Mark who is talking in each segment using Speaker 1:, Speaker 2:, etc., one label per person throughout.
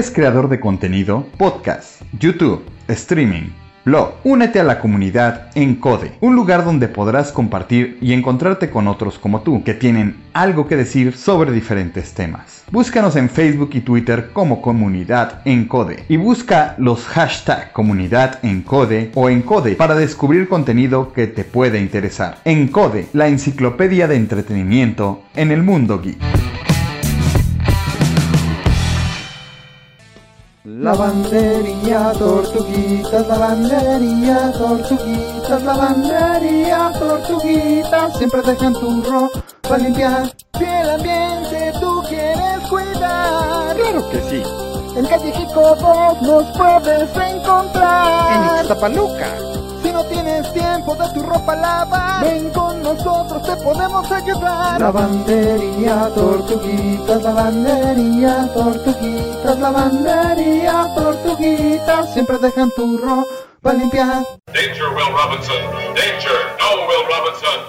Speaker 1: ¿Eres creador de contenido? Podcast, YouTube, streaming, blog. Únete a la comunidad Encode, un lugar donde podrás compartir y encontrarte con otros como tú, que tienen algo que decir sobre diferentes temas. Búscanos en Facebook y Twitter como Comunidad Encode y busca los hashtag Comunidad Encode o Encode para descubrir contenido que te puede interesar. Encode, la enciclopedia de entretenimiento en el mundo geek.
Speaker 2: Lavandería, tortuguitas, lavandería, tortuguitas, lavandería, tortuguitas, siempre dejan tu ropa limpiar. Si el ambiente tú quieres cuidar,
Speaker 3: Claro que sí.
Speaker 2: en calle vos nos puedes encontrar.
Speaker 3: En Ixtapaluca.
Speaker 2: Si no tienes tiempo de tu ropa lavar, ven con nosotros, te podemos ayudar. Lavandería, tortuguitas, lavandería, tortuguitas, lavandería, tortuguitas, siempre dejan tu ropa limpiar.
Speaker 4: Danger, Will Robinson. Danger. No, Will Robinson.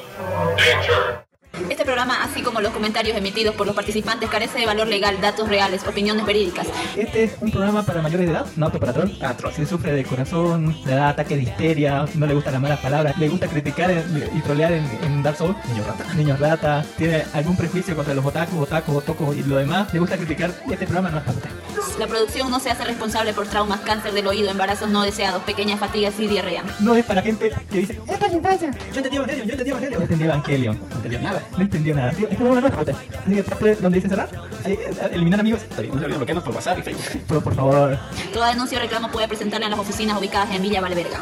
Speaker 4: Danger.
Speaker 5: Este programa, así como los comentarios emitidos por los participantes, carece de valor legal, datos reales, opiniones verídicas.
Speaker 6: Este es un programa para mayores de edad, no apto para troll. Ah, troll. Si sufre de corazón, le da ataque de histeria, no le gustan las malas palabras, le gusta criticar y trolear en, en Dark Souls, niños rata, niños rata, tiene algún prejuicio contra los otakus, otakus, otocos y lo demás, le gusta criticar, este programa no es para usted.
Speaker 5: 2. La producción no se hace responsable por traumas, cáncer del oído, embarazos no deseados, pequeñas fatigas y diarrea.
Speaker 6: No es para gente que dice, ¡Esto es infancia! Yo entendí Evangelion, yo entendí Evangelion. No entendí Evangelion. No entendió nada no entendió nada. Es una dice cerrar, eh, eliminar amigos. No se por WhatsApp. Pero por favor.
Speaker 5: Toda denuncia o reclamo puede presentarla en las oficinas ubicadas en Villa Valverga.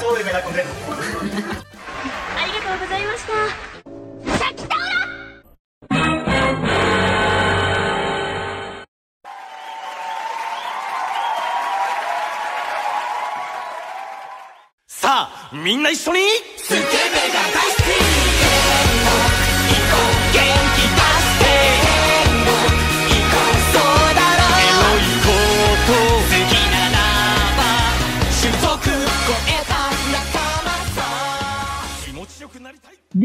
Speaker 6: Súbeme la concreta.
Speaker 3: ¡Sa!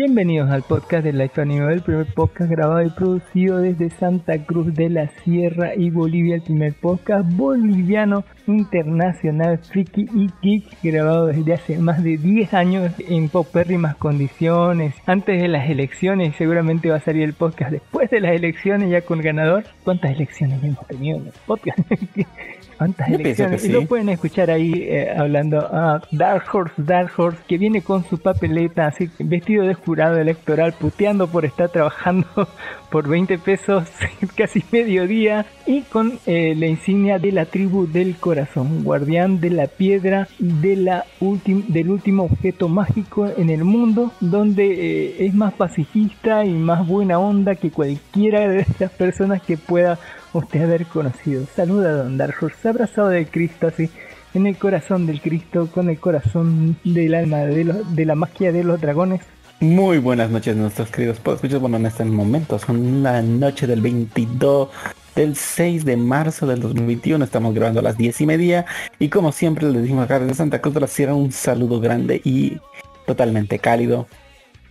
Speaker 7: Bienvenidos al podcast de Life Anime, el primer podcast grabado y producido desde Santa Cruz de la Sierra y Bolivia, el primer podcast boliviano internacional friki y geek grabado desde hace más de 10 años en popérrimas condiciones, antes de las elecciones, seguramente va a salir el podcast después de las elecciones ya con ganador. ¿Cuántas elecciones hemos tenido en el podcast? ¿Cuántas elecciones? Y lo pueden escuchar ahí eh, hablando a Dark Horse, Dark Horse, que viene con su papeleta, así vestido de jurado electoral, puteando por estar trabajando por 20 pesos casi mediodía y con eh, la insignia de la tribu del corazón, guardián de la piedra de la del último objeto mágico en el mundo, donde eh, es más pacifista y más buena onda que cualquiera de las personas que pueda usted haber conocido. Saluda a Don Horse, abrazado de Cristo así, en el corazón del Cristo, con el corazón del alma de, de la magia de los dragones.
Speaker 8: Muy buenas noches nuestros queridos escuchar Bueno, en este momento son la noche del 22 del 6 de marzo del 2021. Estamos grabando a las 10 y media. Y como siempre les decimos acá desde Santa Cruz de la Sierra un saludo grande y totalmente cálido.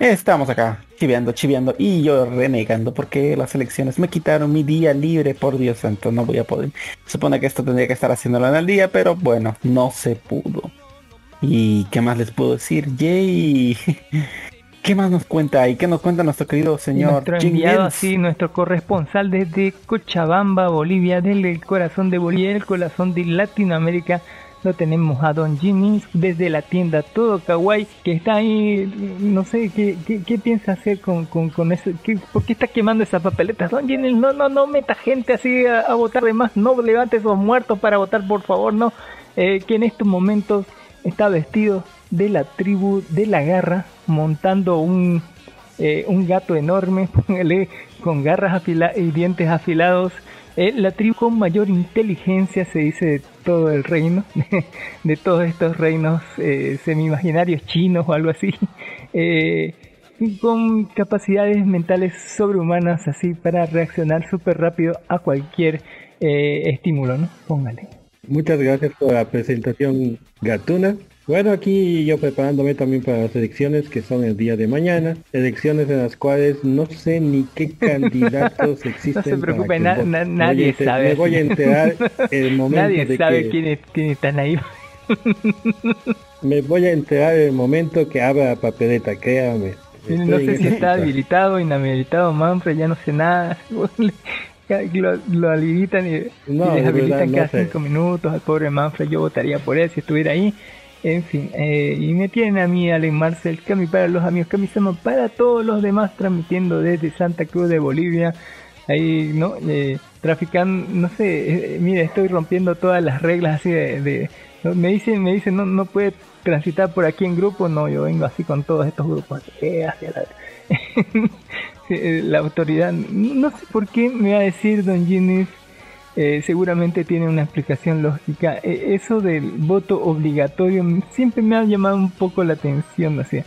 Speaker 8: Estamos acá chiveando, chiveando y yo renegando porque las elecciones me quitaron mi día libre, por Dios santo, no voy a poder. Se supone que esto tendría que estar haciéndolo en el día, pero bueno, no se pudo. ¿Y qué más les puedo decir? Yay. ¿Qué más nos cuenta ahí? ¿Qué nos cuenta nuestro querido señor
Speaker 7: nuestro enviado así, nuestro corresponsal desde Cochabamba, Bolivia, del corazón de Bolivia, el corazón de Latinoamérica. Lo tenemos a Don Jimmy desde la tienda Todo Kawaii, que está ahí, no sé, ¿qué, qué, piensa hacer con, con, con eso? ¿Qué- ¿Por qué está quemando esas papeletas? Don Jimmy, no, no, no meta gente así a, a votar de más, no levante esos muertos para votar, por favor, no. Eh, que en estos momentos está vestido de la tribu de la garra, montando un, eh, un gato enorme, póngale, con garras afila- y dientes afilados. Eh, la tribu con mayor inteligencia se dice de todo el reino, de todos estos reinos eh, semi-imaginarios chinos o algo así, eh, con capacidades mentales sobrehumanas así para reaccionar súper rápido a cualquier eh, estímulo, ¿no? Póngale.
Speaker 9: Muchas gracias por la presentación Gatuna. Bueno, aquí yo preparándome también para las elecciones que son el día de mañana. Elecciones en las cuales no sé ni qué candidatos existen.
Speaker 7: No se preocupe, na- na-
Speaker 9: voy
Speaker 7: nadie sabe.
Speaker 9: Me voy a enterar el momento
Speaker 7: Nadie
Speaker 9: de
Speaker 7: sabe
Speaker 9: que...
Speaker 7: quiénes quiénes están ahí.
Speaker 9: Me voy a enterar el momento que abra la papeleta, créame.
Speaker 7: No
Speaker 9: Estoy
Speaker 7: sé si está habilitado, inhabilitado, Manfred, ya no sé nada. Lo, lo habilitan y,
Speaker 9: No,
Speaker 7: y
Speaker 9: verdad, no
Speaker 7: cada
Speaker 9: sé.
Speaker 7: cinco minutos al pobre Manfred. Yo votaría por él si estuviera ahí. En fin, eh, y me tienen a mí, Allen Marcel, Cami para los amigos, Cami para todos los demás, transmitiendo desde Santa Cruz de Bolivia. Ahí, ¿no? Eh, traficando, no sé, eh, mira, estoy rompiendo todas las reglas así de... de- me dicen, me dicen, no, no puede transitar por aquí en grupo, no, yo vengo así con todos estos grupos, eh, hacia la... Eh, la autoridad, no sé por qué me va a decir Don Ginnis, eh, seguramente tiene una explicación lógica. Eh, eso del voto obligatorio siempre me ha llamado un poco la atención. O sea,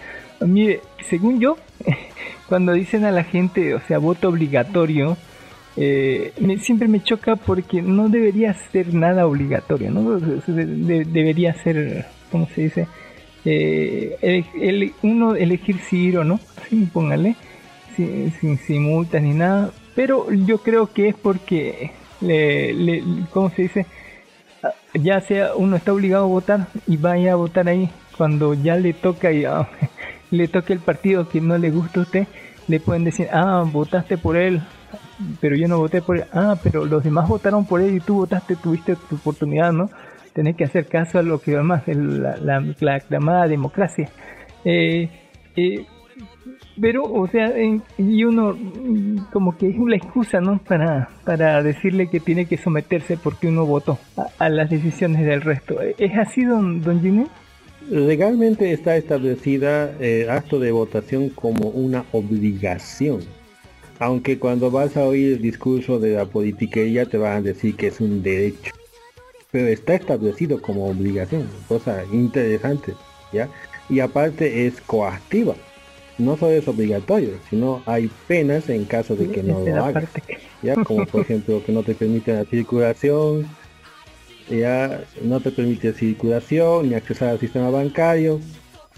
Speaker 7: según yo, cuando dicen a la gente, o sea, voto obligatorio, eh, me- siempre me choca porque no debería ser nada obligatorio, ¿no? De- de- debería ser, ¿cómo se dice? Eh, ele- uno elegir si ir o no, póngale, sin, sin, sin multas ni nada, pero yo creo que es porque, le, le- ¿cómo se dice? Ya sea uno está obligado a votar y vaya a votar ahí, cuando ya le toca y ah, le toca el partido que no le gusta a usted, le pueden decir, ah, votaste por él, pero yo no voté por él. Ah, pero los demás votaron por él y tú votaste, tuviste tu oportunidad, ¿no? Tenés que hacer caso a lo que más, la, la, la democracia. Eh, eh, pero, o sea, en- y uno como que es una excusa, ¿no? Para, para decirle que tiene que someterse porque uno votó a, las decisiones del resto. ¿Es así, don, don Jimmy?
Speaker 9: Legalmente está establecida el acto de votación como una obligación. Aunque cuando vas a oír el discurso de la politiquería te van a decir que es un derecho. Pero está establecido como obligación, cosa interesante, ¿ya? Y aparte es coactiva. No solo es obligatorio, sino hay penas en caso de que no lo hagas. ¿ya? Como por ejemplo que no te permiten la circulación, ya no te permite circulación ni accesar al sistema bancario,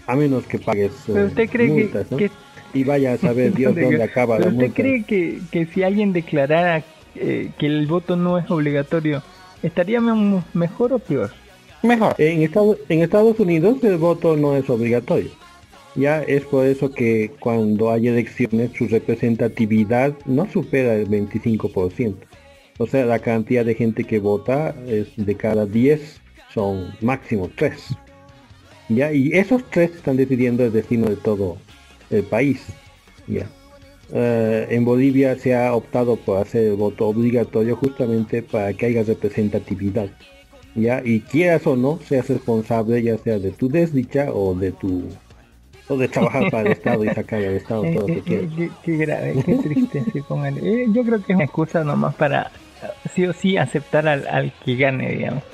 Speaker 9: a menos que pagues
Speaker 7: Pero
Speaker 9: eh,
Speaker 7: usted cree que-
Speaker 9: multas, ¿no?
Speaker 7: que-
Speaker 9: Y vaya a saber Dios dónde acaba
Speaker 7: ¿Pero
Speaker 9: la
Speaker 7: usted
Speaker 9: multa.
Speaker 7: cree que, que si alguien declarara eh, que el voto no es obligatorio, estaría me- mejor o peor?
Speaker 8: Mejor.
Speaker 9: En Estados, en Estados Unidos el voto no es obligatorio. Ya es por eso que cuando hay elecciones su representatividad no supera el 25%. O sea, la cantidad de gente que vota es de cada 10 son máximo 3. Ya, y esos tres están decidiendo el destino de todo el país. Ya. Eh, en Bolivia se ha optado por hacer el voto obligatorio justamente para que haya representatividad. ¿ya? Y quieras o no, seas responsable ya sea de tu desdicha o de tu o de trabajar para el Estado y sacar al Estado
Speaker 7: Eh,
Speaker 9: todo lo
Speaker 7: eh,
Speaker 9: que quieras.
Speaker 7: eh, qué, qué grave, qué triste. sí. Eh, yo creo que es una excusa nomás para eh, sí o sí aceptar al, al que gane, digamos.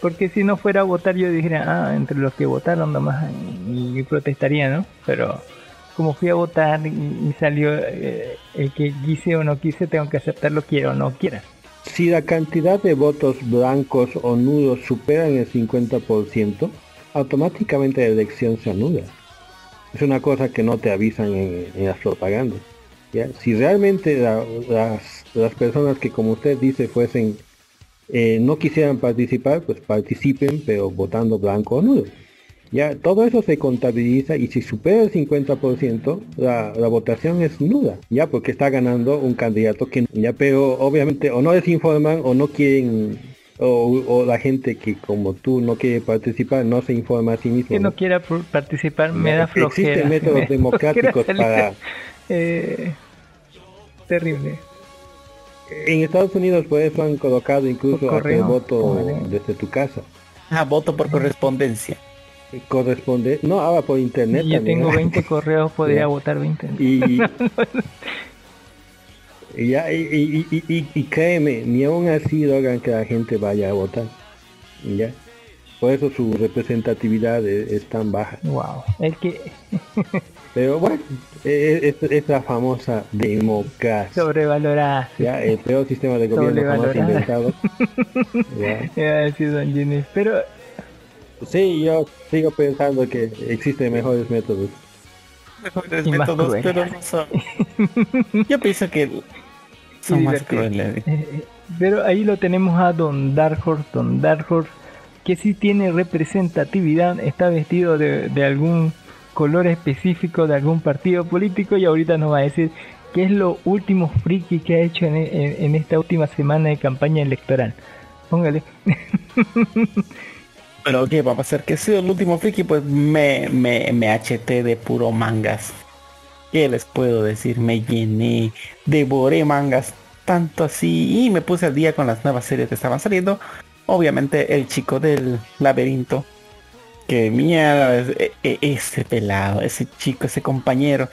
Speaker 7: Porque si no fuera a votar yo dijera, ah, entre los que votaron nomás y, y protestaría, ¿no? Pero como fui a votar y, y salió eh, el que quise o no quise, tengo que aceptarlo, quiera o no quiera.
Speaker 9: Si la cantidad de votos blancos o nulos superan el 50%, automáticamente la elección se anula. Es una cosa que no te avisan en, las propagandas. ¿ya? Si realmente la- las, las personas que como usted dice fuesen eh, no quisieran participar, pues participen, pero votando blanco o nulo. Ya, todo eso se contabiliza y si supera el 50%, la, la votación es nula, ya, porque está ganando un candidato que, ya, pero obviamente o no les informan o no quieren, o, o la gente que como tú no quiere participar no se informa a sí mismo.
Speaker 7: Que
Speaker 9: ¿no?
Speaker 7: no quiera participar me da
Speaker 9: existen
Speaker 7: flojera.
Speaker 9: métodos
Speaker 7: me da
Speaker 9: democráticos para-
Speaker 7: Eh, terrible.
Speaker 9: En Estados Unidos por eso han colocado incluso el voto desde tu casa.
Speaker 8: Ah, voto por correspondencia.
Speaker 9: Corresponde, no, ahora por internet
Speaker 7: Y yo
Speaker 9: también.
Speaker 7: tengo
Speaker 9: ¿eh?
Speaker 7: 20 correos, podría votar 20.
Speaker 9: Y, y, ya, y, y- y- y- y créeme, ni aún así logran que la gente vaya a votar. ¿ya? Por eso su representatividad es, es tan baja.
Speaker 7: Wow. El que
Speaker 9: Pero bueno, es, es- es la famosa democracia.
Speaker 7: sobrevalorada.
Speaker 9: ¿ya? El peor sistema de gobierno jamás inventado. ¿ya?
Speaker 7: Iba a decir Don Ginny, Pero
Speaker 9: Sí, yo sigo pensando que existen mejores métodos.
Speaker 8: Mejores métodos, pero no son. Yo pienso que son más crueles.
Speaker 7: Eh, pero ahí lo tenemos a Don Dark Horse, Don Dark Horse, que sí tiene representatividad, está vestido de, de algún color específico de algún partido político y ahorita nos va a decir qué es lo último friki que ha hecho en, en- en esta última semana de campaña electoral. Póngale.
Speaker 8: Pero qué va a pasar que sido el último friki, pues me, me, me acheté de puro mangas. ¿Qué les puedo decir? Me llené, devoré mangas tanto así y me puse al día con las nuevas series que estaban saliendo. Obviamente el chico del laberinto. Que mierda, e- e- ese pelado, ese chico, ese compañero.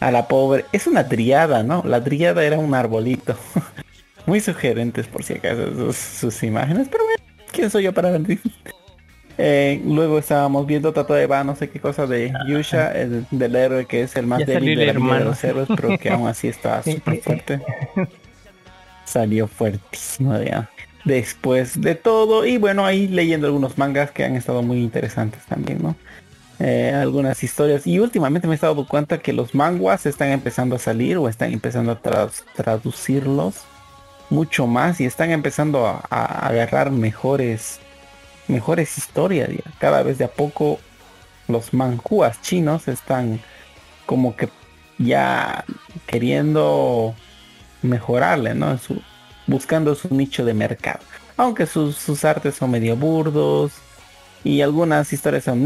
Speaker 8: A la pobre. Es una triada, ¿no? La triada era un arbolito. Muy sugerentes por si acaso sus, imágenes. Pero bueno, ¿quién soy yo para? Eh, luego estábamos viendo Tato de Va, no sé qué cosa de Yusha, el del héroe que es el más
Speaker 7: Ah. Ya
Speaker 8: débil de la de los héroes, pero que aún así está
Speaker 7: Eh,
Speaker 8: súper fuerte. Salió fuertísimo, digamos. Después de todo, y bueno, ahí leyendo algunos mangas que han estado muy interesantes también, ¿no? Eh, algunas historias. Y últimamente me he estado dando cuenta que los manguas están empezando a salir o están empezando a tra- traducirlos mucho más y están empezando a, a agarrar mejores mejores historias ya. cada vez de a poco los manjuas chinos están como que ya queriendo mejorarle, ¿no? Buscando su nicho de mercado. Aunque sus, sus artes son medio burdos y algunas historias son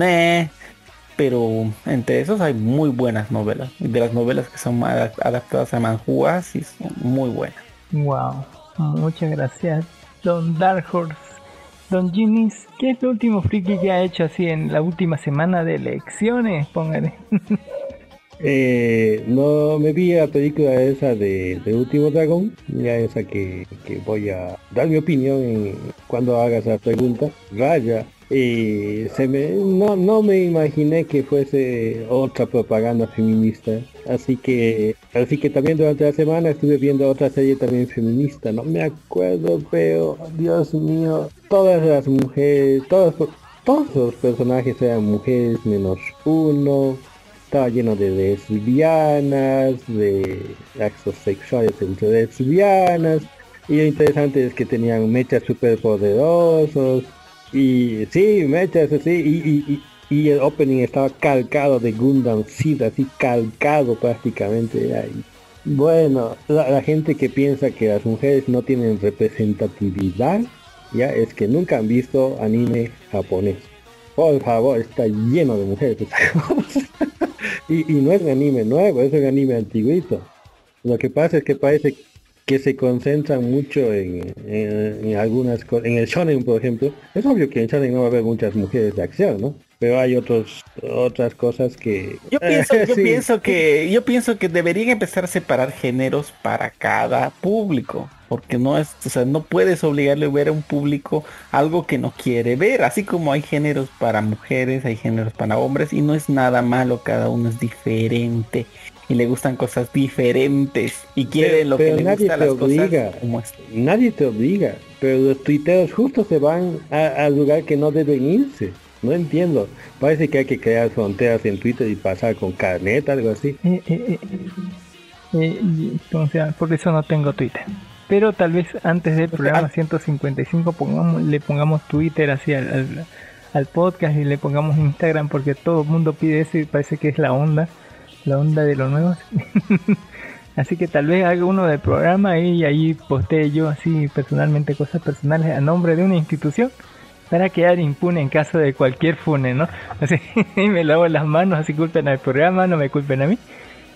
Speaker 8: pero entre esos hay muy buenas novelas. De las novelas que son adap- adaptadas a manhua, sí son muy buenas.
Speaker 7: Wow, muchas gracias, Don Dark Horse. Don Ginis, ¿qué es lo último friki que ha hecho así en la última semana de elecciones? Póngale.
Speaker 9: Eh, no me vi la película esa de, Último Dragón, ya esa que, que voy a dar mi opinión cuando hagas la pregunta. Vaya, y se me, no, no me imaginé que fuese otra propaganda feminista, así que así que también durante la semana estuve viendo otra serie también feminista, no me acuerdo, pero Dios mío, todas las mujeres, todos, todos los personajes eran mujeres menos uno, estaba lleno de lesbianas, de actos sexuales entre lesbianas, y lo interesante es que tenían mechas super poderosos, y sí, mechas así, y, y, y, el opening estaba calcado de Gundam Seed, así calcado prácticamente. ahí. Bueno, la, la gente que piensa que las mujeres no tienen representatividad, ya es que nunca han visto anime japonés. Por favor, está lleno de mujeres. y, y no es un anime nuevo, es un anime antiguito. Lo que pasa es que parece que se concentran mucho en, en- en algunas cosas. En el shonen, por ejemplo, es obvio que en shonen no va a haber muchas mujeres de acción, ¿no? Pero hay otros otras cosas que...
Speaker 8: Yo pienso, yo
Speaker 9: Sí.
Speaker 8: pienso que, yo pienso que deberían empezar a separar géneros para cada público. Porque no es, o sea, no puedes obligarle a ver a un público algo que no quiere ver. Así como hay géneros para mujeres, hay géneros para hombres, y no es nada malo, cada uno es diferente. Y le gustan cosas diferentes. Y quiere
Speaker 9: Pero-
Speaker 8: lo que
Speaker 9: pero
Speaker 8: le
Speaker 9: nadie
Speaker 8: gusta
Speaker 9: te
Speaker 8: las
Speaker 9: obliga.
Speaker 8: cosas como.
Speaker 9: Nadie te obliga, pero los tuiteros justo se van a- al lugar que no deben irse. No entiendo. Parece que hay que crear fronteras en Twitter y pasar con carnet, algo así.
Speaker 7: Eh, eh, eh, eh, y- ¿cómo se llama? Por eso no tengo Twitter. Pero tal vez antes del programa 155 pongamos, le pongamos Twitter así al, al, al podcast y le pongamos Instagram porque todo el mundo pide eso y parece que es la onda, la onda de lo nuevo. así que tal vez haga uno del programa y ahí postee yo así personalmente cosas personales a nombre de una institución para quedar impune en caso de cualquier fune, ¿no? Así, me lavo las manos, así culpen al programa, no me culpen a mí.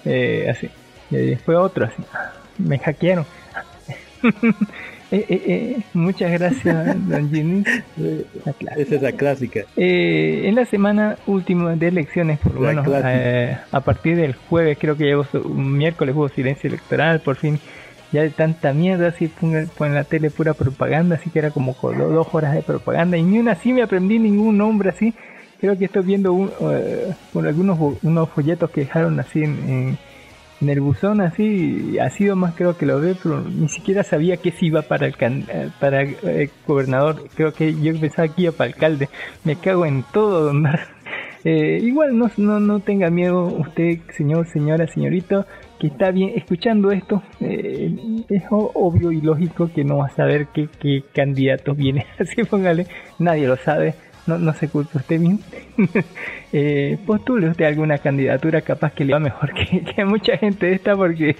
Speaker 7: Eh, así. Y fue otro, así. Me hackearon. Eh, eh, eh, muchas gracias, don clásica.
Speaker 9: Esa es la clásica.
Speaker 7: Eh, en la semana última de elecciones, por lo menos eh, a partir del jueves, creo que llegó su- un miércoles hubo silencio electoral, por fin. Ya de tanta mierda, así en la tele pura propaganda, así que era como con dos horas de propaganda y ni una así me aprendí ningún nombre así. Creo que estoy viendo un, eh, por algunos unos folletos que dejaron así en, en- en el así ha sido más creo que lo ve pero ni siquiera sabía que si iba para el can- eh, para el gobernador. Creo que yo pensaba que iba para alcalde. Me cago en todo don. Eh, igual no, no, no tenga miedo usted señor señora señorito que está bien escuchando esto. Eh, es obvio y lógico que no va a saber qué, qué candidato viene. Así póngale nadie lo sabe no, no se culpe usted bien. eh, postule usted alguna candidatura capaz que le va mejor que, mucha gente esta porque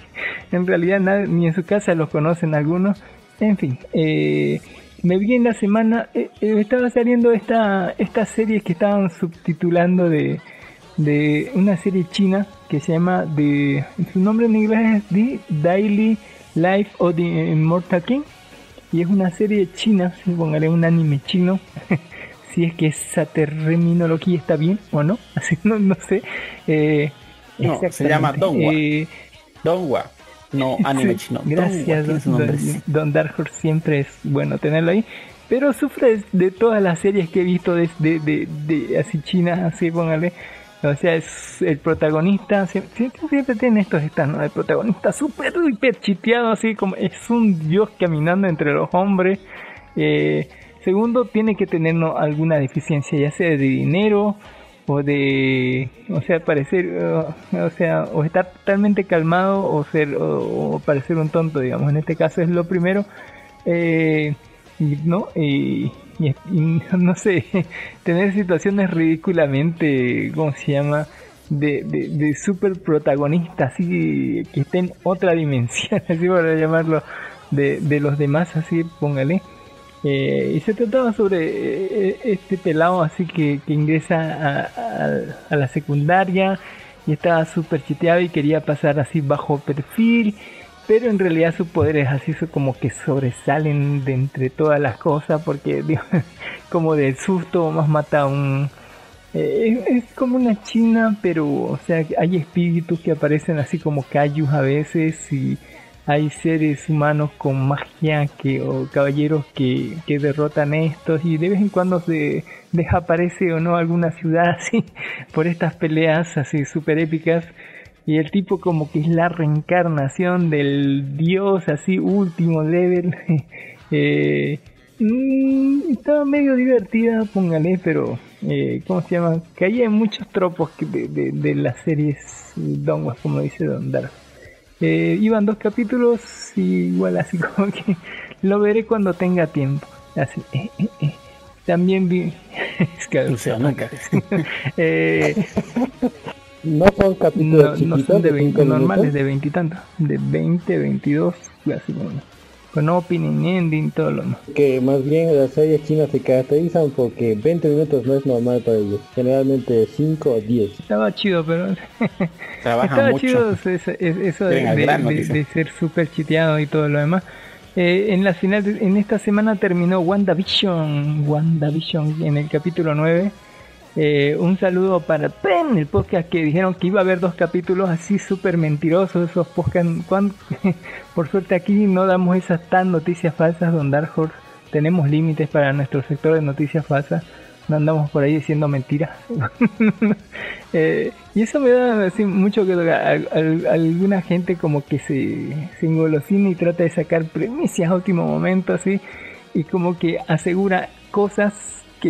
Speaker 7: en realidad ni en su casa los conocen algunos. En fin, eh, me vi en la semana, eh, eh, estaba saliendo esta, estas series que estaban subtitulando de, de una serie china que se llama de su nombre en inglés es The Daily Life of the Immortal King y es una serie china, si un anime chino, si es que esa terminología está bien o no, así no, no sé. Eh,
Speaker 8: No, se llama. Donghua.
Speaker 7: Eh,
Speaker 8: Donghua. No, anime
Speaker 7: Sí,
Speaker 8: chino.
Speaker 7: Gracias, don, don- don Dark Horse, siempre es bueno tenerlo ahí. Pero sufre de todas las series que he visto de, de, de, de así chinas, así póngale. O sea, es el protagonista, siempre, siempre, tiene estos están, ¿no? El protagonista súper, hiper chiteado, así como es un dios caminando entre los hombres. Eh, segundo, tiene que tener alguna deficiencia, ya sea de dinero o de, o sea, parecer, uh, o sea, estar totalmente calmado o ser, o, parecer un tonto, digamos. En este caso es lo primero. Eh, ¿no? Y, no sé, tener situaciones ridículamente, ¿cómo se llama? de, de, de super protagonista, así que está en otra dimensión, así para llamarlo, de, de los demás, así póngale. Eh, y se trataba sobre eh, este pelado así que, que ingresa a, la secundaria y estaba súper chiteado y quería pasar así bajo perfil, pero en realidad sus poderes así son como que sobresalen de entre todas las cosas porque como del susto más mata a un... eh, es, es como una china, pero o sea, hay espíritus que aparecen así como cayus a veces y hay seres humanos con magia que o caballeros que, que derrotan estos y de vez en cuando se desaparece o no alguna ciudad así por estas peleas así super épicas. Y el tipo como que es la reencarnación del dios así último level. Eh, mm, estaba medio divertida póngale pero eh, ¿cómo se llama? caía en muchos tropos de, de, las series donguas como dice Don eh, iban dos capítulos y igual así como que lo veré cuando tenga tiempo. Así. eh, eh, eh. También vi... es que-
Speaker 8: O sea, nunca.
Speaker 7: Eh,
Speaker 9: No son capítulos
Speaker 7: no
Speaker 9: chiquitos
Speaker 7: son de
Speaker 9: de
Speaker 7: 20
Speaker 9: cinco
Speaker 7: normales, de 20 y tantos. De 20, 22, así como, con opening, ending, todo lo demás.
Speaker 9: Que más bien las series chinas se caracterizan porque 20 minutos no es normal para ellos. Generalmente 5 o 10.
Speaker 7: Estaba chido, pero
Speaker 8: Trabaja
Speaker 7: estaba
Speaker 8: mucho.
Speaker 7: chido eso, eso- eso de, de-
Speaker 8: grano,
Speaker 7: de- de ser súper chiteado y todo lo demás. Eh, en la final, de- en esta semana terminó WandaVision, WandaVision en el capítulo 9. Eh, un saludo para Pen, el podcast que dijeron que iba a haber dos capítulos así súper mentirosos, esos podcast. cuan- Por suerte aquí no damos esas tan noticias falsas, Don Dark Horse. Tenemos límites para nuestro sector de noticias falsas. No andamos por ahí diciendo mentiras. Eh, y eso me da así, mucho que alguna gente como que se, se engolosina y trata de sacar premisas a último momento así y como que asegura cosas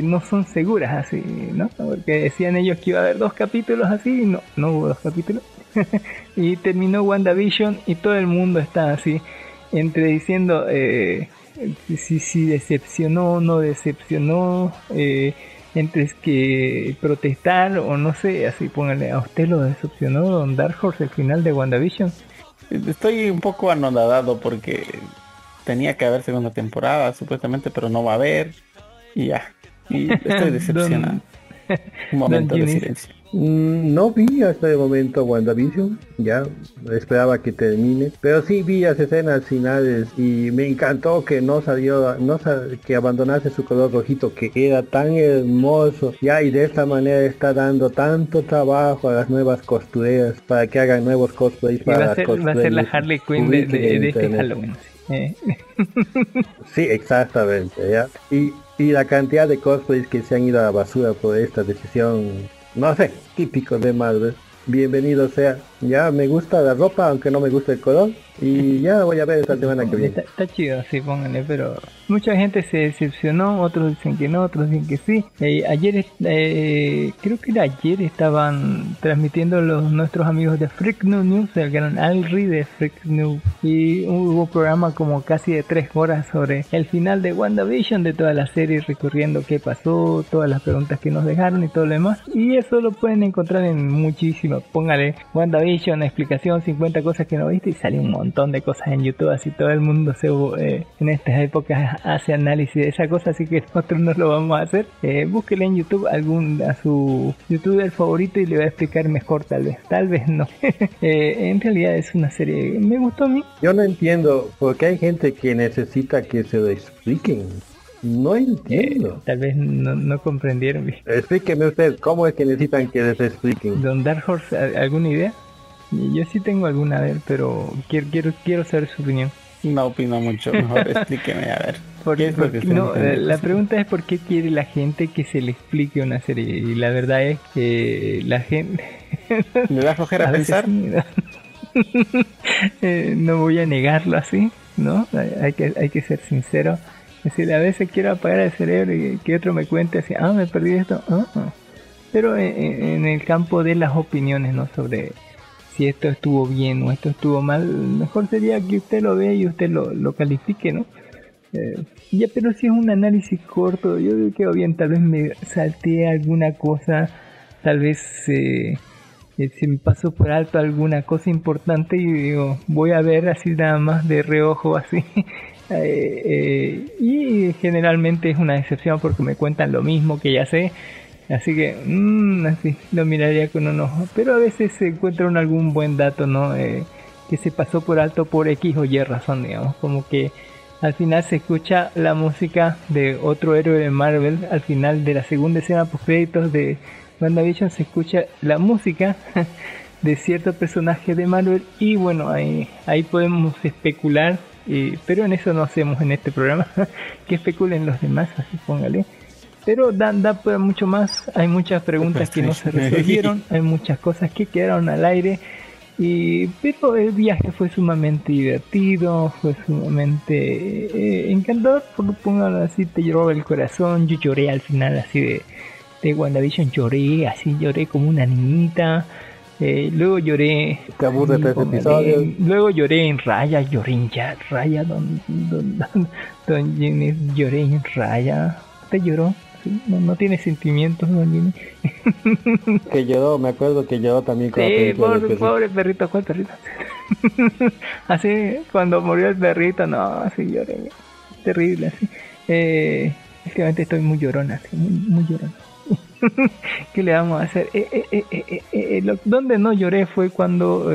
Speaker 7: no son seguras así, ¿no? Porque decían ellos que iba a haber dos capítulos así y no, no hubo dos capítulos. y terminó WandaVision y todo el mundo está así entre diciendo eh, si, si decepcionó o no decepcionó, eh, entre que protestar o no sé, así póngale, ¿a usted lo decepcionó Don Dark Horse el final de WandaVision?
Speaker 8: Estoy un poco anonadado porque tenía que haber segunda temporada supuestamente, pero no va a haber. Y ya. Y estoy decepcionado. Un momento de silencio.
Speaker 9: Mm, No vi hasta el momento WandaVision, ya esperaba que termine, pero sí vi las escenas finales y me encantó que no salió, no sal- que abandonase su color rojito que era tan hermoso, ya y de esta manera está dando tanto trabajo a las nuevas costureras para que hagan nuevos cosplays para
Speaker 7: va a
Speaker 9: las
Speaker 7: ser, va a ser la Harley Quinn de, de- este. Halloween. sí. Eh,
Speaker 9: Sí, exactamente, ¿ya? Y, y la cantidad de cosplays que se han ido a la basura por esta decisión, no sé, típico de Marvel. Bienvenido sea. Ya me gusta la ropa, aunque no me gusta el color. Y ya voy a ver esta semana que viene.
Speaker 7: Está, está chido, sí, pónganle, pero mucha gente se decepcionó, otros dicen que no, otros dicen que sí. Eh, ayer, eh, creo que era ayer, estaban transmitiendo los nuestros amigos de Freak News News, el gran Alri de Freak News, y hubo un programa como casi de tres horas sobre el final de WandaVision, de toda la serie, recorriendo qué pasó, todas las preguntas que nos dejaron y todo lo demás. Y eso lo pueden encontrar en muchísimas. Póngale WandaVision, explicación, 50 cosas que no viste y sale un montón de cosas en YouTube, así todo el mundo se eh, en estas épocas hace análisis de esa cosa, así que nosotros no lo vamos a hacer. Eh, búsquele en YouTube algún a su youtuber favorito y le va a explicar mejor tal vez, tal vez no. Eh, en realidad es una serie, me gustó a mí.
Speaker 9: Yo no entiendo por qué hay gente que necesita que se lo expliquen. No entiendo.
Speaker 7: Tal vez no, no comprendieron.
Speaker 9: Explíqueme usted, ¿cómo es que necesitan que les expliquen?
Speaker 7: Don Dark Horse, ¿al- ¿alguna idea? Yo sí tengo alguna, a ver, pero quiero, quiero, quiero saber su opinión.
Speaker 8: No opino mucho, mejor explíqueme a ver.
Speaker 7: Por-
Speaker 8: ¿Qué es lo que
Speaker 7: no, eh, la pregunta es por qué quiere la gente que se le explique una serie. Y la verdad es que la gente...
Speaker 8: ¿Le da flojera
Speaker 7: A
Speaker 8: pensar?
Speaker 7: Eh, no voy a negarlo así, ¿no? Hay, que, hay que ser sincero. Es decir, a veces quiero apagar el cerebro y que otro me cuente así, ah, me perdí esto. ah, ah. Pero en el campo de las opiniones, ¿no? Sobre si esto estuvo bien o esto estuvo mal, mejor sería que usted lo vea y usted lo, califique, ¿no? Eh, ya, pero si es un análisis corto, yo quedo bien, tal vez me salteé alguna cosa, tal vez eh, eh, se me pasó por alto alguna cosa importante y digo, voy a ver así nada más de reojo así. Eh, y generalmente es una decepción porque me cuentan lo mismo que ya sé. Así que, mm, así, lo miraría con un ojo. Pero a veces se encuentra algún buen dato, ¿no? Eh, que se pasó por alto por X o Y razón, digamos. Como que al final se escucha la música de otro héroe de Marvel. Al final de la segunda escena post créditos de WandaVision se escucha la música de cierto personaje de Marvel. Y bueno, ahí, ahí podemos especular. pero en eso no hacemos en este programa. que especulen los demás, así póngale. Pero da, da para mucho más. Hay muchas preguntas que no se resolvieron. Hay muchas cosas que quedaron al aire. Y, pero el viaje fue sumamente divertido, fue sumamente eh, encantador, por póngalo así, te roba el corazón. Yo lloré al final, así de, de WandaVision, lloré, así lloré como una niñita. Eh, luego lloré.
Speaker 9: Te aburre.
Speaker 7: Luego lloré en Raya, lloré en ya, Raya, don, don, don, don Jimmy, lloré en Raya. ¿Te lloró? No, no tiene sentimientos, Jimmy.
Speaker 9: Que lloró, me acuerdo que lloró también con
Speaker 7: Sí, pobre, pobre perrito, ¿cuál perrito? así, cuando murió el perrito, no, así lloré. Terrible, así. Eh, últimamente estoy muy llorona, así, muy, muy llorona. ¿Qué le vamos a hacer? Eh, eh, eh, eh, lo- donde no lloré fue cuando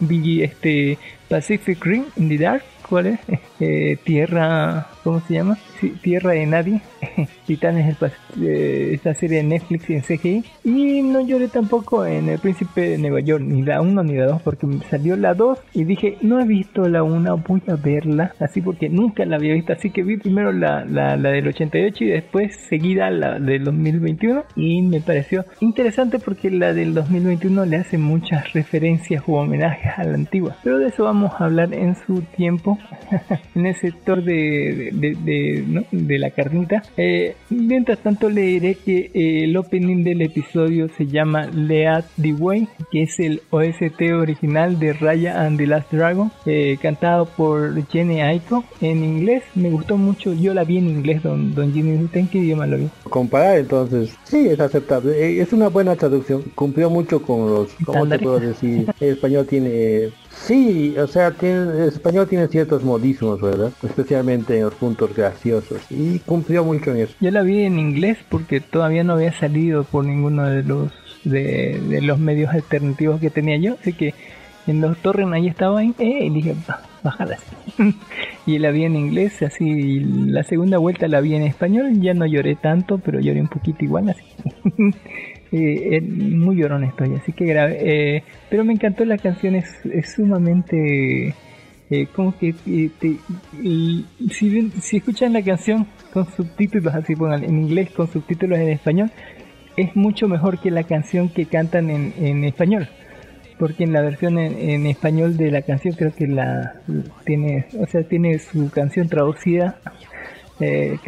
Speaker 7: vi este Pacific Rim in the Dark. ¿Cuál es? Eh, tierra, ¿cómo se llama? Tierra de Nadie. Titanes Pac- eh, esta serie de Netflix en CGI. Y no lloré tampoco en El Príncipe de Nueva York, ni la 1 ni la 2, porque salió la 2 y dije, no he visto la 1, voy a verla. Así porque nunca la había visto. Así que vi primero la, la, la del 88 y después seguida la del 2021. Y me pareció interesante porque la del 2021 le hace muchas referencias u homenajes a la antigua. Pero de eso vamos a hablar en su tiempo, en el sector de, de, de- ¿no? de la carnita. Eh, mientras tanto le diré que eh, el opening del episodio se llama Lead the Way, que es el OST original de Raya and the Last Dragon, eh, cantado por Jenny Aiko en inglés. Me gustó mucho, yo la vi en inglés, don, don. ¿Usted en qué idioma lo vio?
Speaker 9: Comparar entonces, sí, es aceptable. Eh, Es una buena traducción. Cumplió mucho con los, ¿cómo te puedo decir? El español tiene, sí, o sea, el español tiene ciertos modismos, ¿verdad? Especialmente en los puntos graciosos. Y cumplió mucho en eso.
Speaker 7: Yo la vi en inglés porque todavía no había salido por ninguno de los de, los medios alternativos que tenía yo, así que en los torrents ahí estaba ahí, eh, y dije, "Ba- bájala así". y la vi en inglés, así la segunda vuelta la vi en español, ya no lloré tanto, pero lloré un poquito igual, así. Eh, eh, muy llorón estoy, así que grave. Eh, pero me encantó la canción, es, sumamente eh, como que eh, te- y si, escuchan la canción con subtítulos así pongan en inglés con subtítulos en español es mucho mejor que la canción que cantan en, en español porque en la versión en, español de la canción creo que la tiene o sea tiene su canción traducida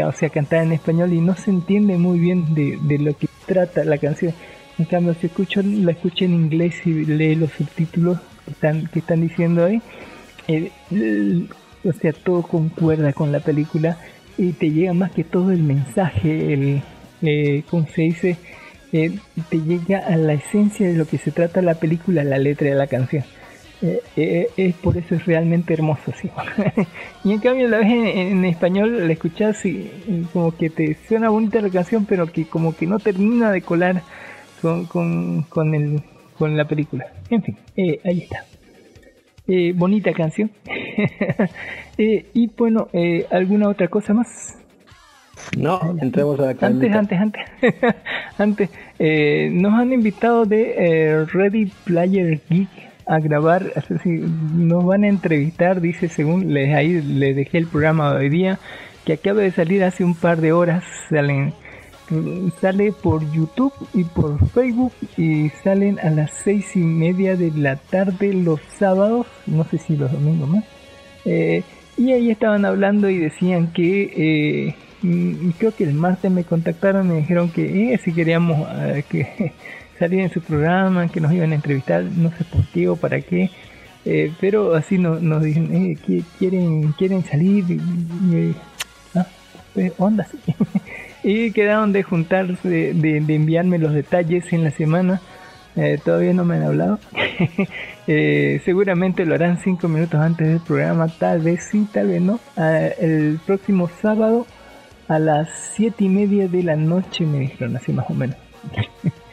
Speaker 7: o sea cantada en español y no se entiende muy bien de lo que trata la canción en cambio si escucho la escucho en inglés y lee los subtítulos que están que están diciendo ahí eh, o sea, todo concuerda con la película y te llega más que todo el mensaje, el, eh, ¿cómo se dice? Eh, te llega a la esencia de lo que se trata la película, la letra de la canción. Eh, eh, es por eso es realmente hermoso, sí. y en cambio la ves en, en español, la escuchas y, y como que te suena bonita la canción, pero que como que no termina de colar con, con, con, el, con la película. En fin, eh, ahí está. Eh, bonita canción. Eh, y bueno, eh, ¿alguna otra cosa más?
Speaker 9: No, entremos a la
Speaker 7: Antes, antes, antes, antes, eh, nos han invitado de eh, Ready Player Geek a grabar, decir, nos van a entrevistar, dice según les ahí les dejé el programa de hoy día, que acaba de salir hace un par de horas, salen sale por YouTube y por Facebook y salen a las seis y media de la tarde los sábados, no sé si los domingos más. Eh, y ahí estaban hablando y decían que eh, mm, creo que el martes me contactaron y me dijeron que eh, si queríamos que salir en su programa, que nos iban a entrevistar, no sé por qué o para qué. Eh, pero así nos, nos dicen, eh, quieren, quieren salir. Y, y- ah, pues, onda, sí. y quedaron de juntarse, de, de enviarme los detalles en la semana Eh, todavía no me han hablado. Eh, seguramente lo harán cinco minutos antes del programa, tal vez sí, tal vez no. Ah, el próximo sábado a las siete y media de la noche me dijeron así más o menos.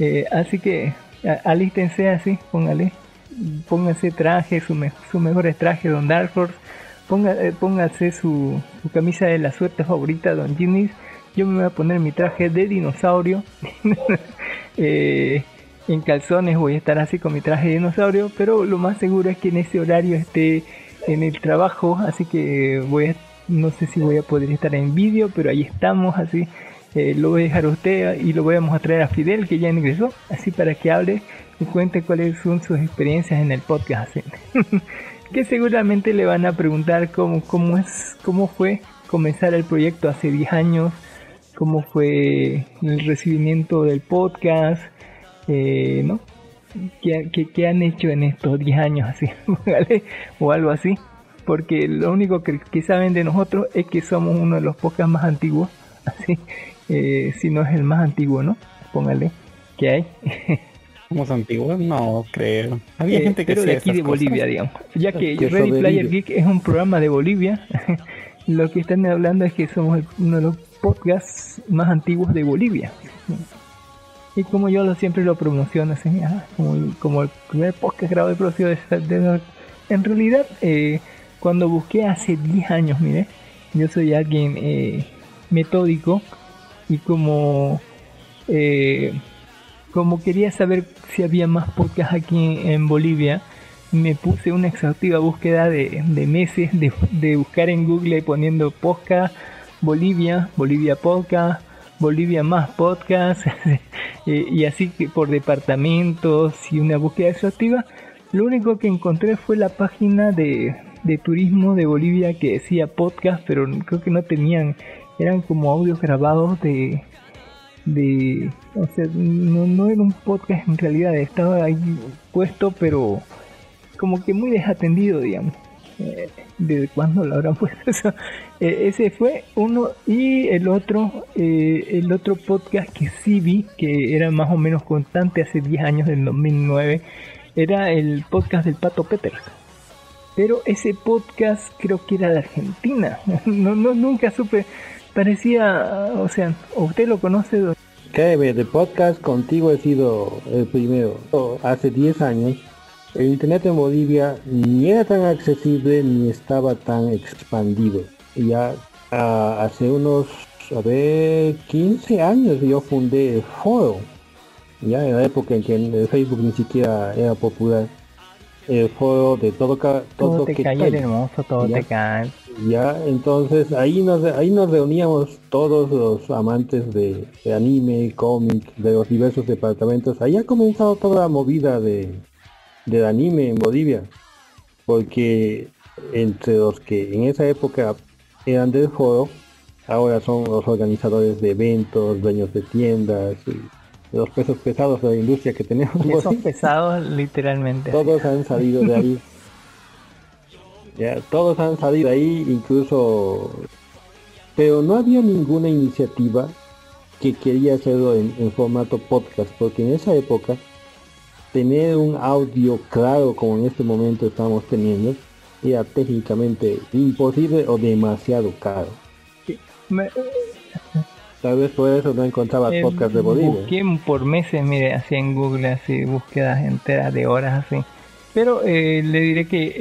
Speaker 7: Eh, así que alístense así, póngale, pónganse traje, su, me- su mejores trajes, Don Dark Horse, ponga, eh, póngase su, su camisa de la suerte favorita, Don Ginnis. Yo me voy a poner mi traje de dinosaurio. Eh, en calzones voy a estar así con mi traje de dinosaurio, pero lo más seguro es que en ese horario esté en el trabajo, así que voy a, no sé si voy a poder estar en vídeo, pero ahí estamos, así eh, lo voy a dejar a usted y lo vamos a traer a Fidel que ya ingresó, así para que hable y cuente cuáles son sus experiencias en el podcast. que seguramente le van a preguntar cómo, cómo es, cómo fue comenzar el proyecto hace 10 años, cómo fue el recibimiento del podcast, eh, ¿no? ¿Qué, qué, han hecho en estos 10 años así. O algo así. Porque lo único que, que saben de nosotros es que somos uno de los podcasts más antiguos, así, eh, si no es el más antiguo, ¿no? Póngale, ¿qué hay?
Speaker 8: ¿Somos antiguos? No, creo. Había
Speaker 7: Eh,
Speaker 8: gente que
Speaker 7: pero de aquí de
Speaker 8: cosas.
Speaker 7: Bolivia, digamos. Ya que
Speaker 9: Que
Speaker 7: Ready. Player Geek es un programa de Bolivia, lo que están hablando es que somos uno de los podcasts más antiguos de Bolivia. Y como yo lo, siempre lo promociono, así, ah, como, el, como el primer podcast grabado de producción de, de- En realidad, eh, cuando busqué hace 10 años, mire, yo soy alguien eh, metódico y como eh, como quería saber si había más podcasts aquí en Bolivia, me puse una exhaustiva búsqueda de, meses de, de buscar en Google poniendo podcast Bolivia, Bolivia Podcast, Bolivia más podcast, eh, y así que por departamentos y una búsqueda exhaustiva. Lo único que encontré fue la página de, de turismo de Bolivia que decía podcast, pero creo que no tenían, eran como audios grabados de, de o sea no, no era un podcast en realidad estaba ahí puesto pero como que muy desatendido digamos. Eh, desde cuándo lo habrán puesto eso Eh, ese fue uno y el otro eh, el otro podcast que sí vi que era más o menos constante hace 10 años del 2009 era el podcast del Pato Peters pero ese podcast creo que era de Argentina. No, no nunca supe parecía o sea usted lo conoce
Speaker 9: Créeme, de podcast contigo he sido el primero. Hace 10 años, el internet en Bolivia ni era tan accesible ni estaba tan expandido. Y ya ah, hace unos, a ver, 15 años yo fundé el foro. Ya en la época en que el Facebook ni siquiera era popular. El foro de todo, todo,
Speaker 7: todo te
Speaker 9: que
Speaker 7: cae
Speaker 9: cae.
Speaker 7: hermoso todo
Speaker 9: Ya.
Speaker 7: te cae
Speaker 9: Ya, entonces ahí nos, ahí nos reuníamos todos los amantes de, de anime, cómic, de los diversos departamentos. Ahí ha comenzado toda la movida de, del anime en Bolivia. Porque entre los que en esa época eran del foro, ahora son los organizadores de eventos, dueños de tiendas, y los pesos pesados de la industria que tenemos. en
Speaker 7: esos
Speaker 9: Bolivia.
Speaker 7: pesados literalmente
Speaker 9: Todos han salido de ahí. Ya, todos han salido ahí, incluso... Pero no había ninguna iniciativa que quería hacerlo en, en formato podcast, porque en esa época tener un audio claro como en este momento estamos teniendo era técnicamente imposible o demasiado caro.
Speaker 7: Me-
Speaker 9: Tal vez por eso no encontraba
Speaker 7: eh,
Speaker 9: podcast de Bolivia.
Speaker 7: busqué por meses mire así en Google así búsquedas enteras de horas así pero eh, le diré que eh,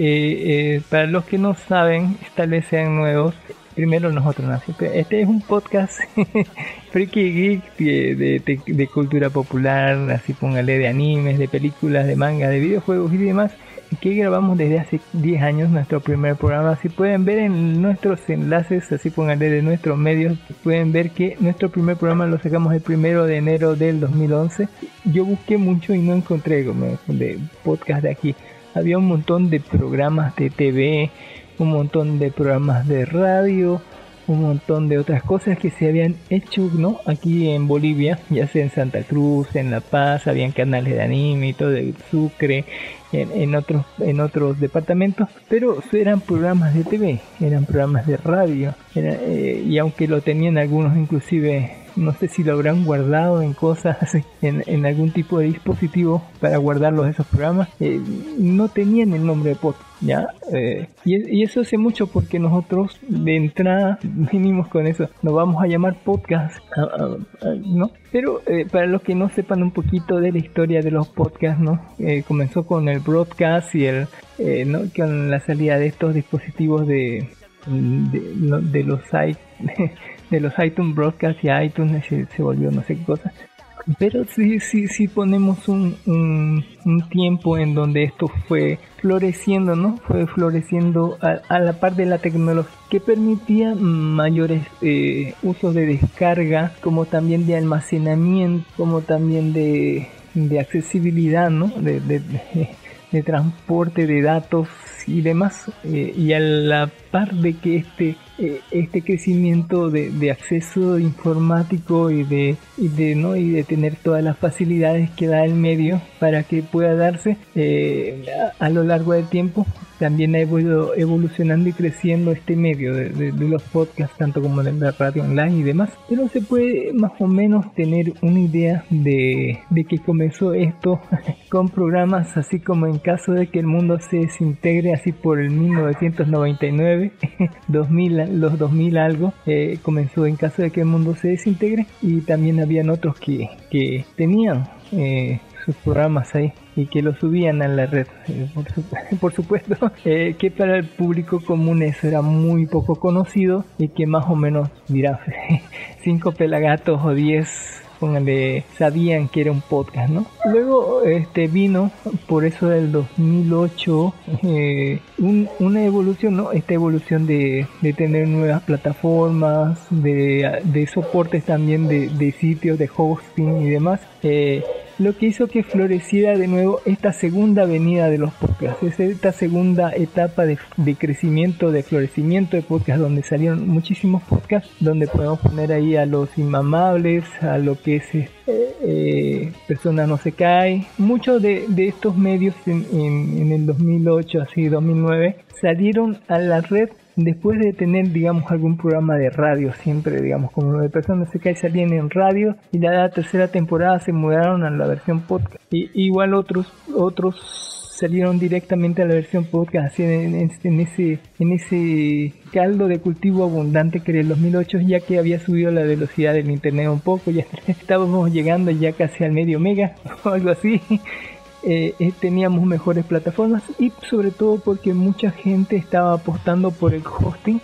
Speaker 7: eh, para los que no saben tal vez sean nuevos primero nosotros ¿no? Este es un podcast freaky geek de, de- de- de cultura popular así póngale de animes de películas de manga de videojuegos y demás que grabamos desde hace 10 años nuestro primer programa. Si pueden ver en nuestros enlaces, así pónganle de nuestros medios, pueden ver que nuestro primer programa lo sacamos el primero de enero del 2011. Yo busqué mucho y no encontré como de podcast de aquí. Había un montón de programas de TV, un montón de programas de radio, un montón de otras cosas que se habían hecho ¿no? aquí en Bolivia, ya sea en Santa Cruz, en La Paz, habían canales de anime y todo de Sucre, en, en otros en otros departamentos, pero eran programas de TV, eran programas de radio, era, eh, y aunque lo tenían algunos inclusive no sé si lo habrán guardado en cosas, en, algún tipo de dispositivo para guardarlos esos programas, eh, no tenían el nombre de podcast. ¿ya? Eh, y, eso hace mucho porque nosotros de entrada venimos con eso, nos vamos a llamar podcast, ¿no? Pero eh, para los que no sepan un poquito de la historia de los podcasts, ¿no? Comenzó con el broadcast y el, ¿no? Con la salida de estos dispositivos de, de, de los sites de los iTunes Broadcast y iTunes se, se volvió no sé qué cosa. Pero sí, sí, sí ponemos un, un, tiempo en donde esto fue floreciendo, ¿no? Fue floreciendo a, la par de la tecnología que permitía mayores eh, usos de descarga, como también de almacenamiento, como también de, de accesibilidad, ¿no? De, de transporte de datos y demás. Eh, y a la par de que este eh, este crecimiento de, acceso informático y de, y de no y de tener todas las facilidades que da el medio para que pueda darse eh, a, lo largo del tiempo también ha ido evolucionando y creciendo este medio de, los podcasts tanto como de la radio online y demás. Pero se puede más o menos tener una idea de, de que comenzó esto con programas así como en caso de que el mundo se desintegre así por el 1999 2000 los 2000 algo eh, comenzó en caso de que el mundo se desintegre. Y también habían otros que, que tenían eh, sus programas ahí y que lo subían a la red eh, por, su, por, supuesto eh, que para el público común eso era muy poco conocido y que más o menos dirá cinco pelagatos o 10 póngale, sabían que era un podcast, ¿no? Luego este vino, por eso del 2008, eh, un, una evolución, ¿no? Esta evolución de, de tener nuevas plataformas, de, de soportes también de, de, sitios, de hosting y demás. Eh, lo que hizo que floreciera de nuevo esta segunda venida de los podcasts, es esta segunda etapa de, crecimiento, de florecimiento de podcasts, donde salieron muchísimos podcasts, donde podemos poner ahí a los inmamables, a lo que es eh, eh, Persona No Se Cae, muchos de, de estos medios en, en, en el 2008, así 2009, salieron a la red después de tener, digamos, algún programa de radio, siempre, digamos, como lo de personas se cae salían en radio y la tercera temporada se mudaron a la versión podcast. Y igual otros, otros salieron directamente a la versión podcast, así en, en, en, ese, en ese caldo de cultivo abundante que era el 2008, ya que había subido la velocidad del internet un poco, ya estábamos llegando ya casi al medio mega o algo así. Eh, eh, teníamos mejores plataformas y sobre todo porque mucha gente estaba apostando por el hosting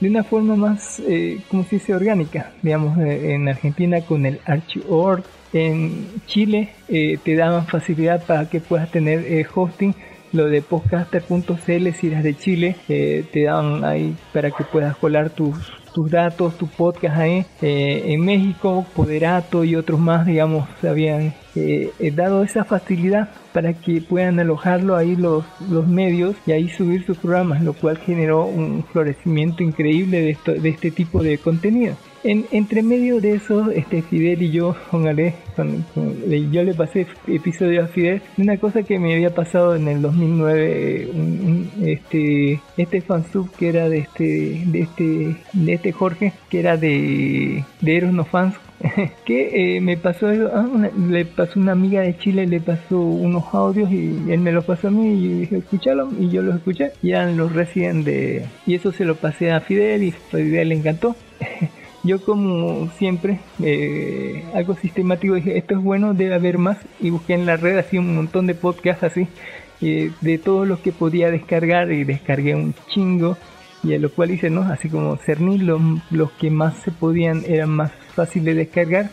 Speaker 7: de una forma más, eh, como se dice, orgánica. Digamos, eh, en Argentina con el Archive.org, en Chile eh, te daban facilidad para que puedas tener hosting. Lo de podcaster.cl, si eres de Chile, te daban ahí para que puedas colar tus, tus datos, tu podcast ahí. en México, Poderato y otros más, digamos, habían eh, dado esa facilidad para que puedan alojarlo ahí los, los medios y ahí subir sus programas, lo cual generó un florecimiento increíble de, esto, de este tipo de contenido. En, entre medio de eso, este Fidel y yo, póngale, con, con, yo le pasé episodio a Fidel de una cosa que me había pasado en el 2009, un, un, este, este fansub que era de este, de este, de este Jorge, que era de, de Eros No Fans, que eh, me pasó ah, una, le pasó una amiga de Chile, le pasó unos audios y él me los pasó a mí y dije, escúchalo, y yo los escuché, y eran los recién de... Y eso se lo pasé a Fidel y Fidel le encantó. yo como siempre, eh, algo sistemático, dije, esto es bueno, debe haber más, y busqué en la red así un montón de podcasts así, eh, de todos los que podía descargar, y descargué un chingo, y a lo cual hice, ¿no? Así como cernir los, los que más se podían, eran más fáciles de descargar,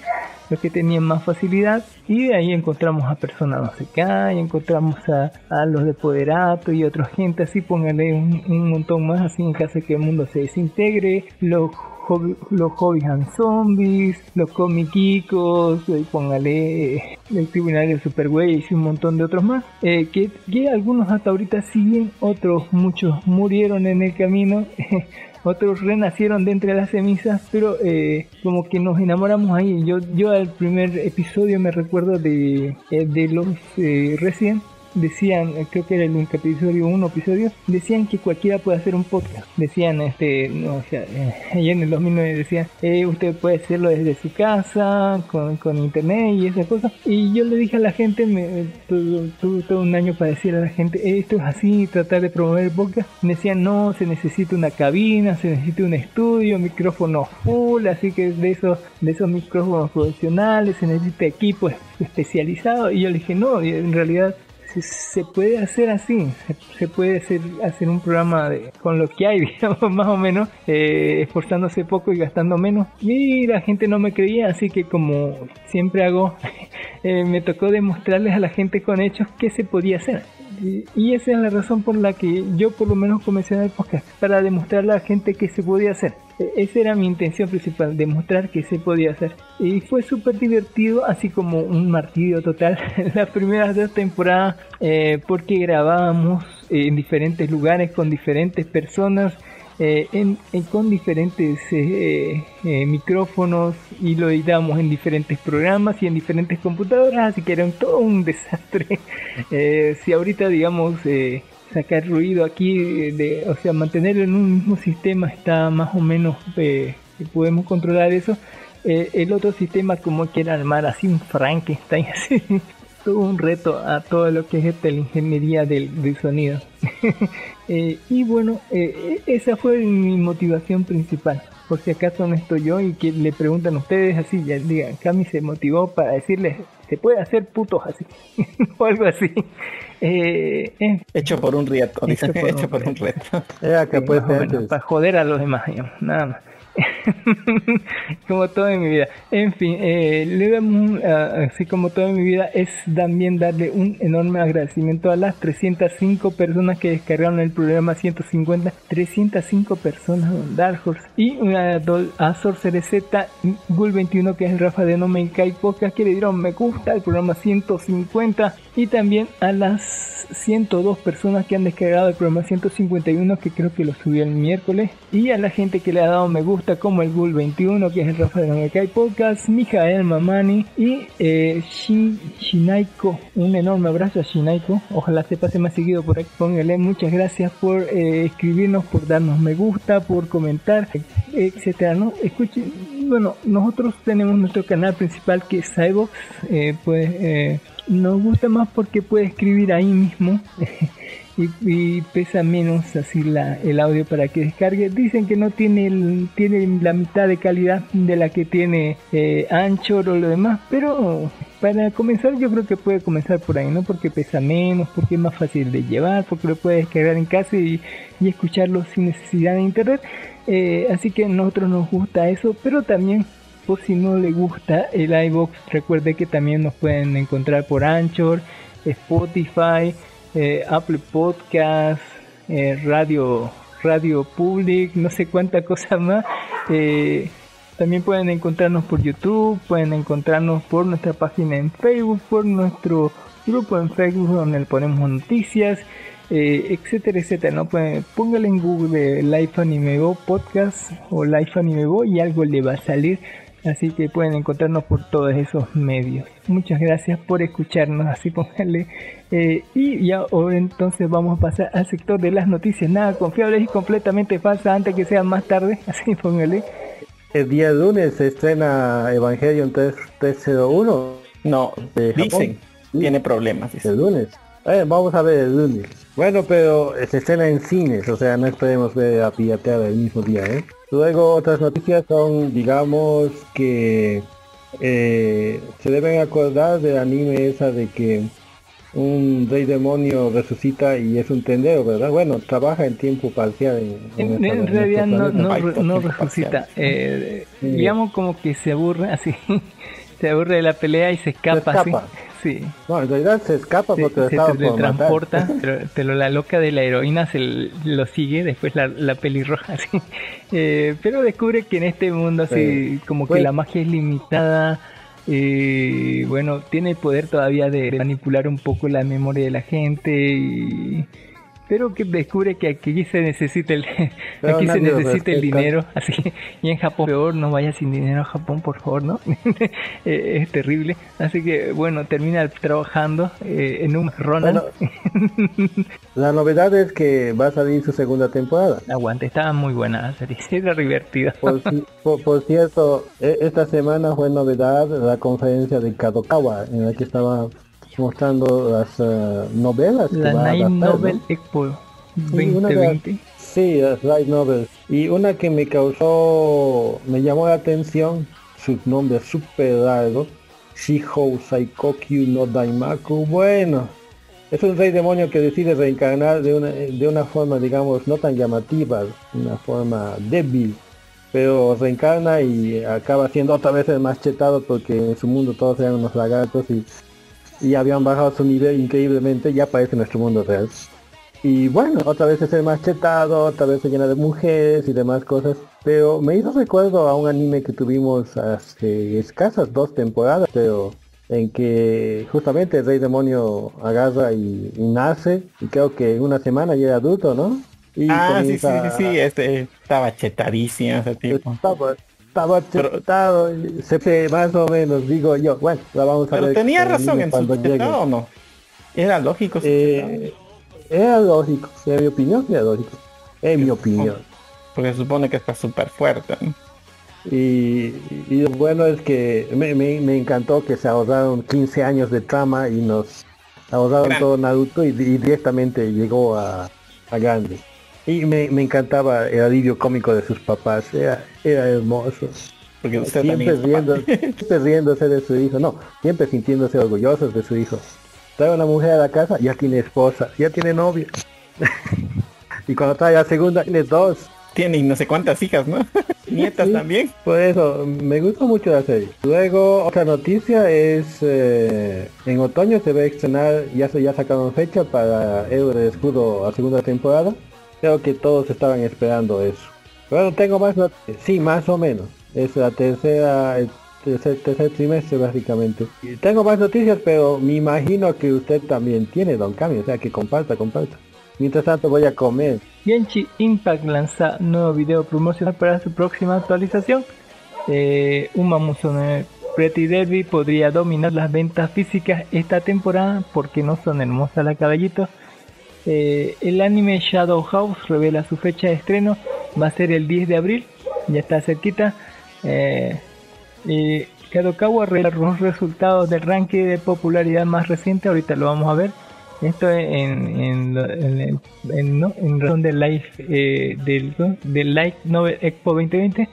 Speaker 7: los que tenían más facilidad, y de ahí encontramos a personas no sé y encontramos a, a, los de Poderato y otra gente, así póngale un, un montón más, así en caso de que el mundo se desintegre, los hobby, los hobbies and zombies, los comiquicos, y póngale el tribunal de Superway y un montón de otros más, eh, que, que, algunos hasta ahorita siguen, otros muchos murieron en el camino. otros renacieron de entre las cenizas, pero eh, como que nos enamoramos ahí. Yo, yo al primer episodio me recuerdo de, eh, de los eh, Resident decían, eh, creo que era el episodio 1 episodio, decían que cualquiera puede hacer un podcast. Decían, este, no, o sea, eh, allá en el 2009 decían, eh, usted puede hacerlo desde su casa, con, con internet y esas cosas. Y yo le dije a la gente, me tuve tuve todo un año para decir a la gente, "Eh, esto es así, tratar de promover podcast. Me decían, no, se necesita una cabina, se necesita un estudio, micrófono full, así que de esos, de esos micrófonos profesionales se necesita equipo es- especializado. Y yo le dije, no, en realidad se, se puede hacer así, se, puede hacer, un programa de, con lo que hay, digamos, más o menos, eh, esforzándose poco y gastando menos. Y la gente no me creía, así que como siempre hago, eh, me tocó demostrarles a la gente con hechos qué se podía hacer. Y, esa es la razón por la que yo por lo menos comencé el podcast, para demostrarle a la gente que se podía hacer. E- Esa era mi intención principal, demostrar que se podía hacer. Y fue súper divertido, así como un martirio total, las primeras dos temporadas, eh, porque grabábamos en diferentes lugares con diferentes personas. Eh, con diferentes eh, eh, micrófonos y lo editábamos en diferentes programas y en diferentes computadoras, así que era un- todo un desastre. Eh, si ahorita, digamos, sacar ruido aquí, de, o sea, mantenerlo en un mismo sistema está más o menos, podemos controlar eso. El otro sistema como que era armar así un Frankenstein, así, todo un reto a todo lo que es esta, la ingeniería del, del sonido. Eh, y bueno, eh, esa fue mi motivación principal. Por si acaso no estoy yo y que le preguntan a ustedes así, ya digan, Cami se motivó para decirles, se puede hacer putos así, o algo así. Eh, eh,
Speaker 8: Hecho por un reto, dice,
Speaker 7: Hecho por un
Speaker 8: hecho por un reto.
Speaker 9: Era que
Speaker 7: Sí, más o menos,
Speaker 9: antes.
Speaker 7: para joder a los demás, digamos, nada más. como todo en mi vida. En fin, eh, le damos, un, ah, así como todo en mi vida, es también darle un enorme agradecimiento a las 305 personas que descargaron el programa 150. 305 personas, don Dark Horse. Y una do- a Sorcerer Z, Gul21, que es el Rafa de No Me Podcast, que le dieron me gusta al programa 150. Y también a las 102 personas que han descargado el programa 151 que creo que lo subió el miércoles y a la gente que le ha dado me gusta como el Gul 21 que es el Rafa de Podcast, Mijael Mamani y eh, Shin- Shinaiko. Un enorme abrazo a Shinaiko. Ojalá se pase más seguido por aquí. Póngale muchas gracias por eh, escribirnos, por darnos me gusta, por comentar, etcétera. ¿no? Escuchen, bueno, nosotros tenemos nuestro canal principal que es Cybox. Eh, pues eh, nos gusta más porque puede escribir ahí mismo y, pesa menos así la, el audio para que descargue. Dicen que no tiene, el- tiene la mitad de calidad de la que tiene eh, Anchor o lo demás, pero para comenzar yo creo que puede comenzar por ahí, ¿no? Porque pesa menos, porque es más fácil de llevar, porque lo puede descargar en casa y escucharlo sin necesidad de internet. Eh, así que a nosotros nos gusta eso, pero también por si no le gusta el iBox, recuerde que también nos pueden encontrar por Anchor, Spotify, eh, Apple Podcast, eh, Radio Radio Public, no sé cuánta cosa más. También pueden encontrarnos por YouTube, pueden encontrarnos por nuestra página en Facebook, por nuestro grupo en Facebook donde le ponemos noticias, eh, etcétera, etcétera. ¿no? Pueden, póngale en Google Life Anime Go Podcast o Life Anime Go y algo le va a salir. Así que pueden encontrarnos por todos esos medios. Muchas gracias por escucharnos. Así pónganle. Eh, y ya ahora entonces vamos a pasar al sector de las noticias. Nada confiables y completamente falsas antes que sea más tarde. Así póngale.
Speaker 9: El día lunes se estrena Evangelion 3, 301.
Speaker 8: No,
Speaker 9: de Japón.
Speaker 8: dicen, tiene problemas. dice.
Speaker 9: El lunes. Eh, vamos a ver el lunes. Bueno, pero se estrena en cines, o sea, no esperemos ver a piratear el mismo día, ¿eh? Luego otras noticias son, digamos, que eh, se deben acordar del anime esa de que un rey demonio resucita y es un tendero, ¿verdad? Bueno, trabaja en tiempo parcial. En,
Speaker 7: En, en
Speaker 9: en
Speaker 7: realidad
Speaker 9: este
Speaker 7: no,
Speaker 9: planeta.
Speaker 7: no, no resucita. Eh,
Speaker 9: Sí.
Speaker 7: Digamos como que se aburre así. se aburre de la pelea y se escapa. así.
Speaker 9: escapa.
Speaker 7: Sí.
Speaker 9: No, en realidad se escapa
Speaker 7: se,
Speaker 9: porque
Speaker 7: se
Speaker 9: por matar.
Speaker 7: teletransporta, pero, pero la loca de la heroína se lo sigue, después la, la pelirroja, así. Eh, pero descubre que en este mundo así,
Speaker 9: Sí.
Speaker 7: como que
Speaker 9: Pues-
Speaker 7: la magia es limitada, y bueno, tiene el poder todavía de manipular un poco la memoria de la gente, y... pero que descubre que aquí se necesita el,
Speaker 9: Pero
Speaker 7: aquí se necesita el dinero, así y en Japón peor, no vaya sin dinero a Japón, por favor, ¿no? Eh, es terrible, así que bueno, termina trabajando eh, en un Ronan.
Speaker 9: La novedad es que va a salir su segunda temporada.
Speaker 7: Aguante, estaba muy buena la serie, era divertida.
Speaker 9: Por, por- por cierto, e- esta semana fue novedad la conferencia de Kadokawa en la que estaba mostrando las eh, novelas que
Speaker 7: La
Speaker 9: va a
Speaker 7: Nine
Speaker 9: adaptar, ¿no?
Speaker 7: Novel Expo
Speaker 9: de las-
Speaker 7: 2020.
Speaker 9: Sí, las light novels. Y una que me causó, me llamó la atención, su nombre súper largo, Shihou Saikokyu no Daimaku. Bueno, es un rey demonio que decide reencarnar de una, de una forma, digamos, no tan llamativa, una forma débil. Pero reencarna y acaba siendo otra vez el más chetado porque en su mundo todos eran unos lagartos y, y habían bajado su nivel increíblemente, ya aparece en nuestro mundo real. Y bueno, otra vez es el más chetado, otra vez se llena de mujeres y demás cosas. Pero me hizo recuerdo a un anime que tuvimos hace escasas dos temporadas, pero en que justamente el rey demonio agarra y, y nace, y creo que en una semana ya era adulto, ¿no? Y
Speaker 8: ah, sí, sí, sí, sí, este estaba chetadísimo ese tipo.
Speaker 9: Estaba, estaba chetado, y se ve más o menos, digo yo, bueno, la vamos a
Speaker 8: Pero
Speaker 9: ver.
Speaker 8: tenía razón en su chetado o no. Era lógico.
Speaker 9: Eh, era lógico, en mi opinión era lógico. En mi opinión.
Speaker 8: Porque se supone que está súper fuerte. ¿no?
Speaker 9: Y, y lo bueno es que me, me- me encantó que se ahorraron 15 años de trama y nos ahorraron
Speaker 8: Gran.
Speaker 9: todo Naruto y, y directamente llegó a, a grande. Y me, me encantaba el alivio cómico de sus papás, era, era hermoso.
Speaker 8: Porque usted
Speaker 9: siempre riendo, siempre riéndose de su hijo, no, siempre sintiéndose orgullosos de su hijo. Trae una mujer a la casa, ya tiene esposa, ya tiene novia. y cuando trae la segunda, tiene dos.
Speaker 8: Tiene no sé cuántas hijas, ¿no? Nietas
Speaker 9: Sí,
Speaker 8: también.
Speaker 9: Por eso, me gusta mucho la serie. Luego, otra noticia es, eh, en otoño se va a estrenar, ya se ya sacaron fecha para Héroe de Escudo a segunda temporada. Creo que todos estaban esperando eso. Bueno, tengo más noticias. Sí, más o menos. Es la tercera, el tercer, trimestre básicamente. Tengo más noticias, pero me imagino que usted también tiene, Don Cami, o sea que comparta, comparta. Mientras tanto voy a comer.
Speaker 7: Genshin Impact lanza nuevo video promocional para su próxima actualización. Eh, Uma Musume Pretty Derby podría dominar las ventas físicas esta temporada porque no son hermosas la caballito. Eh, el anime Shadow House revela su fecha de estreno, va a ser el 10 de abril, ya está cerquita. Eh, y Kadokawa revela los resultados del ranking de popularidad más reciente, ahorita lo vamos a ver. Esto en, en, en, en, razón del live eh, del, Expo 2020.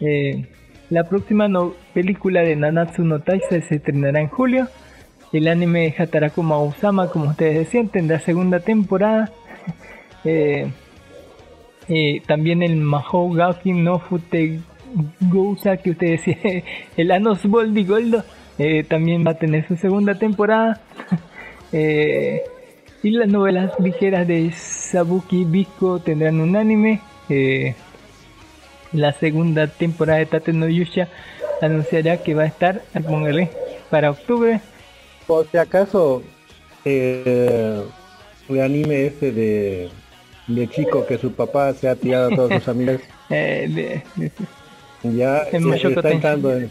Speaker 7: Eh, la próxima película de Nanatsu no Taizai se estrenará en julio. El anime de Hataraku Mausama, como ustedes decían, tendrá segunda temporada. Eh, eh, también el Mahou Gaukin no Fute Gousa, que ustedes decían, el Anos Boldi Goldo, eh, también va a tener su segunda temporada. Eh, y las novelas ligeras de Sabuki Biko tendrán un anime. La segunda temporada de Tate no Yusha anunciará que va a estar, póngale, para octubre.
Speaker 9: Por si acaso, eh, el anime este de, de chico que su papá se ha tirado a todos sus amigos,
Speaker 7: Eh, de- de-
Speaker 9: ya
Speaker 7: El
Speaker 9: se- está entrando en...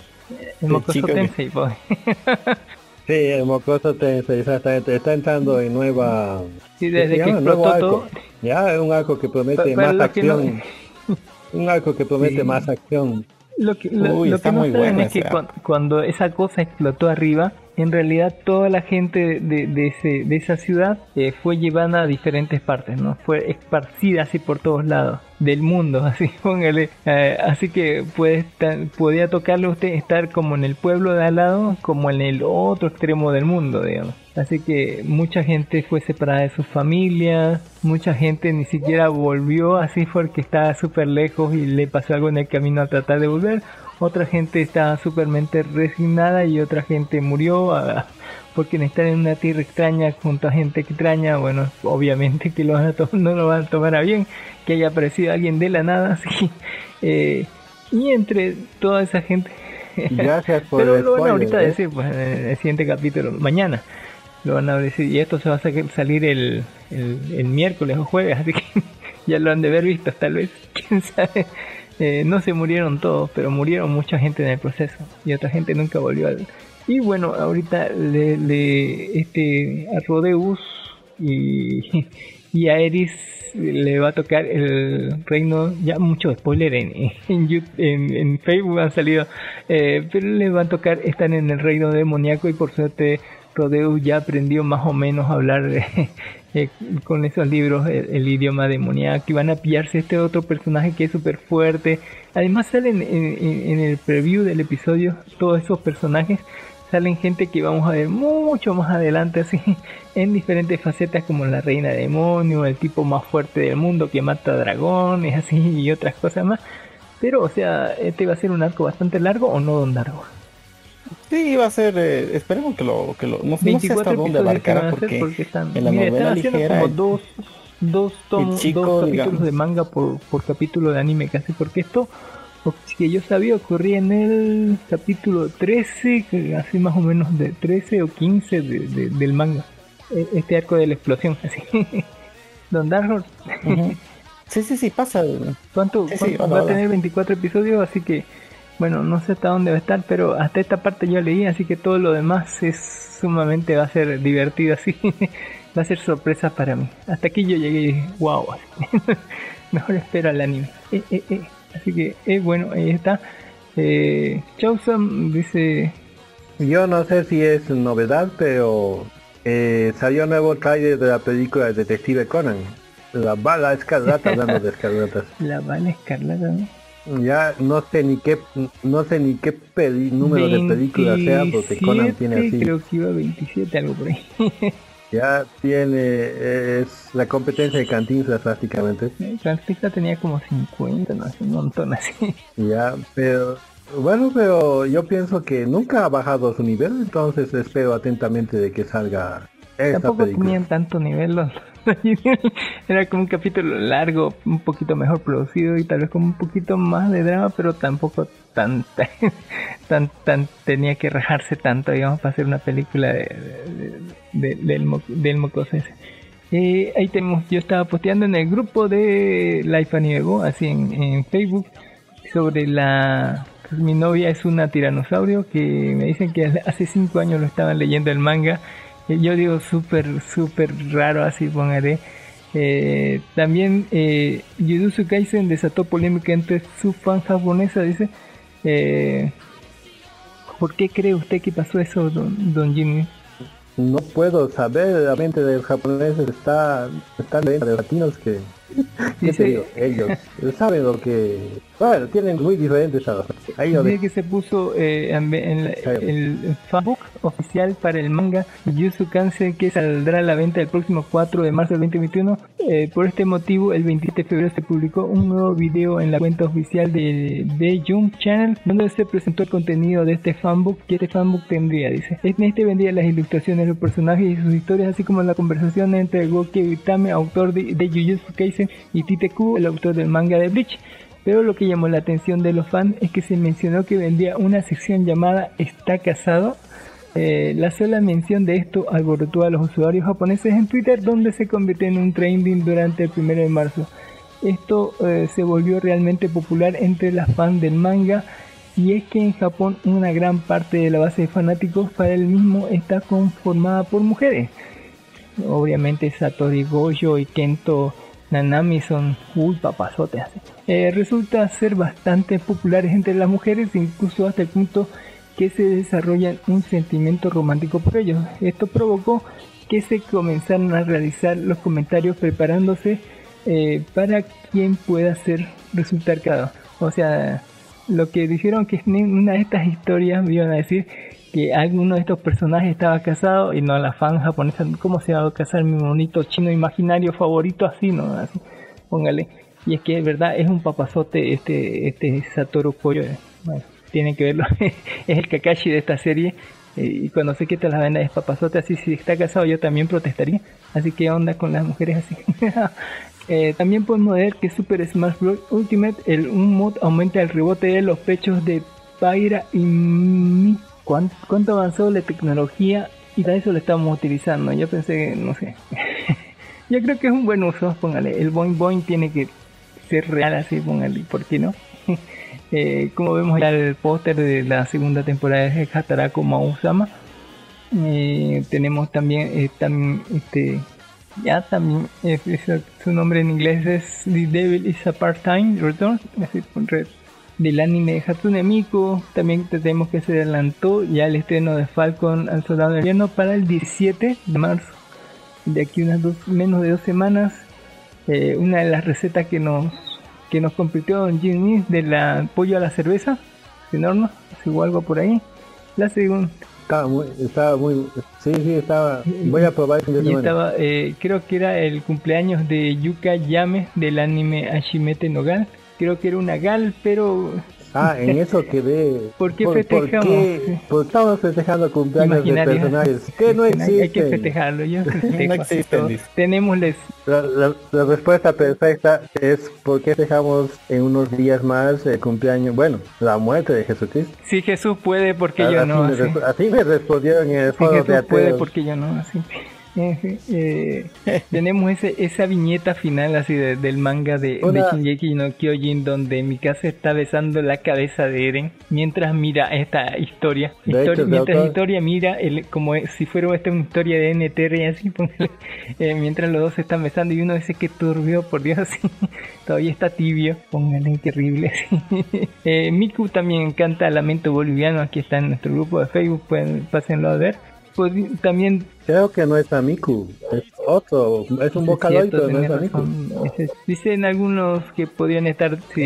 Speaker 7: el
Speaker 9: que-
Speaker 7: Tensei, pues.
Speaker 9: Sí, el Mocoso Tensei, exactamente, está entrando en nueva...
Speaker 7: Sí,
Speaker 9: ¿qué
Speaker 7: desde que explotó
Speaker 9: arco.
Speaker 7: todo.
Speaker 9: Ya, es un arco que promete más
Speaker 7: no-
Speaker 9: acción. Un arco que promete
Speaker 7: Sí.
Speaker 9: más acción.
Speaker 7: Lo que, lo,
Speaker 8: Uy,
Speaker 7: lo
Speaker 8: está
Speaker 7: que no
Speaker 8: muy
Speaker 7: saben
Speaker 8: bueno
Speaker 7: es que
Speaker 8: ese
Speaker 7: cuan- cuando, esa cosa explotó arriba, en realidad toda la gente de, de, ese, de esa ciudad eh, fue llevada a diferentes partes, ¿no? Fue esparcida así por todos lados del mundo, así póngale. Eh, así que estar, podía tocarle a usted estar como en el pueblo de al lado, como en el otro extremo del mundo, digamos. Así que mucha gente fue separada de sus familias, mucha gente ni siquiera volvió así porque estaba súper lejos y le pasó algo en el camino a tratar de volver. Otra gente estaba supermente resignada y otra gente murió ah, porque estar en una tierra extraña junto a gente extraña, bueno, obviamente que lo van a no lo van a tomar a bien que haya aparecido alguien de la nada, así. eh, y entre toda esa gente
Speaker 9: Gracias por
Speaker 7: pero lo van
Speaker 9: spoiler,
Speaker 7: ahorita a
Speaker 9: ¿eh?
Speaker 7: decir pues, en el siguiente capítulo, mañana. lo van a decir. Y esto se va a salir el, el, el miércoles o jueves, así que ya lo han de haber visto, tal vez. Quién sabe. Eh, no se murieron todos, pero murieron mucha gente en el proceso. Y otra gente nunca volvió al. Y bueno, ahorita le, le- este, a Rodeus y, y a Eris le va a tocar el reino, ya mucho spoiler en, en, Facebook han salido, eh, pero le va a tocar estar en el reino demoníaco y por suerte Rodeus ya aprendió más o menos a hablar eh, eh, con esos libros el, idioma demoníaco y van a pillarse este otro personaje que es súper fuerte. Además salen en, en- en el preview del episodio todos esos personajes salen gente que vamos a ver mucho más adelante así en diferentes facetas como la reina demonio, el tipo más fuerte del mundo que mata dragones así y otras cosas más. Pero o sea, este va a ser un arco bastante largo o no don Dargo.
Speaker 8: Sí, va a ser, eh, esperemos que lo, que lo, no, no sé
Speaker 7: 24
Speaker 8: hasta dónde abarcará porque,
Speaker 7: porque están,
Speaker 8: en la
Speaker 7: mira, están
Speaker 8: novela
Speaker 7: haciendo
Speaker 8: ligera
Speaker 7: como dos, dos, tomos,
Speaker 8: chico,
Speaker 7: dos capítulos
Speaker 8: digamos.
Speaker 7: de manga por, por capítulo de anime casi, porque esto, que yo sabía, ocurría en el capítulo 13, que así más o menos de 13 o 15 de, de- del manga. E- Este arco de la explosión, así. Don Dark Horse.
Speaker 8: Ujú. Sí, sí, sí, pasa.
Speaker 7: ¿Cuánto,
Speaker 8: Sí, sí,
Speaker 7: cuánto-
Speaker 8: hola,
Speaker 7: va a tener 24 episodios? Así que, bueno, no sé hasta dónde va a estar, pero hasta esta parte yo leí, así que todo lo demás es sumamente, va a ser divertido, así. va a ser sorpresa para mí. Hasta aquí yo llegué y dije, wow, mejor espero al anime. Eh, eh, eh. Así que, eh, bueno, ahí está. Eh, dice,
Speaker 9: Yo no sé si es novedad, pero eh, salió nuevo trailer de la película de Detective Conan. La bala escarlata, hablando de escarlatas.
Speaker 7: la bala escarlata, ¿no?
Speaker 9: Ya no sé ni qué, no sé ni qué número de película sea, porque Conan tiene
Speaker 7: 27,
Speaker 9: así.
Speaker 7: creo que iba 27, algo por ahí.
Speaker 9: Ya tiene, es la competencia de Cantinflas prácticamente.
Speaker 7: Francisca tenía como 50, no sé, un montón así.
Speaker 9: Ya, pero bueno, pero yo pienso que nunca ha bajado su nivel, entonces espero atentamente de que salga esta
Speaker 7: Tampoco
Speaker 9: película.
Speaker 7: tenían tanto nivel los era como un capítulo largo, un poquito mejor producido y tal vez como un poquito más de drama, pero tampoco tan tan tan tenía que rajarse tanto, digamos, para hacer una película de, de- de- del, del mocoso. Eh, ahí tenemos, yo estaba posteando en el grupo de Life Anime Go, así en, en Facebook, sobre la... mi novia es una tiranosaurio que me dicen que hace cinco años lo estaban leyendo el manga. Yo digo súper, súper raro, así póngale. Eh, también eh, Jujutsu Kaisen desató polémica entre su fan japonesa, dice. Eh, ¿Por qué cree usted que pasó eso, don, don Jimmy?
Speaker 9: No puedo saber, la mente de los japoneses está, está de los latinos que, ¿qué
Speaker 7: Dice-
Speaker 9: te digo? ellos saben lo que, bueno, tienen muy diferentes a ahí lo de-
Speaker 7: que se puso eh, en, en el fanbook oficial para el manga Jujutsu Kaisen que saldrá a la venta el próximo 4 de marzo del 2021. Eh, por este motivo, el 27 de febrero se publicó un nuevo video en la cuenta oficial de, de Jump Channel donde se presentó el contenido de este fanbook que este fanbook tendría. Dice, en este vendría las ilustraciones de los personajes y sus historias, así como la conversación entre Goki Utame, autor de, de Jujutsu Kaisen, y Tite Kubo, el autor del manga de Bleach. Pero lo que llamó la atención de los fans es que se mencionó que vendría una sección llamada Está casado. Eh, la sola mención de esto alborotó a los usuarios japoneses en Twitter, donde se convirtió en un trending durante el 1 de marzo. Esto eh, se volvió realmente popular entre las fans del manga y es que en Japón una gran parte de la base de fanáticos para el mismo está conformada por mujeres. Obviamente Satori Gojo y Kento Nanami son uy papazotes. Eh, resulta ser bastante populares entre las mujeres, incluso hasta el punto que se desarrolla un sentimiento romántico por ellos. Esto provocó que se comenzaran a realizar los comentarios preparándose eh, para quien pueda ser resultar cada. O sea, lo que dijeron que en una de estas historias iban a decir que alguno de estos personajes estaba casado y no la fan japonesa, ¿cómo se va a casar mi bonito chino imaginario favorito así, no? Así, póngale. Y es que es verdad, es un papazote este, este Satoru Koyo. eh. Tienen que verlo, es el Kakashi de esta serie. eh, y cuando sé que te las venda es papazote, así si está casado yo también protestaría. Así que onda con las mujeres así. Eh, también podemos ver que Super Smash Bros. Ultimate, el, un mod aumenta el rebote de los pechos de Pyra y Mi. ¿Cuánto, cuánto avanzó la tecnología y para eso lo estamos utilizando. Yo pensé no sé. Yo creo que es un buen uso, póngale. El boing boing tiene que ser real así, póngale, ¿por qué no? Eh, como vemos el póster de la segunda temporada de Hatarako Mausama, eh, tenemos también, eh, tam- este, ya también, eh, es- su nombre en inglés es The Devil is a Part-Time Return, es del anime de Hatsune Miku. También tenemos que se adelantó ya el estreno de Falcon al Soldado del Invierno para el 17 de marzo. De aquí unas dos, menos de dos semanas, eh, una de las recetas que nos que nos compartió Don Jimmy de la pollo a la cerveza, sin horno, o algo por ahí. La segunda
Speaker 9: Estaba muy, estaba muy, sí, sí, estaba, voy a probar
Speaker 7: y estaba, eh, creo que era el cumpleaños de Yuka Yame del anime Ashimete no Gal. Creo que era una Gal, pero
Speaker 9: Ah, en eso quedé.
Speaker 7: ¿Por qué
Speaker 9: ¿Por,
Speaker 7: festejamos?
Speaker 9: qué, por qué estamos festejando cumpleaños de personajes que no
Speaker 7: Hay que
Speaker 9: existen?
Speaker 7: festejarlo, yo festejo
Speaker 8: No existen.
Speaker 7: Tenemos les
Speaker 9: La, la- la respuesta perfecta es por qué festejamos en unos días más el cumpleaños, bueno, la muerte de Jesucristo.
Speaker 7: si Jesús puede, porque
Speaker 9: A-
Speaker 7: yo
Speaker 9: así,
Speaker 7: no.
Speaker 9: me
Speaker 7: así.
Speaker 9: así me respondieron en el
Speaker 7: Si
Speaker 9: foro de
Speaker 7: Jesús puede,
Speaker 9: ateos.
Speaker 7: porque yo no. Así. Eh, tenemos ese, esa viñeta final así de- del manga de, de
Speaker 9: Una-
Speaker 7: Shingeki no Kyojin donde Mikasa está besando la cabeza de Eren mientras mira esta historia.
Speaker 9: De
Speaker 7: Histori-
Speaker 9: hecho, de
Speaker 7: mientras
Speaker 9: autor-
Speaker 7: historia mira el, como si fuera esta una historia de NTR y así eh, mientras los dos se están besando y uno dice que turbio, por Dios, así, todavía está tibio, póngale terrible. así. Eh, Miku también canta Lamento Boliviano, aquí está en nuestro grupo de Facebook, pueden pásenlo a ver. Pod- También
Speaker 9: Creo que no es Amiku, es otro, es un vocaloid, pero no es Amiku.
Speaker 7: razón. Dicen algunos que podrían estar, sí,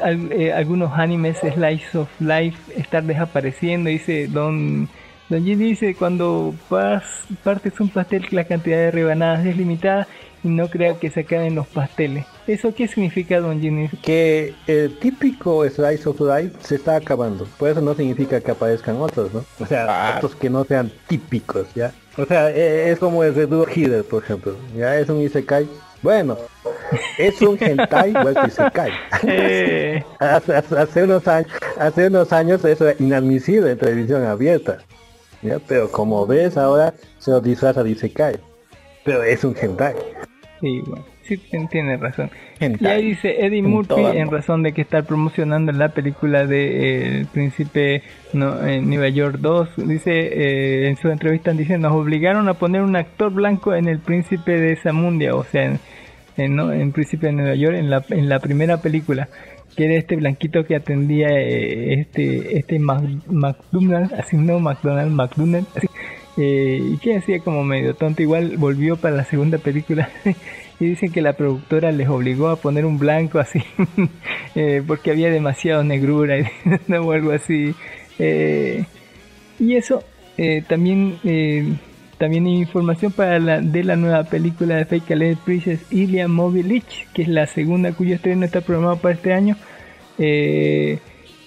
Speaker 7: al- eh, algunos animes Slice of Life estar desapareciendo. Dice Don Don Jin dice cuando pas- partes un pastel la cantidad de rebanadas es limitada no crea que se acaben los pasteles. ¿Eso qué significa Don Jin?
Speaker 9: Que el típico Slice of Life se está acabando, por eso no significa que aparezcan otros, ¿no? O sea,
Speaker 8: Ah.
Speaker 9: otros que no sean típicos, ¿ya? O sea, e- es como el Redo Healer, por ejemplo, ya es un Isekai. Bueno, es un hentai vuelto Isekai.
Speaker 7: Eh,
Speaker 9: hace, hace- hace unos años, hace unos años eso era inadmisible en televisión abierta. ¿ya? Pero como ves ahora se lo disfraza de Isekai. Pero es un hentai.
Speaker 7: Sí, bueno, sí tien- tiene razón. Y
Speaker 8: Hentai.
Speaker 7: ahí dice Eddie
Speaker 8: En
Speaker 7: Murphy en razón de que está promocionando la película de eh, El Príncipe no, en Nueva York 2. Dice eh, en su entrevista dice nos obligaron a poner un actor blanco en El Príncipe de Zamundia, o sea, en, en, ¿no? en Príncipe de Nueva York en la, en la primera película. Que era este blanquito que atendía eh, este este Mac- McDonald's, así no McDonald's, McDonald's, así, eh, y que hacía como medio tonto, igual volvió para la segunda película y dicen que la productora les obligó a poner un blanco así eh, porque había demasiado negrura o algo así. Eh, y eso también también hay información para la, de la nueva película de Fake Alert Princess Ilya Movilich, que es la segunda cuyo estreno está programado para este año.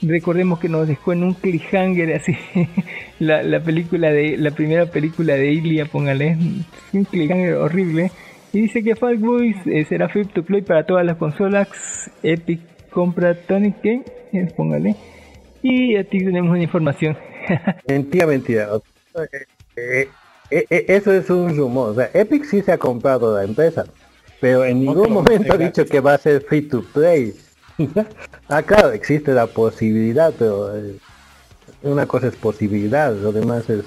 Speaker 7: Recordemos que nos dejó en un cliffhanger así la, la película de la primera película de Ilya, póngale, un cliffhanger horrible. Y dice que Fall Boys eh, será free to play para todas las consolas. Epic compra Tonic Game, eh, póngale. Y aquí tenemos una información.
Speaker 9: Mentira, mentira. Eh, eso es un rumor. O sea, Epic sí se ha comprado la empresa. Pero en ningún
Speaker 8: Otro,
Speaker 9: momento ha dicho que va a ser free to play. ah, claro, existe la posibilidad, pero eh, una cosa es posibilidad, lo demás es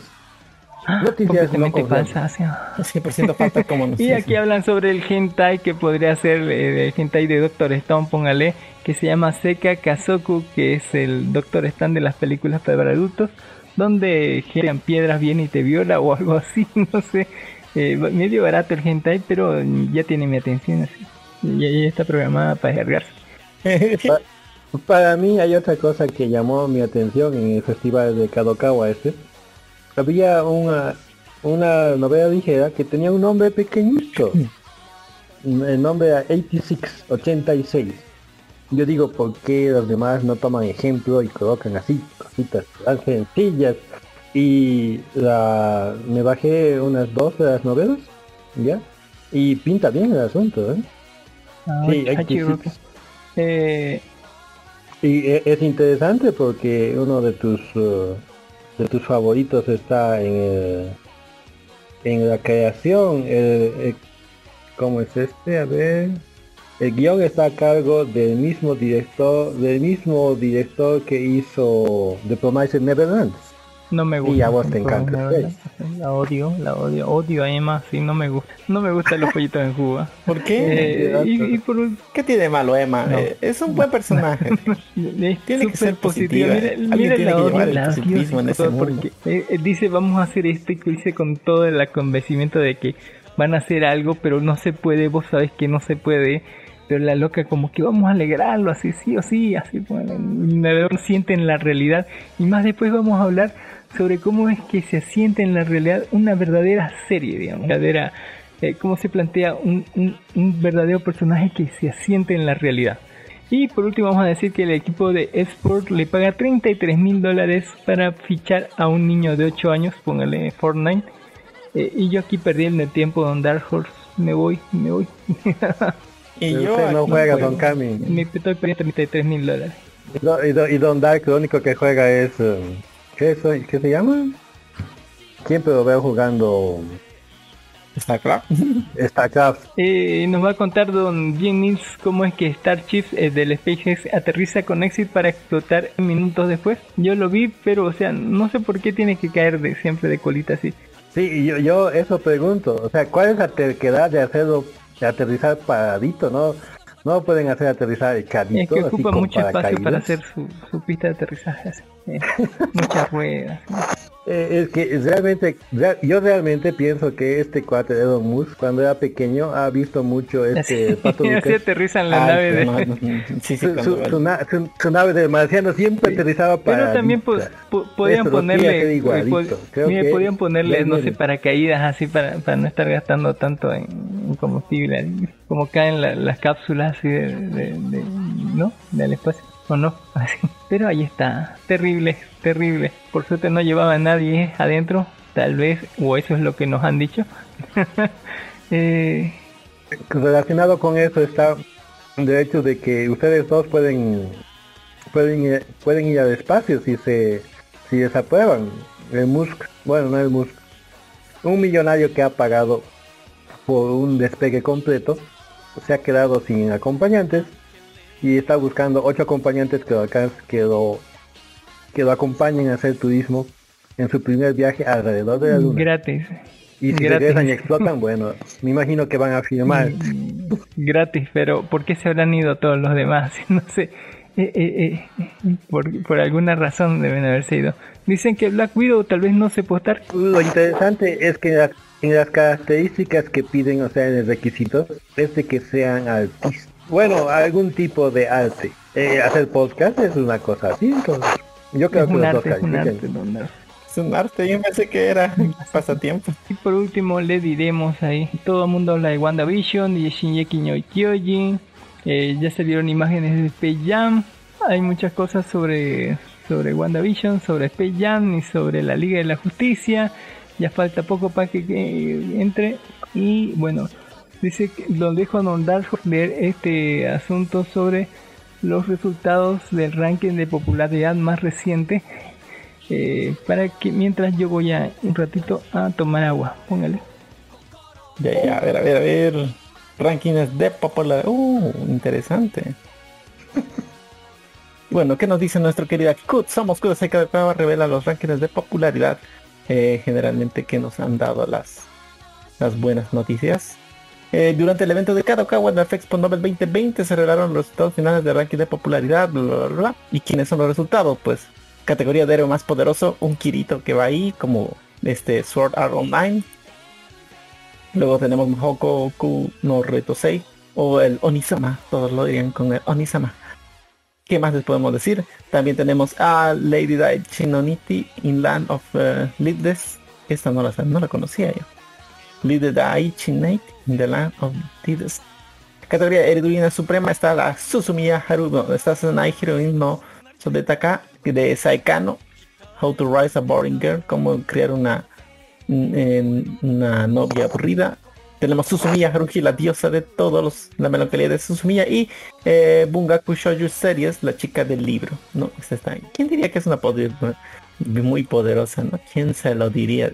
Speaker 9: noticias no
Speaker 7: completamente
Speaker 9: confiables.
Speaker 7: falsa. así.
Speaker 8: 100% falta como nos
Speaker 7: Y aquí hablan sobre el hentai que podría ser eh, el hentai de Doctor Stone, póngale, que se llama Seka Kazoku, que es el Doctor Stone de las películas para adultos, donde generan piedras bien y te viola o algo así, no sé. Eh, medio barato el hentai, pero ya tiene mi atención así. Y ahí está programada para descargarse.
Speaker 9: Pa- Para mí hay otra cosa que llamó mi atención en el festival de Kadokawa este. Había una, una novela ligera que tenía un nombre pequeñito. El nombre era 86, 86. Yo digo, ¿por qué los demás no toman ejemplo y colocan así, cositas tan sencillas? Y la, me bajé unas dos de las novelas, ¿ya? Y pinta bien el asunto, ¿eh?
Speaker 7: Ah,
Speaker 9: Sí,
Speaker 7: Hachiroku.
Speaker 9: 86.
Speaker 7: Eh,
Speaker 9: Y e- es interesante porque uno de tus uh, de tus favoritos está en el- en la creación. El, ¿Cómo es este? A ver. El guion está a cargo del mismo director, del mismo director que hizo The Promised Neverland.
Speaker 7: No me gusta.
Speaker 9: Y a vos te encanta,
Speaker 7: la odio, la odio, odio a Emma, sí, no me gusta. No me gustan los pollitos en Cuba.
Speaker 8: ¿Por qué?
Speaker 7: Eh, y, y por
Speaker 8: ¿Qué tiene de malo Emma?
Speaker 7: No.
Speaker 8: Eh, es un buen personaje. Tiene que ser positiva.
Speaker 7: Mira, la odio,
Speaker 8: el
Speaker 7: la odio,
Speaker 8: positivismo en ese
Speaker 7: porque, eh, dice vamos a hacer esto y dice con todo el convencimiento de que van a hacer algo, pero no se puede, vos sabés que no se puede. Pero la loca como que vamos a alegrarlo así, sí o sí, así, bueno, no sienten la realidad. Y más después vamos a hablar sobre cómo es que se asiente en la realidad una verdadera serie, digamos, verdadera, eh, cómo se plantea un, un- un verdadero personaje que se asiente en la realidad. Y por último vamos a decir que el equipo de Esport le paga 33 mil dólares para fichar a un niño de 8 años, póngale Fortnite. Eh, y yo aquí perdí el tiempo Don Dark Horse, me voy, me voy.
Speaker 8: Y
Speaker 9: Pero
Speaker 8: yo
Speaker 9: usted no juega. Don Cami.
Speaker 7: me estoy perdiendo 33 mil dólares.
Speaker 9: Y Don- Y Don, y Don Dark lo único que juega es... eh, ¿qué, soy- ¿Qué se llama? Siempre lo veo jugando
Speaker 8: StarCraft.
Speaker 9: StarCraft.
Speaker 7: Eh, nos va a contar Don Jennings cómo es que Starship eh, del SpaceX aterriza con éxito para explotar minutos después. Yo lo vi, pero o sea, no sé por qué tiene que caer de siempre de colita así.
Speaker 9: Sí, y yo, yo eso pregunto. O sea, ¿cuál es la terquedad de hacerlo, de aterrizar paradito, no? No lo pueden hacer aterrizar
Speaker 7: Es
Speaker 9: echadito,
Speaker 7: que
Speaker 9: así
Speaker 7: ocupa
Speaker 9: con
Speaker 7: mucho espacio para hacer su, su pista de aterrizaje. así. Muchas ruedas.
Speaker 9: Eh, es que realmente, rea- yo realmente pienso que este cuate de Elon Musk, cuando era pequeño, ha visto mucho este Pato
Speaker 7: Así
Speaker 9: Lucas.
Speaker 7: aterrizan la
Speaker 8: Ah,
Speaker 7: nave de...
Speaker 8: no, sí, sí,
Speaker 9: Su, su- su na- su- nave del marciano siempre aterrizaba para.
Speaker 7: Pero también po- po- podían
Speaker 9: Eso
Speaker 7: ponerle,
Speaker 9: Creo
Speaker 7: mire,
Speaker 9: que
Speaker 7: podían ponerle, no sé, paracaídas así para, para no estar gastando tanto en, en combustible, como caen la- las cápsulas así de, de- de- ¿no? Del espacio, no, así. Pero ahí está, terrible, terrible. Por suerte no llevaba a nadie adentro, tal vez, o eso es lo que nos han dicho. eh,
Speaker 9: relacionado con eso está el hecho de que ustedes dos pueden pueden ir, pueden ir al espacio si se si desaprueban el Musk bueno no el Musk un millonario que ha pagado por un despegue completo se ha quedado sin acompañantes y está buscando ocho acompañantes que lo que lo que lo acompañen a hacer turismo en su primer viaje alrededor de la luna
Speaker 7: gratis.
Speaker 9: y si
Speaker 7: gratis.
Speaker 9: regresan y explotan bueno me imagino que van a firmar
Speaker 7: gratis, pero ¿por qué se habrán ido todos los demás? No sé. Eh, eh, eh, por, por alguna razón deben haberse ido. Dicen que Black Widow tal vez no se puede estar.
Speaker 9: Lo interesante es que en las, en las características que piden, o sea, en el requisito, es de que sean artistas. Bueno, algún tipo de arte. Eh, hacer podcast es una cosa así, entonces. Yo creo
Speaker 7: Es
Speaker 9: que
Speaker 7: un
Speaker 9: los dos
Speaker 7: arte, es un arte, don.
Speaker 8: Es un arte, yo pensé que era pasatiempo.
Speaker 7: Y por último le diremos ahí, todo el mundo habla de WandaVision y de Shinji no Kyojin, eh, ya salieron imágenes de Space Jam, hay muchas cosas sobre, sobre WandaVision, sobre Space Jam y sobre la Liga de la Justicia, ya falta poco para que, que entre y bueno, dice que lo dejo a Don Dark leer este asunto sobre los resultados del ranking de popularidad más reciente eh, para que mientras yo voy a un ratito a tomar agua, póngale.
Speaker 8: Ya, ya, a ver, a ver, a ver. Rankings de popularidad. Uh, interesante. Bueno, ¿qué nos dice nuestro querida Kut? Somos Kut, prueba revela los rankings de popularidad. eh, generalmente que nos han dado las, las buenas noticias. Eh, durante el evento de Kadokawa Nerf Expo Nobel 2020 se revelaron los resultados finales del ranking de popularidad. bla, bla, bla. ¿Y quiénes son los resultados? Pues categoría de héroe más poderoso, un Kirito que va ahí como este Sword Art Online. Luego tenemos Hokoku no Retosei o el Onisama, todos lo dirían con el Onisama. ¿Qué más les podemos decir? También tenemos a Lady Dai Chinoniti in Land of uh. Esta no la, no la conocía yo. Lady Dai Chinate in the Land of Leadless. Categoría Heroína Suprema está la Susumiya Haru, no, está Sanai Heroine no Sodetaka de Saikano. How to Rise a Boring Girl, cómo crear una en una novia aburrida. Tenemos Susumiya Haruhi, la diosa de todos los, la melancolía de Susumiya y eh, Bungaku Shoujo Series, la chica del libro. No, esta está. ¿Quién diría que es una poder- muy poderosa, ¿no? ¿Quién se lo diría?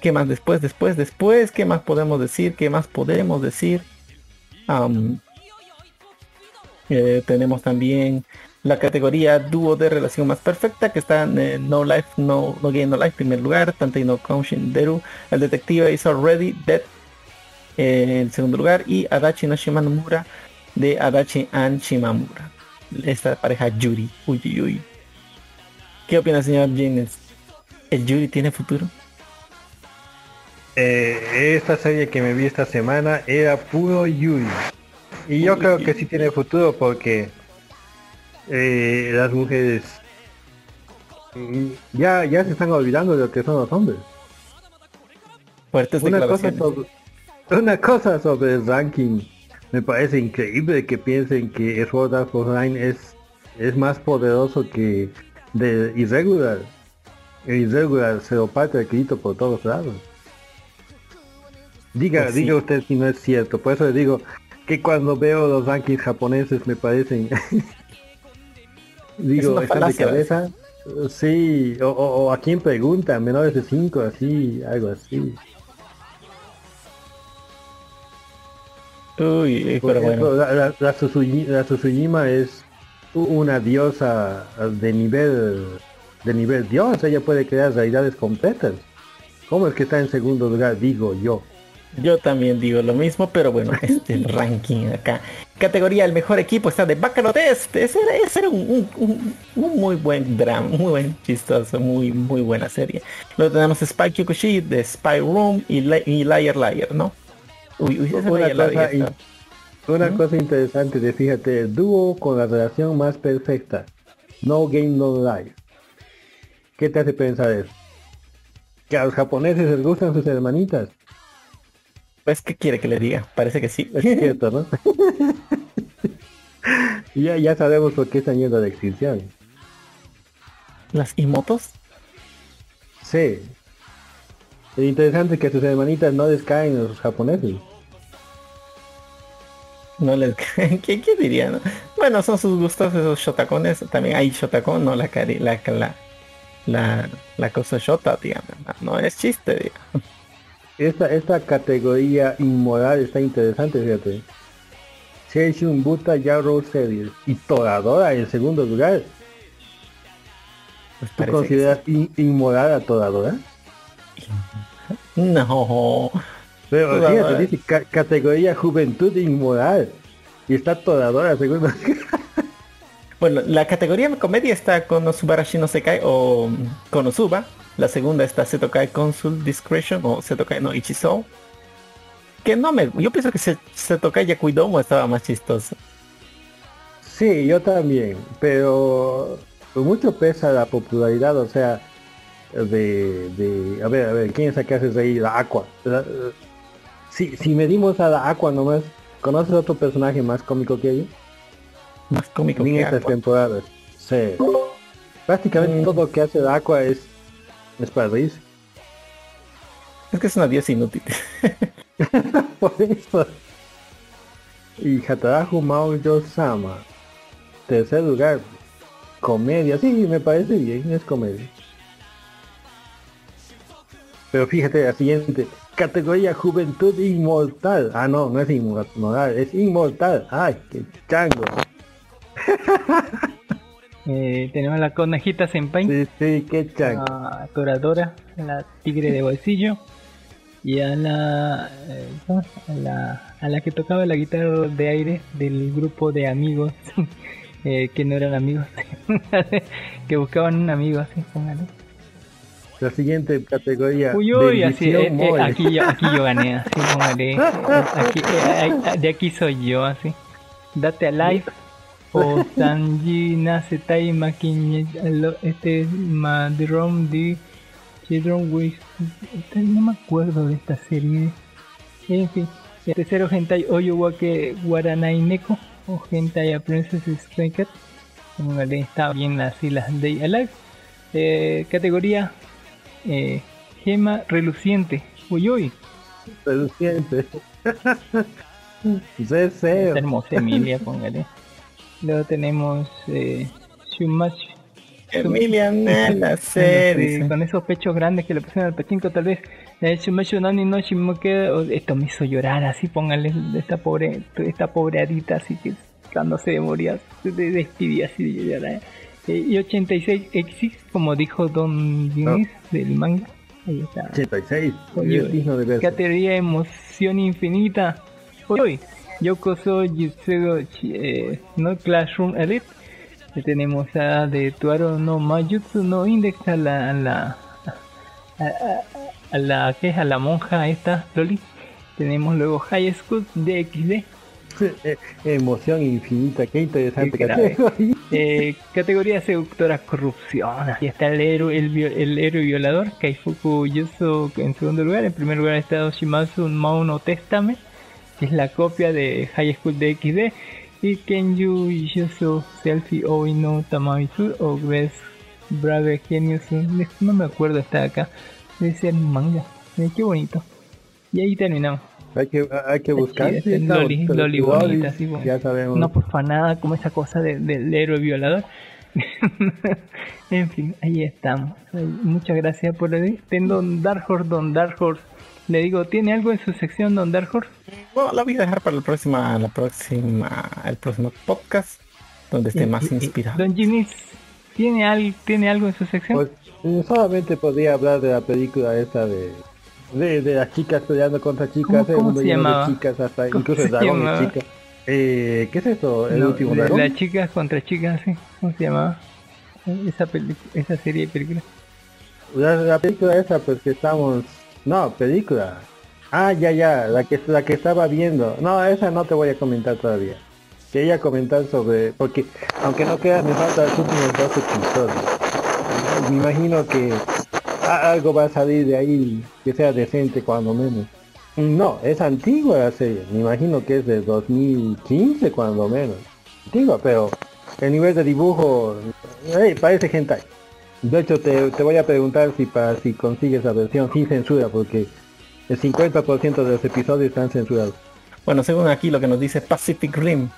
Speaker 8: ¿Qué más después, después, después? ¿Qué más podemos decir? ¿Qué más podemos decir? Eh, tenemos también la categoría dúo de relación más perfecta que está en eh, No Life, No, no Game, No Life, primer lugar, Tantei no Konshin Deru, el detective is already dead eh, en segundo lugar y Adachi no Shimamura de Adachi and Shimamura. Esta pareja Yuri. Uy, uy, uy. ¿Qué opina señor James? ¿El Yuri tiene futuro?
Speaker 9: Eh, esta serie que me vi esta semana era puro Yuri. Y yo creo que sí tiene futuro porque eh, las mujeres mm, ya, ya se están olvidando de lo que son los hombres.
Speaker 8: Fuertes
Speaker 9: Una cosa, sobre, una cosa sobre el ranking. Me parece increíble que piensen que Sword Art Online es, es más poderoso que de Irregular. Irregular se lo parte el grito por todos lados. Diga,
Speaker 8: Pues sí.
Speaker 9: diga usted si no es cierto. Por eso le digo que cuando veo los rankings japoneses me parecen... digo, ¿están de cabeza? Sí, o, o- o a quién pregunta, menores de 5, así, algo así.
Speaker 8: Uy,
Speaker 9: Por
Speaker 8: pero
Speaker 9: ejemplo,
Speaker 8: bueno.
Speaker 9: la, la, la Tsusuyi- la Tsuzuyima es una diosa de nivel de nivel dios, ella puede crear realidades completas. ¿Cómo es que está en segundo lugar? Digo yo.
Speaker 8: Yo también digo lo mismo, pero bueno, este el ranking acá. Categoría el mejor equipo está de Test. Ese era, ese era un, un- un- un muy buen drama, muy buen chistoso, muy muy buena serie. Luego tenemos Spy Kyokushi de Spy Room y, y Liar Liar, ¿no? Uy, uy,
Speaker 9: cosa, in- una cosa interesante de fíjate, el dúo con la relación más perfecta. No game, no life. ¿Qué te hace pensar eso? Que a los japoneses les gustan sus hermanitas.
Speaker 8: Pues, ¿qué quiere que le diga? Parece que sí.
Speaker 9: Es cierto, ¿no? ya, ya sabemos por qué están yendo la extinción.
Speaker 8: Las Imotos.
Speaker 9: Sí. Es interesante que sus hermanitas no les caen los japoneses.
Speaker 8: No les ¿Qué, qué diría? no? Bueno, son sus gustos esos shotacones. También hay shotacón, no la cari la, la, la, la cosa shota, digamos. No es chiste, digamos.
Speaker 9: Esta, esta categoría inmoral está interesante, fíjate. Seishun Buta Yarrow Series y Toradora en segundo lugar.
Speaker 8: Pues
Speaker 9: ¿Tú consideras in- inmoral a Toradora?
Speaker 8: No.
Speaker 9: Pero
Speaker 8: Toradora.
Speaker 9: fíjate, dice ca- categoría Juventud Inmoral. Y está Toradora en segundo
Speaker 8: Bueno, la categoría comedia está con Subarashi no Sekai o Konosuba. La segunda está Setokai Consul Discretion o Setokai no Ichizo. Que no me... Yo pienso que Se- Setokai Yakuidomo estaba más chistoso.
Speaker 9: Sí, yo también, pero pues mucho pesa la popularidad, o sea, de, de a ver, a ver, ¿quién es la que hace reír? La Aqua. La- si, si medimos a la Aqua nomás, ¿conoces otro personaje más cómico que ella?
Speaker 8: Más cómico
Speaker 9: en
Speaker 8: que
Speaker 9: estas
Speaker 8: Aqua.
Speaker 9: temporadas. Sí. Prácticamente
Speaker 8: Mm.
Speaker 9: todo lo que hace la Aqua es, es para reírse.
Speaker 8: Es que es una diosa inútil.
Speaker 9: Por eso. Y Hataraku Mao Sama. Tercer lugar. Comedia. Sí, me parece bien, es comedia. Pero fíjate la siguiente. Categoría Juventud Inmortal. Ah, no, no es inmortal, es inmortal. Ay, qué chango.
Speaker 7: Eh, tenemos la conejita Senpai,
Speaker 9: Sí, sí, qué chango.
Speaker 7: a Toradora, la tigre de bolsillo y a la, eh, a la a la que tocaba la guitarra de aire del grupo de amigos eh, que no eran amigos que buscaban un amigo así póngale.
Speaker 9: La siguiente categoría.
Speaker 7: Uy, uy, así, eh, aquí, yo, aquí yo gané, así, póngale. Aquí, de aquí soy yo, así. Date a live. O Sanji Nasetai Makin este Madrom de Children with este, no me acuerdo de esta serie. En fin, el tercero Hentai Oyuwake Guaranai Neko o Hentai a Princess. Póngale, está bien así las Day Alive. Eh, categoría eh, Gema Reluciente. Uy uy.
Speaker 9: Reluciente. Deseo.
Speaker 7: Hermosa Emilia, póngale. Luego tenemos eh, Shumash
Speaker 8: Emiliana, la dice.
Speaker 7: con esos pechos grandes que le pusieron al pachinko tal vez hecho mucho nani no shimoke, o esto me hizo llorar así pónganle esta pobre esta pobre adita así que cuando se moría se de- despidía así de llorar Eh, y 86 exis como dijo Don Dionis del manga ahí está
Speaker 9: 86.
Speaker 7: Oye,
Speaker 9: es digno de verse.
Speaker 7: categoría emoción infinita hoy Yokoso Jutsugo Chi- eh, no Classroom Elite tenemos a de Tuaro no Mayutsu no Index a la a la a, a- a la que es a la monja esta Loli tenemos luego High School DXD
Speaker 9: Emoción infinita, qué interesante.
Speaker 7: Qué. Eh, categoría seductora corrupción. Aquí está el héroe, el, héroe violador, Kaifuku Yuso en segundo lugar. En primer lugar está Oshimasu Mauno Testament, que es la copia de High School de XD. Y Kenju Yuso Selfie Oino Tamamitsu o Best Brave Genius. No me acuerdo, está acá. Debe ser manga. Qué bonito. Y ahí terminamos.
Speaker 9: Hay que, hay que buscar.
Speaker 7: Sí,
Speaker 9: sí,
Speaker 7: Loli, Loli bonita, así, bueno.
Speaker 9: Ya sabemos.
Speaker 7: Porfanada como esa cosa de- del héroe violador. en fin, ahí estamos. Muchas gracias por el Ten Don Dark Horse, Don Dark Horse. Le digo, ¿tiene algo en su sección Don Dark Horse?
Speaker 8: Bueno, la voy a dejar para la próxima, la próxima, el próximo podcast, donde esté más inspirado.
Speaker 7: Don Jimis, ¿tiene, al, ¿tiene algo en su sección?
Speaker 9: Pues, eh, solamente podría hablar de la película esta de de, de las chicas peleando contra chicas,
Speaker 7: ¿Cómo-
Speaker 9: el
Speaker 7: cómo
Speaker 9: mundo
Speaker 7: se llamaba?
Speaker 9: de chicas, hasta
Speaker 7: ¿Cómo
Speaker 9: incluso
Speaker 7: se
Speaker 9: el dragón
Speaker 7: llamaba?
Speaker 9: es chica. Eh, ¿Qué es esto? ¿El
Speaker 7: No,
Speaker 9: último dragón?
Speaker 7: Las chicas contra chicas, sí. ¿Cómo se llamaba? Esa serie de películas.
Speaker 9: La, la película esa, pues que estamos... No, película. Ah, ya, ya, la que, la que estaba viendo. No, esa no te voy a comentar todavía. Quería comentar sobre... Porque, aunque no queda, me faltan los últimos dos episodios. Me imagino que algo va a salir de ahí que sea decente cuando menos. No, es antigua la serie. Me imagino que es de 2015 cuando menos. Antigua, pero el nivel de dibujo... ey, parece hentai. De hecho, te, te voy a preguntar si para si consigues la versión sin censura, porque el 50% de los episodios están censurados.
Speaker 8: Bueno, según aquí lo que nos dice Pacific Rim,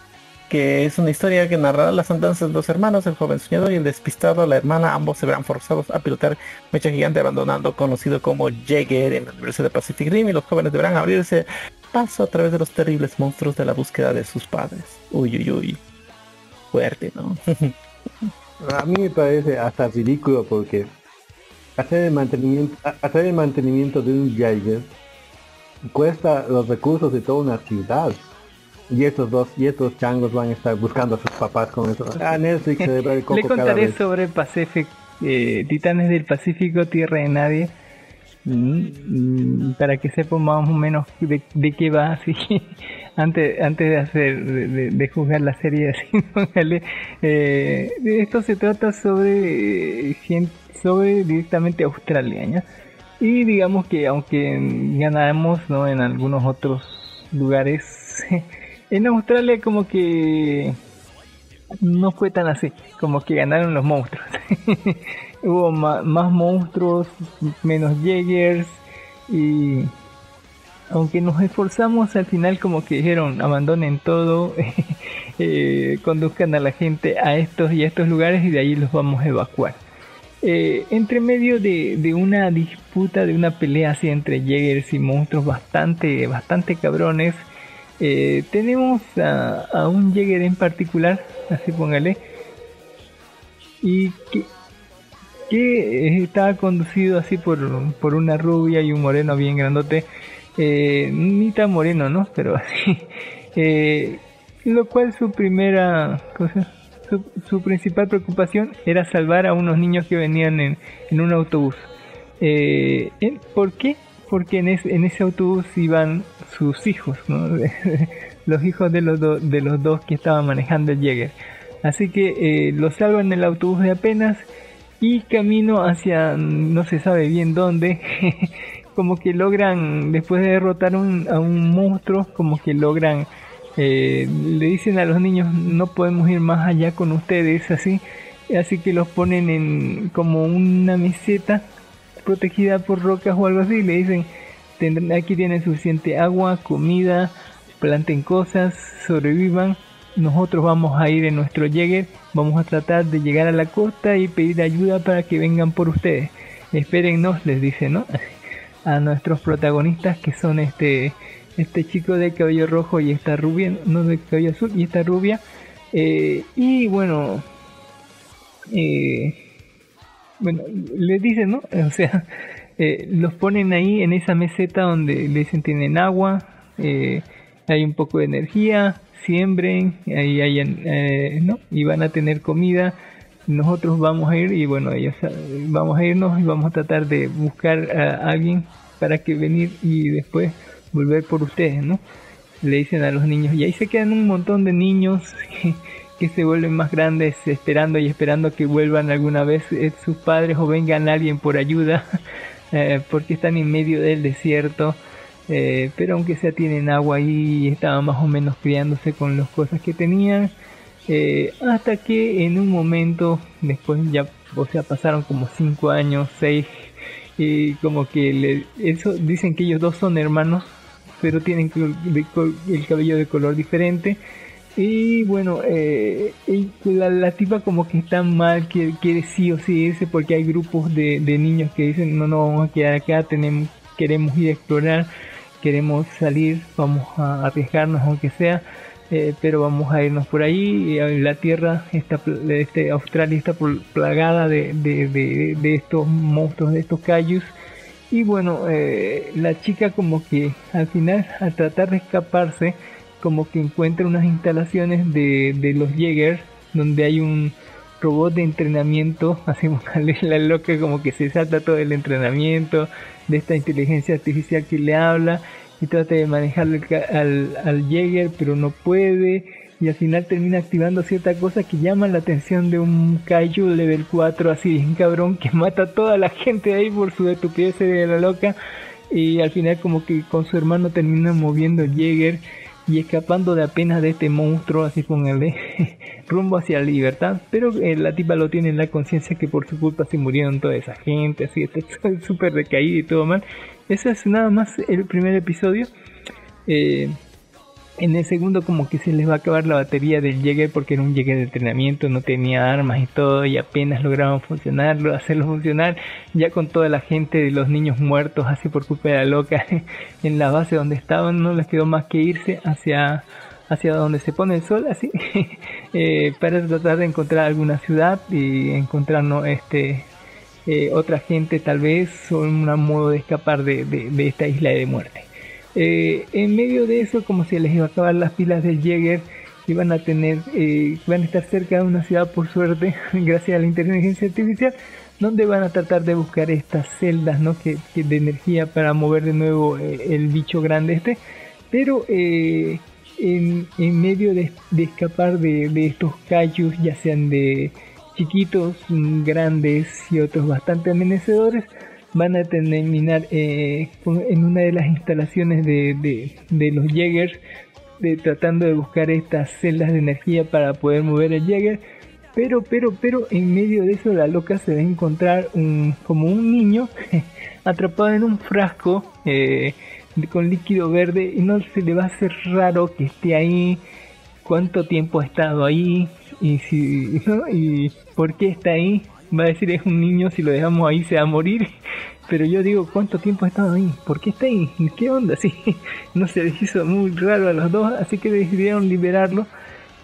Speaker 8: que es una historia que narrará las andanzas de dos hermanos, el joven soñador y el despistado, la hermana, ambos se verán forzados a pilotar mecha gigante abandonando conocido como Jäger en el universo de Pacific Rim y los jóvenes deberán abrirse paso a través de los terribles monstruos de la búsqueda de sus padres. Uy, uy, uy. Fuerte, ¿no?
Speaker 9: A mí me parece hasta ridículo porque hacer el mantenimiento, a- hacer el mantenimiento de un Jaeger cuesta los recursos de toda una ciudad. Y estos dos, y estos changos van a estar buscando a sus papás con eso. Ah, Netflix se va el coco
Speaker 7: Le
Speaker 9: cada
Speaker 7: contaré
Speaker 9: vez.
Speaker 7: sobre Pacific, eh, Titanes del Pacífico, Tierra de Nadie, Mm, mm, para que sepan más o menos de, de qué va, así antes antes de hacer de, de- de juzgar la serie así, póngale, eh, esto se trata sobre eh, sobre directamente Australia, ¿ya? y digamos que aunque ganamos no en algunos otros lugares en Australia como que no fue tan así, como que ganaron los monstruos. Hubo ma- más monstruos, menos Jaegers y aunque nos esforzamos al final como que dijeron abandonen todo, eh, conduzcan a la gente a estos y a estos lugares y de ahí los vamos a evacuar. Eh, entre medio de, de una disputa, de una pelea así entre Jaegers y monstruos bastante, bastante cabrones, eh, tenemos a, a un Jäger en particular, así póngale, y que, que estaba conducido así por, por una rubia y un moreno bien grandote, eh, ni tan moreno, ¿no? Pero así, eh, lo cual su primera su, principal preocupación era salvar a unos niños que venían en, un autobús. Eh. ¿Por qué? Porque en, es- en ese autobús iban sus hijos, ¿no? los hijos de los, dos que estaban manejando el Jäger. Así que eh, lo salvan en el autobús de apenas y camino hacia no se sabe bien dónde. como que logran, después de derrotar un- a un monstruo, como que logran, eh, le dicen a los niños, no podemos ir más allá con ustedes, así. Así que los ponen en como una meseta protegida por rocas o algo así. y Le dicen, "Tendrán- aquí tienen suficiente agua, comida, planten cosas, sobrevivan nosotros vamos a ir en nuestro Jäger, vamos a tratar de llegar a la costa y pedir ayuda para que vengan por ustedes. Espérennos, les dice, ¿no? A nuestros protagonistas que son este este chico de cabello rojo y esta rubia, no de cabello azul y esta rubia. Eh, y bueno, eh, bueno, les dicen, ¿no? O sea, eh, los ponen ahí en esa meseta donde le dicen tienen agua, hay un poco de energía, siembren, ahí hay, ¿no? Y van a tener comida. Nosotros vamos a ir y bueno, ellos vamos a irnos y vamos a tratar de buscar a alguien para que venir y después volver por ustedes, ¿no? Le dicen a los niños y ahí se quedan un montón de niños que, se vuelven más grandes esperando y esperando que vuelvan alguna vez eh, sus padres o vengan alguien por ayuda eh, porque están en medio del desierto. Eh, pero aunque sea tienen agua ahí y estaban más o menos criándose con las cosas que tenían. Hasta que en un momento, después ya, o sea, pasaron como 5 años, 6, y como que le, eso dicen que ellos dos son hermanos, pero tienen el cabello de color diferente. Y bueno, eh, la, la, tipa como que está mal, que quiere sí o sí irse porque hay grupos de, niños que dicen no, no vamos a quedar acá, tenemos, queremos ir a explorar, queremos salir, vamos a arriesgarnos aunque sea, eh, pero vamos a irnos por ahí. La tierra, está, este, Australia está plagada de, de, de estos monstruos, de estos cayus y bueno, eh, la chica como que al final, al tratar de escaparse, como que encuentra unas instalaciones de, de los Jägers, donde hay un robot de entrenamiento, hacemos la loca como que se salta todo el entrenamiento de esta inteligencia artificial que le habla y trata de manejar al, al Jäger, pero no puede y al final termina activando cierta cosa que llama la atención de un kaiju level 4 así bien cabrón que mata a toda la gente ahí por su estupidez de la loca y al final como que con su hermano termina moviendo Jäger y escapando de apenas de este monstruo así el rumbo hacia la libertad pero eh, la tipa lo tiene en la conciencia que por su culpa se murieron toda esa gente así está súper decaído y todo mal ese es nada más el primer episodio. Eh, en el segundo como que se les va a acabar la batería del Jäger porque era un Jäger de entrenamiento, no tenía armas y todo y apenas lograron funcionarlo, hacerlo funcionar. Ya con toda la gente de los niños muertos así por culpa de la loca en la base donde estaban no les quedó más que irse hacia hacia donde se pone el sol así. Eh, para tratar de encontrar alguna ciudad y encontrar este eh, otra gente tal vez o un modo de escapar de, esta isla de muerte eh, en medio de eso, como si les iba a acabar las pilas del Jäger, iban a tener, eh, van a estar cerca de una ciudad por suerte, gracias a la inteligencia artificial, donde van a tratar de buscar estas celdas, ¿no? Que, de energía para mover de nuevo el bicho grande este, pero en, medio de, escapar de, de estos callos, ya sean de chiquitos, grandes y otros bastante amenazadores, van a terminar eh, en una de las instalaciones de, de, los Jägers de, tratando de buscar estas celdas de energía para poder mover el Jäger. Pero pero pero en medio de eso la loca se va a encontrar como un niño atrapado en un frasco eh, con líquido verde y no se le va a hacer raro que esté ahí cuánto tiempo ha estado ahí y si y por qué está ahí va a decir es un niño, si lo dejamos ahí se va a morir. Pero yo digo, ¿cuánto tiempo ha estado ahí? ¿Por qué está ahí? ¿Qué onda? Sí, no se les hizo muy raro a los dos, así que decidieron liberarlo.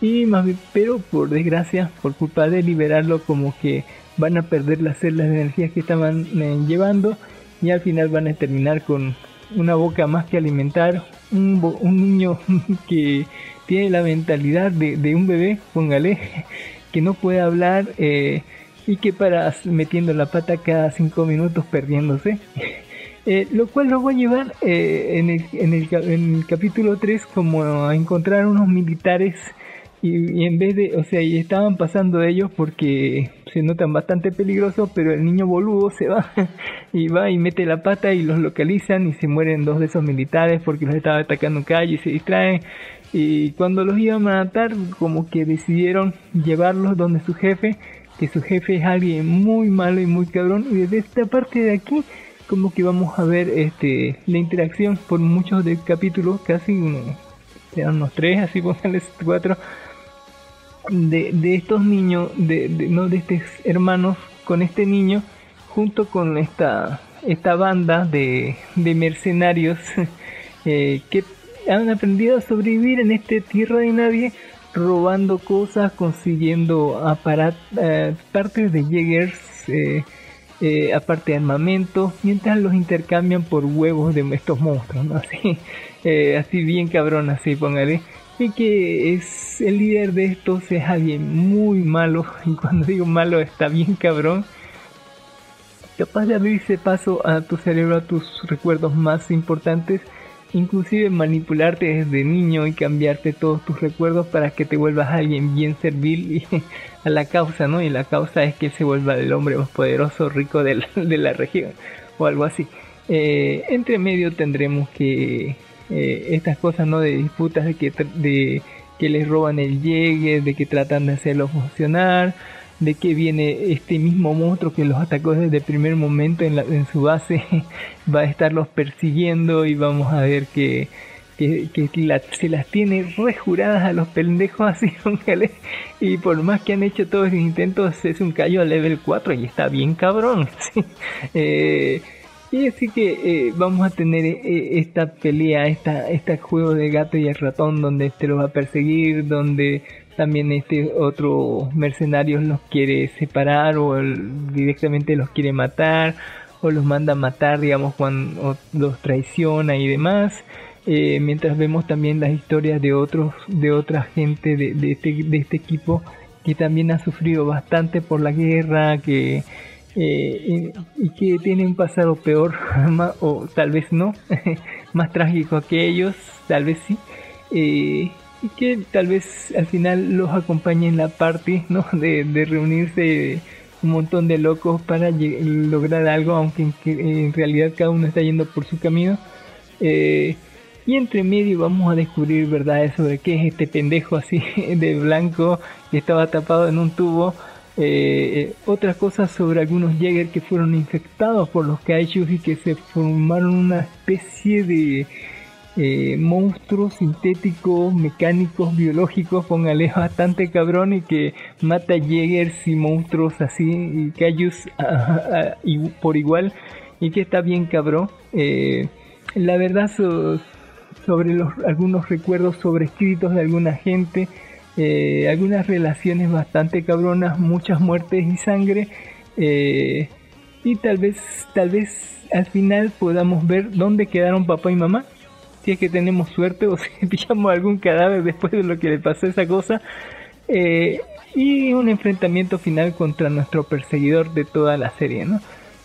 Speaker 7: Y más pero por desgracia, por culpa de liberarlo, como que van a perder las celdas de energía que estaban eh, llevando y al final van a terminar con una boca más que alimentar, un, un niño que tiene la mentalidad de, de un bebé, póngale, que no puede hablar, eh, y que para metiendo la pata cada cinco minutos perdiéndose. Eh, lo cual nos va a llevar eh, en, el, en, el, en, el, capítulo 3 como a encontrar unos militares y, en vez de, o sea, y estaban pasando ellos porque se notan bastante peligrosos, pero el niño boludo se va y va y mete la pata y los localizan y se mueren dos de esos militares porque los estaba atacando en calle y se distraen. Y cuando los iban a matar, como que decidieron llevarlos donde su jefe que su jefe es alguien muy malo y muy cabrón y desde esta parte de aquí como que vamos a ver este la interacción por muchos de capítulos casi uno unos tres así pónganles cuatro de, de estos niños, de, no de estos hermanos, con este niño, junto con esta, esta banda de, de mercenarios eh, que han aprendido a sobrevivir en este tierra de nadie, robando cosas, consiguiendo eh, partes de Jägers, eh, eh, aparte de armamento, mientras los intercambian por huevos de estos monstruos, ¿no? Así, así bien cabrón, así póngale. Que es el líder de estos es alguien muy malo, y cuando digo malo está bien cabrón, capaz de abrirse paso a tu cerebro, a tus recuerdos más importantes, inclusive manipularte desde niño y cambiarte todos tus recuerdos para que te vuelvas alguien bien servil y a la causa, ¿no? Y la causa es que se vuelva el hombre más poderoso, rico de la, de la región o algo así. Eh, entre medio tendremos que eh, estas cosas, ¿no? De disputas de que, de que les roban el llegue, de que tratan de hacerlo funcionar, de que viene este mismo monstruo que los atacó desde el primer momento en, la- en su base, va a estarlos persiguiendo y vamos a ver que, que, que se las tiene rejuradas a los pendejos así, y por más que han hecho todos los intentos, es un callo a level 4 y está bien cabrón. Eh, y así que eh, vamos a tener eh, esta pelea, esta, este juego de gato y el ratón donde este lo va a perseguir, donde también este otro mercenario los quiere separar o directamente los quiere matar o los manda a matar, digamos, cuando los traiciona y demás. Eh, mientras vemos también las historias de otros, de otra gente de, de este, de este equipo que también ha sufrido bastante por la guerra, que eh, y, y que tiene un pasado peor, o tal vez no, más trágico que ellos, tal vez sí, eh, y que tal vez al final los acompañe en la party, ¿no? De, de reunirse un montón de locos para lograr algo, aunque en, en realidad cada uno está yendo por su camino. Eh, y entre medio vamos a descubrir verdades sobre qué es este pendejo así de blanco que estaba tapado en un tubo. Eh, otras cosas sobre algunos Jäger que fueron infectados por los Kaijus y que se formaron una especie de eh, monstruos sintéticos, mecánicos, biológicos, póngale bastante cabrón y que mata Jägers y monstruos así y Kaijus por igual y que está bien cabrón. Eh, la verdad so- sobre los, algunos recuerdos sobrescritos de alguna gente, eh, algunas relaciones bastante cabronas, muchas muertes y sangre, eh, y tal vez, tal vez al final podamos ver dónde quedaron papá y mamá, si es que tenemos suerte o si pillamos algún cadáver después de lo que le pasó a esa cosa, eh, y un enfrentamiento final contra nuestro perseguidor de toda la serie, ¿no?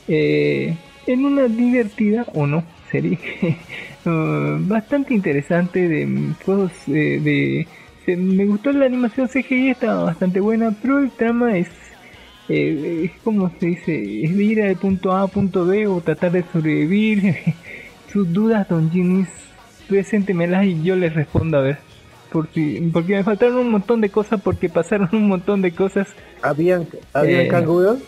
Speaker 7: En una divertida o no serie uh, bastante interesante de juegos de se- me gustó la animación CGI estaba bastante buena pero el trama es eh, es como se dice es de ir de punto A a punto B o tratar de sobrevivir sus dudas don Ginis preséntemelas y yo les respondo a ver por si- porque me faltaron un montón de cosas porque pasaron un montón de cosas
Speaker 9: ¿Habían, habían
Speaker 7: Eh,
Speaker 9: canguros?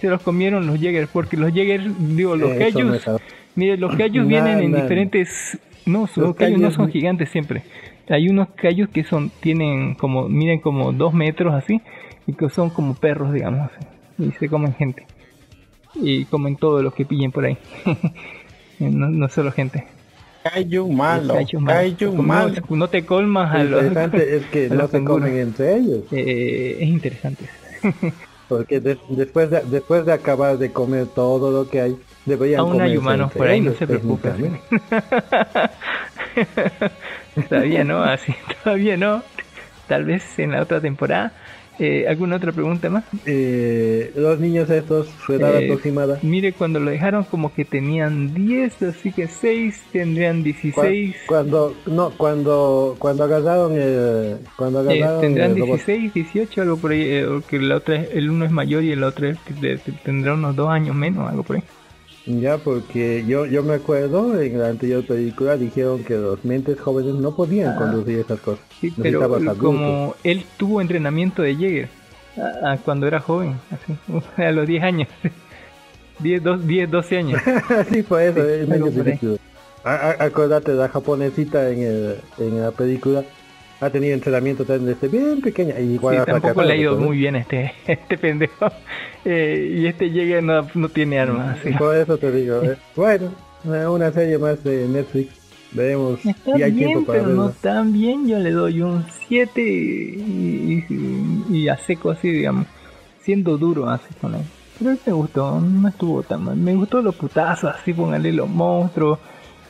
Speaker 7: se los comieron los Jägers, porque los Jägers, digo, los
Speaker 9: Eh, es-
Speaker 7: mire, los
Speaker 9: Nah,
Speaker 7: vienen en
Speaker 9: nah.
Speaker 7: diferentes, no, los
Speaker 9: Los
Speaker 7: no son gigantes siempre. Hay unos Kaijus que son, tienen como, miden como dos metros así, y que son como perros, digamos, y se comen gente. Y comen todo lo que pillen por ahí. no, no solo gente.
Speaker 8: Kaiju malo,
Speaker 7: Kaiju malo.
Speaker 8: Kaiju
Speaker 7: No,
Speaker 8: malo.
Speaker 7: No te colmas a
Speaker 9: Lo
Speaker 7: los,
Speaker 9: interesante es que
Speaker 7: a
Speaker 9: no se comen entre ellos.
Speaker 7: Eh, es interesante.
Speaker 9: Porque de- después, de, después de acabar de comer todo lo que hay, deberían
Speaker 7: Aún hay humanos por ahí, no se preocupe. Todavía no, así, todavía no. Tal vez en la otra temporada. Eh, ¿Alguna otra pregunta más?
Speaker 9: Eh, los niños estos, su edad
Speaker 7: Eh,
Speaker 9: aproximada.
Speaker 7: Mire, cuando lo dejaron como que tenían 10, así que 6 tendrían
Speaker 9: Cu-
Speaker 7: 16.
Speaker 9: Cuando, no, cuando, cuando agarraron el, cuando
Speaker 7: eh,
Speaker 9: agarraron
Speaker 7: tendrán
Speaker 9: el robot.
Speaker 7: 16, 18, algo por ahí. eh, porque la otra, es- el uno es mayor y el otro es, de- de- tendrá unos 2 años menos, algo por ahí.
Speaker 9: Ya, porque yo, yo me acuerdo en la anterior película dijeron que los mentes jóvenes no podían conducir esas cosas.
Speaker 7: Ah. Sí, pero como él tuvo entrenamiento de Jäger a- a cuando era joven, así, a los 10 años. 10, dos- 10 12 años.
Speaker 9: sí, por eso, es medio. A- a- Acordate, la japonesita en, el, en la película ha tenido entrenamiento desde bien pequeña. Y igual
Speaker 7: Sí, tampoco le ha ido muy bien este, este pendejo. Eh, y este llega no, no tiene armas. así.
Speaker 9: Por eso te digo. eh. Bueno, eh, una serie más de Netflix. Veremos
Speaker 7: Está
Speaker 9: si hay
Speaker 7: bien,
Speaker 9: tiempo para
Speaker 7: pero no tan bien. Yo le doy un 7 y, y- y a seco así, digamos. Siendo duro así con él. Pero me gustó, no estuvo tan mal. Me gustó los putazos, así póngale los monstruos.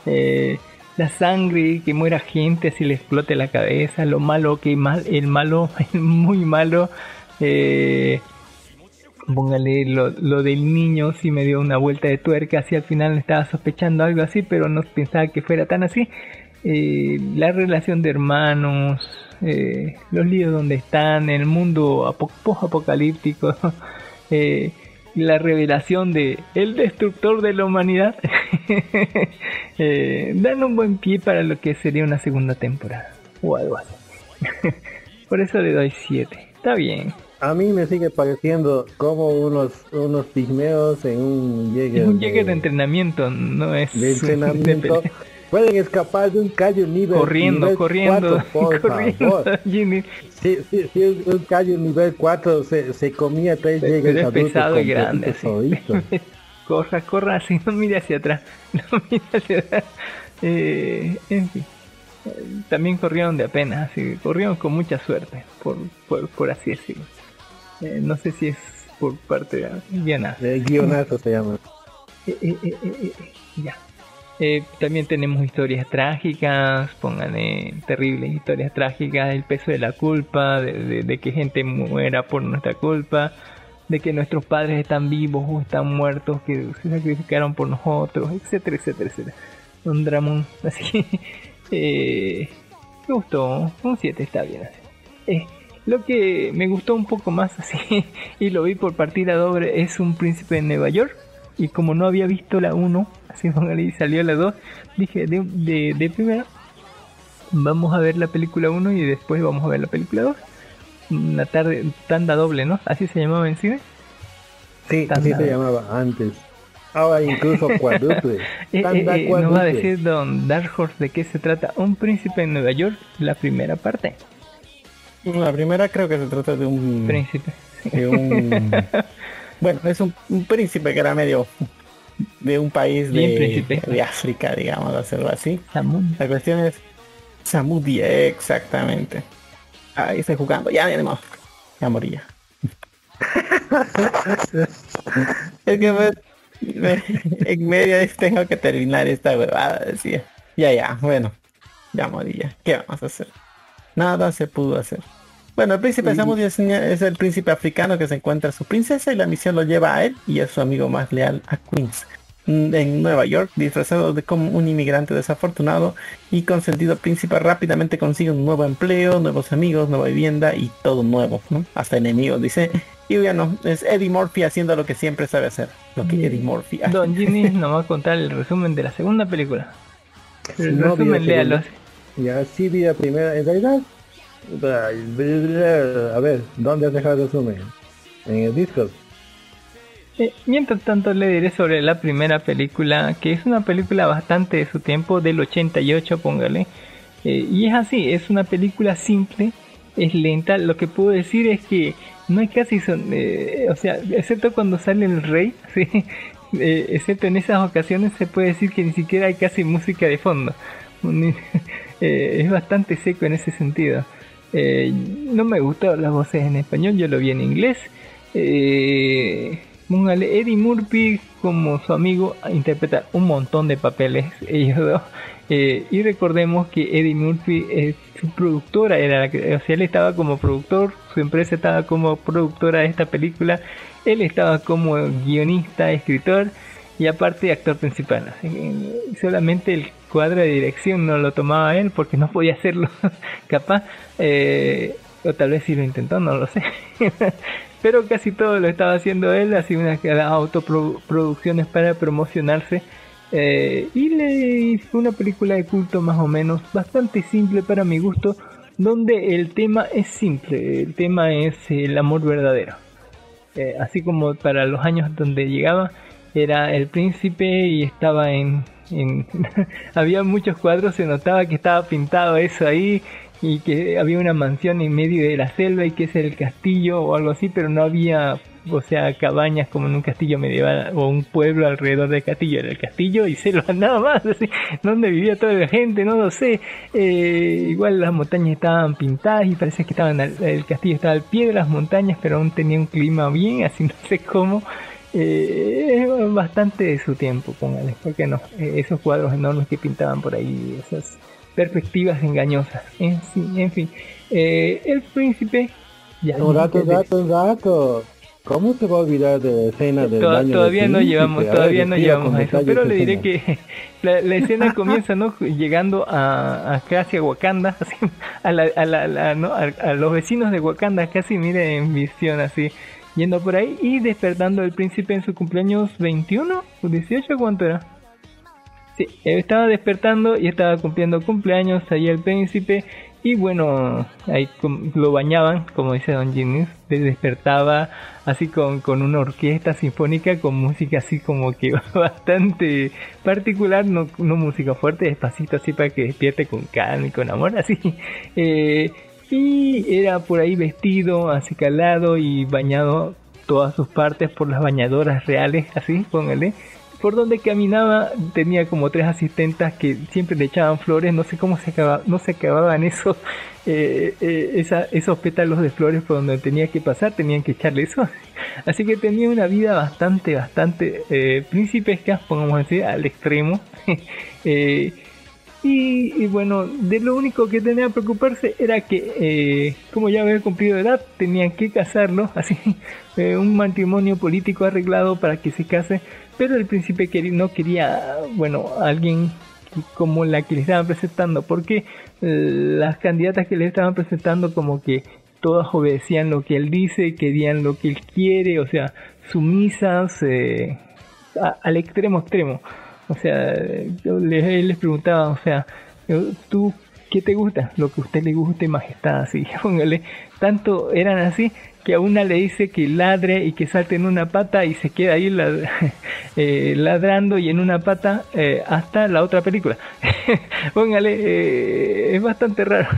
Speaker 7: eh, la sangre, que muera gente, así le explote la cabeza. Lo malo, que mal, el malo, el muy malo. Eh, póngale lo, lo del niño, sí me dio una vuelta de tuerca, así al final estaba sospechando algo así, pero no pensaba que fuera tan así. Eh, la relación de hermanos, eh, los líos donde están, el mundo apo- post-apocalíptico, eh, la revelación de el destructor de la humanidad, eh, dan un buen pie para lo que sería una segunda temporada o algo así. Por eso le doy 7. Está bien.
Speaker 9: A mí me sigue pareciendo como unos unos pigmeos en un Jäger.
Speaker 7: Un Jäger de entrenamiento, no es
Speaker 9: de entrenamiento. Pueden escapar de un callo nivel
Speaker 7: corriendo,
Speaker 9: nivel
Speaker 7: corriendo,
Speaker 9: 4, por
Speaker 7: corriendo.
Speaker 9: favor.
Speaker 7: Jimmy.
Speaker 9: Si, si, si un, un callo nivel 4 se, se comía tres adultos
Speaker 7: pesado y grande,
Speaker 9: toditos.
Speaker 7: corra, corra así, no mire hacia atrás. No mire hacia atrás. Eh, en fin. Eh, También corrieron de apenas, así, corrieron con mucha suerte, por, por, por así decirlo. Eh, no sé si es por parte de Diana.
Speaker 9: El guionazo se llama.
Speaker 7: Eh, eh, eh, eh, eh, ya. Eh, también tenemos historias trágicas, pónganle terribles historias trágicas, el peso de la culpa, de, que gente muera por nuestra culpa, de que nuestros padres están vivos o están muertos, que se sacrificaron por nosotros, etcétera, etcétera, etcétera. Un dramón así. Eh, me gustó, un 7 está bien. Eh, lo que me gustó un poco más así, y lo vi por partida doble, es un príncipe de Nueva York. Y como no había visto la 1, así póngale, y salió la 2, dije de, de, de primera, vamos a ver la película 1 y después vamos a ver la película 2. Una tarde, tanda doble, ¿no? Así se llamaba en cine.
Speaker 9: Sí,
Speaker 7: Tanda
Speaker 9: así se llamaba antes. Ahora incluso cuádruple.
Speaker 7: Eh,
Speaker 9: Tanda
Speaker 7: eh, eh, nos va a decir Don Dark Horse de qué se trata Un príncipe en Nueva York, la primera parte.
Speaker 8: La primera creo que se trata de un
Speaker 7: Príncipe.
Speaker 8: de un bueno, es un, un príncipe que era medio de un país de, de África, digamos, hacerlo así. La cuestión es Samudia, exactamente. Ahí estoy jugando, ya, ya, no. Ya morí ya. es que me- me- en medio tengo que terminar esta huevada, decía. Ya, ya, bueno. Ya morí ya. ¿Qué vamos a hacer? Nada se pudo hacer. Bueno, el príncipe Samudia es, es el príncipe africano que se encuentra a su princesa y la misión lo lleva a él y a su amigo más leal a Queens. Mm, En Nueva York, disfrazado de como un inmigrante desafortunado y consentido príncipe rápidamente consigue un nuevo empleo, nuevos amigos, nueva vivienda y todo nuevo, ¿no? Hasta enemigos, dice. Y bueno, es Eddie Murphy haciendo lo que siempre sabe hacer. Lo que Eddie Murphy hace.
Speaker 7: Don Jimmy nos va a contar el resumen de la segunda película. El
Speaker 9: No
Speaker 7: resumen, léalo.
Speaker 9: Ya sí vi la primera, en realidad. A ver, ¿dónde has dejado el resumen? En el Discord.
Speaker 7: Eh, mientras tanto le diré sobre la primera película, que es una película bastante de su tiempo, del 88, póngale. Eh, y es así, es una película simple, es lenta. Lo que puedo decir es que no hay casi son, eh, o sea, excepto cuando sale el rey, ¿sí? Excepto en esas ocasiones se puede decir que ni siquiera hay casi música de fondo. Es bastante seco en ese sentido. Eh, no me gustaron las voces en español, yo lo vi en inglés. Eh, Eddie Murphy como su amigo a interpretar un montón de papeles, ellos dos. Eh, y recordemos que Eddie Murphy, eh, su productora era la que, él estaba como productor, su empresa estaba como productora de esta película, él estaba como guionista, escritor y aparte actor principal. Eh, solamente el cuadro de dirección no lo tomaba él porque no podía hacerlo capaz. eh, o tal vez si lo intentó, no lo sé. Pero casi todo lo estaba haciendo él, así unas autoproducciones para promocionarse. eh, y le fue una película de culto más o menos, bastante simple para mi gusto, donde el tema es simple, el tema es el amor verdadero. Así como para los años donde llegaba, era el príncipe y estaba en... en- había muchos cuadros, se notaba que estaba pintado eso ahí, y que había una mansión en medio de la selva y que era el castillo o algo así, pero no había, o sea, cabañas como en un castillo medieval o un pueblo alrededor del castillo, era el castillo y selva nada más, así, donde vivía toda la gente, no lo sé. Eh, igual las montañas estaban pintadas y parece que estaban al- el castillo estaba al pie de las montañas, pero aún tenía un clima bien, así no sé cómo. Eh, es bastante de su tiempo, póngale, porque no, Eh, esos cuadros enormes que pintaban por ahí, esas perspectivas engañosas. En, fin, en fin. Eh, el príncipe. Ya,
Speaker 9: Un rato,
Speaker 7: ya-
Speaker 9: un rato, un rato. ¿Cómo te va a olvidar de la escena del
Speaker 7: To-
Speaker 9: baño del
Speaker 7: todavía no llevamos,
Speaker 9: ver,
Speaker 7: todavía no llevamos a eso, pero le diré
Speaker 9: escena.
Speaker 7: que la, la escena comienza no llegando a, a casi a Wakanda, así, a, la, a, la- ¿no? a, a los vecinos de Wakanda, casi mire en visión así, yendo por ahí y despertando el príncipe en su cumpleaños 21 o 18, ¿cuánto era? Sí, estaba despertando y estaba cumpliendo cumpleaños ahí el príncipe y bueno, ahí lo bañaban, como dice Don Jimmy, despertaba así con, con una orquesta sinfónica con música así como que bastante particular, no, no música fuerte, despacito así para que despierte con calma y con amor, así. Eh, y era por ahí vestido, acicalado y bañado todas sus partes por las bañadoras reales, así, póngale. Por donde caminaba tenía como tres asistentas que siempre le echaban flores, no sé cómo se acaba, no se acababan esos, eh, eh, esos pétalos de flores por donde tenía que pasar, tenían que echarle eso. Así que tenía una vida bastante, bastante eh, principesca, pongamos así, al extremo. Eh, y, bueno, de lo único que tenía que preocuparse era que, eh, como ya había cumplido edad, tenían que casarlo, así, eh, un matrimonio político arreglado para que se case, pero el príncipe no quería, bueno, alguien como la que le estaban presentando, porque eh, las candidatas que le estaban presentando como que todas obedecían lo que él dice, querían lo que él quiere, o sea, sumisas eh, a- al extremo extremo. O sea, yo les, él les preguntaba, o sea, tú, ¿qué te gusta? Lo que a usted le guste, majestad, así, póngale. Tanto eran así que a una le dice que ladre y que salte en una pata y se queda ahí eh, ladrando y en una pata eh, hasta la otra película. Póngale, eh, es bastante raro.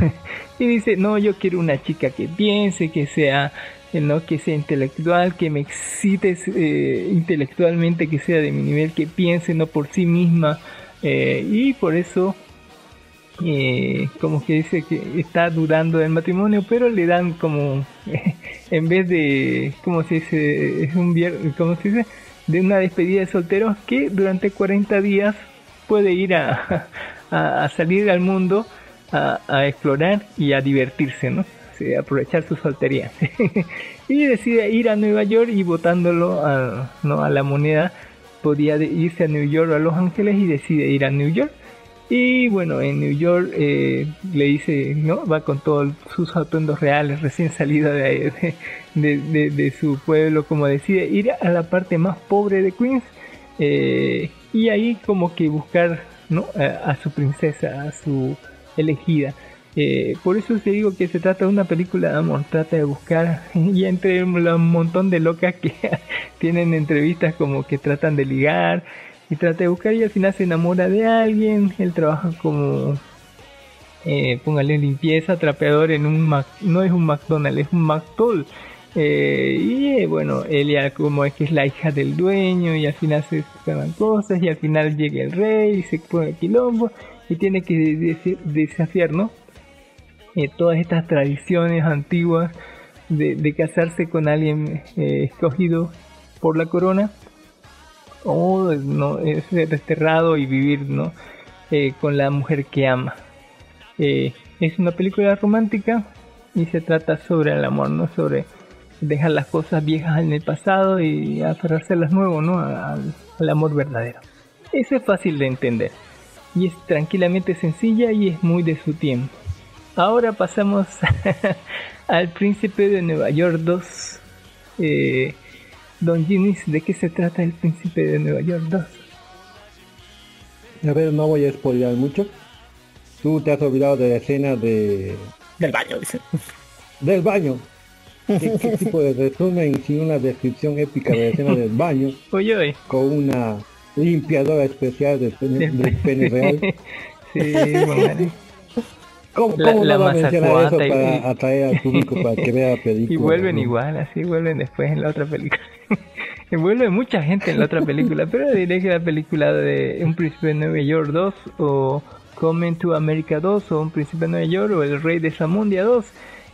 Speaker 7: y dice, no, yo quiero una chica que piense, que sea, eh, no, que sea intelectual, que me excite eh, intelectualmente, que sea de mi nivel, que piense no por sí misma. eh, y por eso eh, como que dice que está dudando del matrimonio, pero le dan como, en vez de, ¿cómo se dice? Es un viernes, ¿cómo se dice? De una despedida de solteros que durante 40 días puede ir a, a, a salir al mundo a, a explorar y a divertirse, ¿no? Sí, aprovechar su soltería. y decide ir a Nueva York y votándolo a, ¿no? a la moneda, podía irse a New York o a Los Ángeles y decide ir a New York. Y bueno, en New York eh, le dice, ¿no? Va con todos sus atuendos reales, recién salido de, de, su pueblo, como decide ir a la parte más pobre de Queens. eh, y ahí como que buscar, ¿no? A su princesa, a su elegida. Eh, por eso te digo que se trata de una película de amor, trata de buscar, y entre un montón de locas que tienen entrevistas como que tratan de ligar, y trata de buscar y al final se enamora de alguien, él trabaja como, eh, póngale limpieza, trapeador en un, Mac- no es un McDonald's, es un McDonald's. Eh, y eh, bueno, ella como es que es la hija del dueño y al final se suceden cosas y al final llega el rey y se pone quilombo y tiene que des- desafiar, ¿no? Eh, todas estas tradiciones antiguas de, casarse con alguien eh, escogido por la corona. O no ser desterrado y vivir no Eh, con la mujer que ama. Es una película romántica y se trata sobre el amor no sobre dejar las cosas viejas en el pasado y aferrarse a las no al, al amor verdadero. Eso es fácil de entender. Y es tranquilamente sencilla y es muy de su tiempo ahora pasamos al príncipe de Nueva York 2 eh, Don Ginis, ¿de qué se trata el príncipe de Nueva York 2?
Speaker 9: A ver, no voy a spoilear mucho. Tú te has olvidado de la escena de...
Speaker 8: Del baño, dice.
Speaker 9: Del baño. ¿Qué, qué tipo de resumen sin una descripción épica de la escena del baño?
Speaker 7: Oye, oye.
Speaker 9: Con una limpiadora especial del pene, del pene real.
Speaker 7: sí, bueno,
Speaker 9: ¿Cómo,
Speaker 7: La-
Speaker 9: cómo
Speaker 7: la
Speaker 9: no va a mencionar eso
Speaker 7: y-
Speaker 9: para atraer al público para que vea la película?
Speaker 7: Y vuelven
Speaker 9: ¿no?
Speaker 7: igual, así vuelven después en la otra película. y vuelve mucha gente en la otra película, pero diré que la película de Un Príncipe de Nueva York 2 o Coming to America 2 o Un Príncipe de Nueva York o El Rey de Zamundia 2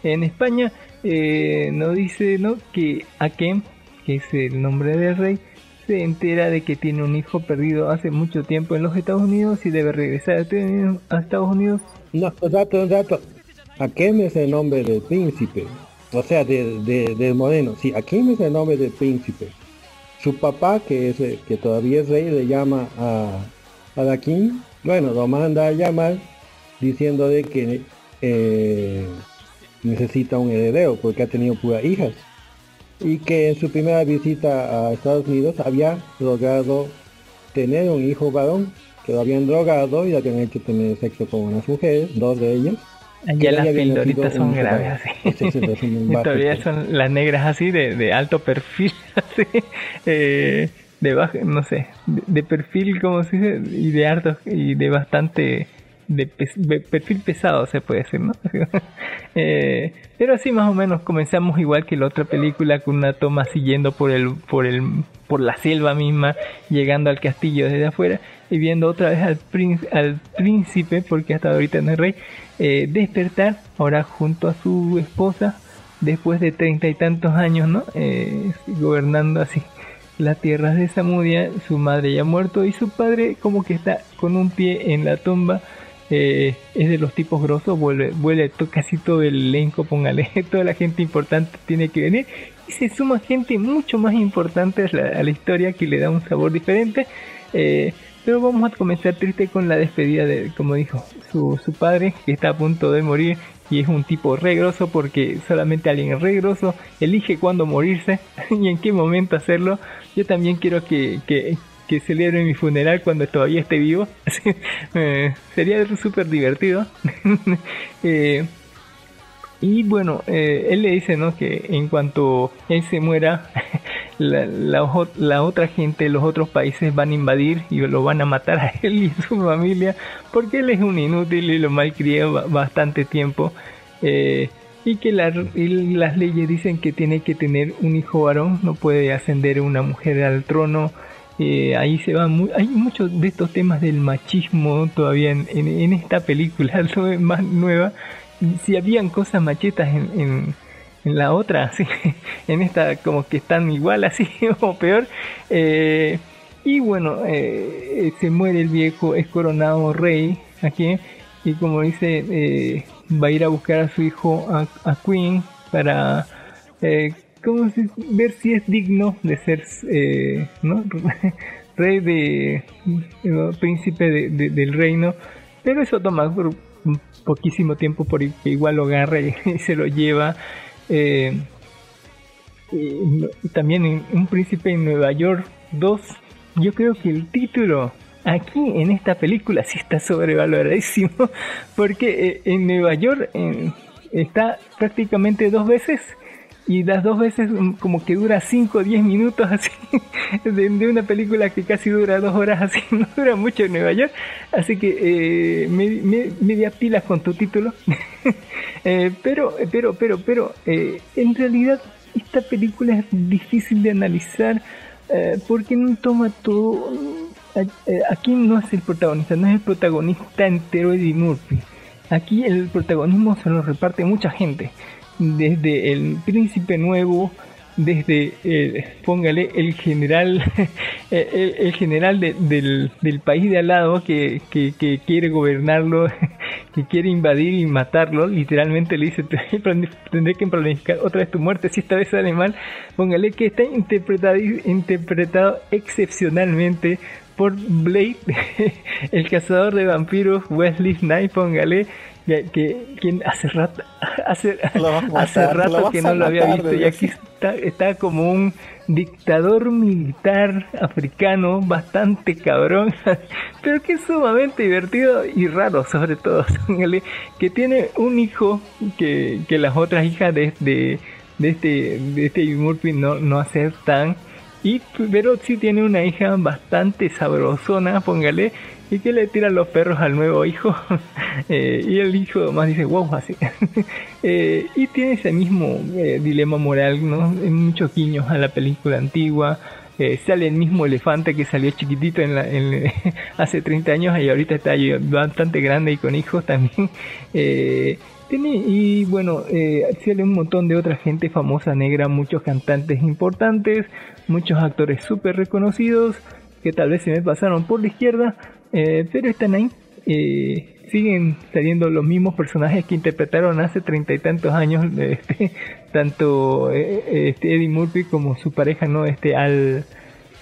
Speaker 7: en España eh, nos dice ¿no? que Akem, que es el nombre del rey, se entera de que tiene un hijo perdido hace mucho tiempo en los Estados Unidos y debe regresar a Estados Unidos
Speaker 9: No, un dato, un dato. Akem es el nombre del príncipe. O sea, de, de- del moreno. Sí, Akem es el nombre del príncipe. Su papá, que es el- que todavía es rey, le llama a, a. Bueno, lo manda a llamar diciendo de que eh, necesita un heredero porque ha tenido puras hijas. Y que en su primera visita a Estados Unidos había logrado tener un hijo varón que lo habían drogado y habían hecho tener sexo con unas mujeres, dos de ellas.
Speaker 7: Las
Speaker 9: ya habían
Speaker 7: pildoritas son graves así.
Speaker 9: Ese es el resumen
Speaker 7: Y
Speaker 9: básico.
Speaker 7: todavía son las negras así de, de alto perfil, así, eh, de bajo, no sé, de, de perfil como se dice, y de harto, y de bastante, de, pes- perfil pesado se puede decir, ¿no? Eh, pero así más o menos comenzamos igual que la otra película con una toma siguiendo por el, por el, por la selva misma, llegando al castillo desde afuera y viendo otra vez al, al príncipe, porque hasta ahorita no es rey, eh, despertar ahora junto a su esposa después de treinta y tantos años, ¿no? Eh, gobernando así las tierras de Samudia, su madre ya muerto y su padre como que está con un pie en la tumba. Eh, es de los tipos grosos, vuelve, vuelve casi todo el elenco, póngale, toda la gente importante tiene que venir y se suma gente mucho más importante a la, a la historia que le da un sabor diferente. eh, pero vamos a comenzar triste con la despedida de, como dijo, su, su padre, que está a punto de morir y es un tipo regroso porque solamente alguien regroso elige cuándo morirse y en qué momento hacerlo. Yo también quiero que, que, que celebre mi funeral cuando todavía esté vivo. Eh, sería súper divertido. Eh, y bueno, eh, él le dice ¿no? que en cuanto él se muera, la, otra gente, los otros países van a invadir y lo van a matar a él y su familia, porque él es un inútil y lo malcrié ba- bastante tiempo. y que las leyes dicen que tiene que tener un hijo varón, no puede ascender una mujer al trono. Eh, ahí se va mu- hay muchos de estos temas del machismo todavía en, en- en esta película más nueva si habían cosas machetas en, en, en la otra, así, en esta como que están igual así o peor. eh, y bueno, eh, se muere el viejo, es coronado rey aquí y como dice, eh, va a ir a buscar a su hijo, a, a Queen, para ¿cómo se- ver si es digno de ser eh, rey de, príncipe de- de- del reino. Pero eso toma por poquísimo tiempo porque igual lo agarra y, se lo lleva. Eh, y también Un Príncipe en Nueva York 2, yo creo que el título aquí en esta película sí está sobrevaloradísimo, porque eh, en Nueva York está prácticamente dos veces y las dos veces mm, como que dura 5 o 10 minutos así de, una película que casi dura dos horas así no dura mucho en Nueva York. Así que eh, me, me- media pilas con tu título. Eh, pero pero pero pero eh, en realidad esta película es difícil de analizar eh, porque no toma todo eh, eh, aquí no es el protagonista no es el protagonista entero Eddie Murphy. Aquí el protagonismo se lo reparte mucha gente, desde el príncipe nuevo, desde, eh, póngale, el general, el, el general de- del, del país de al lado que, que, que quiere gobernarlo, que quiere invadir y matarlo, literalmente le dice, tendré que planificar otra vez tu muerte si esta vez sale mal, póngale que está interpretado, interpretado excepcionalmente por Blade, el cazador de vampiros Wesley Snipes, póngale, que, hace rato, hace, hace rato que no lo había visto y aquí está, está como un dictador militar africano bastante cabrón, pero que es sumamente divertido y raro sobre todo, póngale, que tiene un hijo que, que las otras hijas de, de, de este de este Murphy no, no aceptan Y pero sí tiene una hija bastante sabrosona, póngale, y que le tira los perros al nuevo hijo. Eh, y el hijo más dice, wow, así. Eh, y tiene ese mismo eh, dilema moral, ¿no? Muchos guiños a la película antigua. sale el mismo elefante que salió chiquitito en la, en, hace 30 años y ahorita está bastante grande y con hijos también. tiene, y bueno, sale un montón de otra gente famosa negra, muchos cantantes importantes, muchos actores súper reconocidos que tal vez se me pasaron por la izquierda, eh, pero están ahí. Eh, siguen saliendo los mismos personajes que interpretaron hace treinta y tantos años, este, tanto eh, este Eddie Murphy como su pareja, no este Al,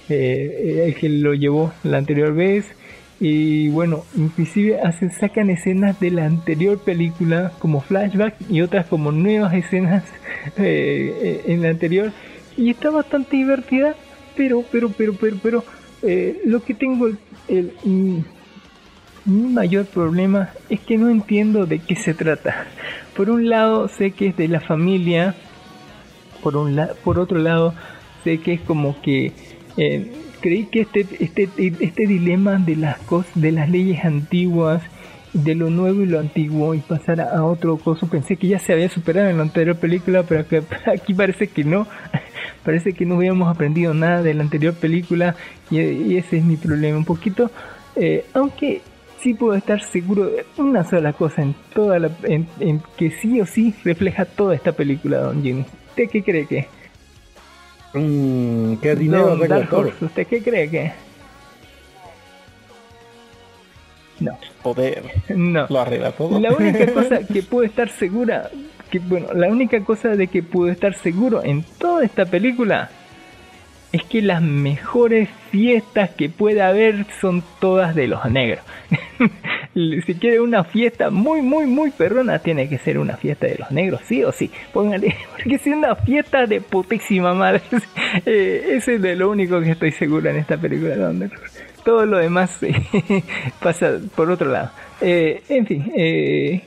Speaker 7: el que lo llevó la anterior vez. Y bueno, inclusive hacen, sacan escenas de la anterior película como flashback y otras como nuevas escenas en la anterior. Y está bastante divertida, pero, pero, pero, pero, pero, lo que tengo el, mi mayor problema es que no entiendo de qué se trata. Por un lado sé que es de la familia, por, un por otro lado sé que es como que eh, creí que este, este, este dilema de las, cosas, de las leyes antiguas, de lo nuevo y lo antiguo y pasar a, otro cosa, pensé que ya se había superado en la anterior película, pero que aquí parece que no. Parece que no habíamos aprendido nada de la anterior película y, ese es mi problema un poquito. Eh, aunque sí puedo estar seguro de una sola cosa en toda la, en, que sí o sí refleja toda esta película, Don Jimmy. ¿Usted qué cree que?
Speaker 9: Mm, que dinero
Speaker 7: Don ¿Usted qué cree que? No.
Speaker 8: Poder.
Speaker 7: No.
Speaker 8: Lo arregla todo.
Speaker 7: La única cosa que puedo estar segura bueno, la única cosa de que pude estar seguro en toda esta película es que las mejores fiestas que puede haber son todas de los negros. si quiere una fiesta muy, muy, muy perrona, tiene que ser una fiesta de los negros, sí o sí. Póngale, porque es una fiesta de putísima madre. eh, ese es de lo único que estoy seguro en esta película. Todo lo demás pasa por otro lado. Eh, en fin, eh,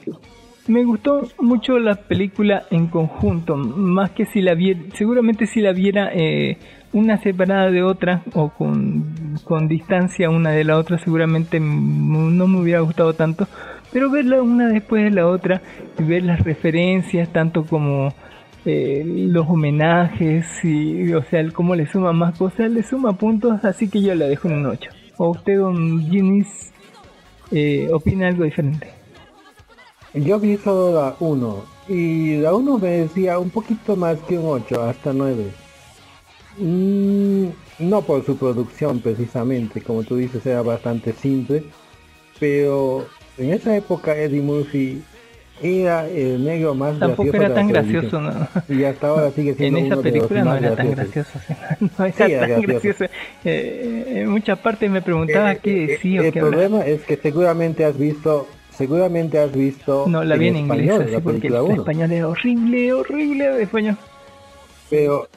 Speaker 7: me gustó mucho la película en conjunto, más que si la viera, seguramente si la viera eh, una separada de otra o con, con, distancia una de la otra, seguramente no me hubiera gustado tanto, pero verla una después de la otra y ver las referencias, tanto como eh, los homenajes y, o sea, cómo le suma más cosas, le suma puntos, así que yo la dejo en un 8. ¿O usted, don Ginis, eh, opina algo diferente?
Speaker 9: Yo vi solo la 1 y la 1 me decía un poquito más que un 8, hasta 9. Mm, no por su producción precisamente, como tú dices era bastante simple, pero en esa época Eddie Murphy era el negro más
Speaker 7: Tampoco
Speaker 9: gracioso
Speaker 7: era tan gracioso, ¿no?
Speaker 9: Y hasta ahora sigue siendo
Speaker 7: En esa
Speaker 9: uno de
Speaker 7: película
Speaker 9: los
Speaker 7: no era tan gracioso. no era
Speaker 9: Sí,
Speaker 7: tan
Speaker 9: gracioso.
Speaker 7: gracioso. Eh, en muchas partes me preguntaba
Speaker 9: Eh,
Speaker 7: qué
Speaker 9: eh,
Speaker 7: decía o
Speaker 9: el
Speaker 7: qué hablaba.
Speaker 9: problema es que seguramente has visto seguramente has visto
Speaker 7: No, la vi en inglés,
Speaker 9: español,
Speaker 7: así
Speaker 9: la
Speaker 7: porque el
Speaker 9: 1
Speaker 7: español era horrible, horrible de español.
Speaker 9: pero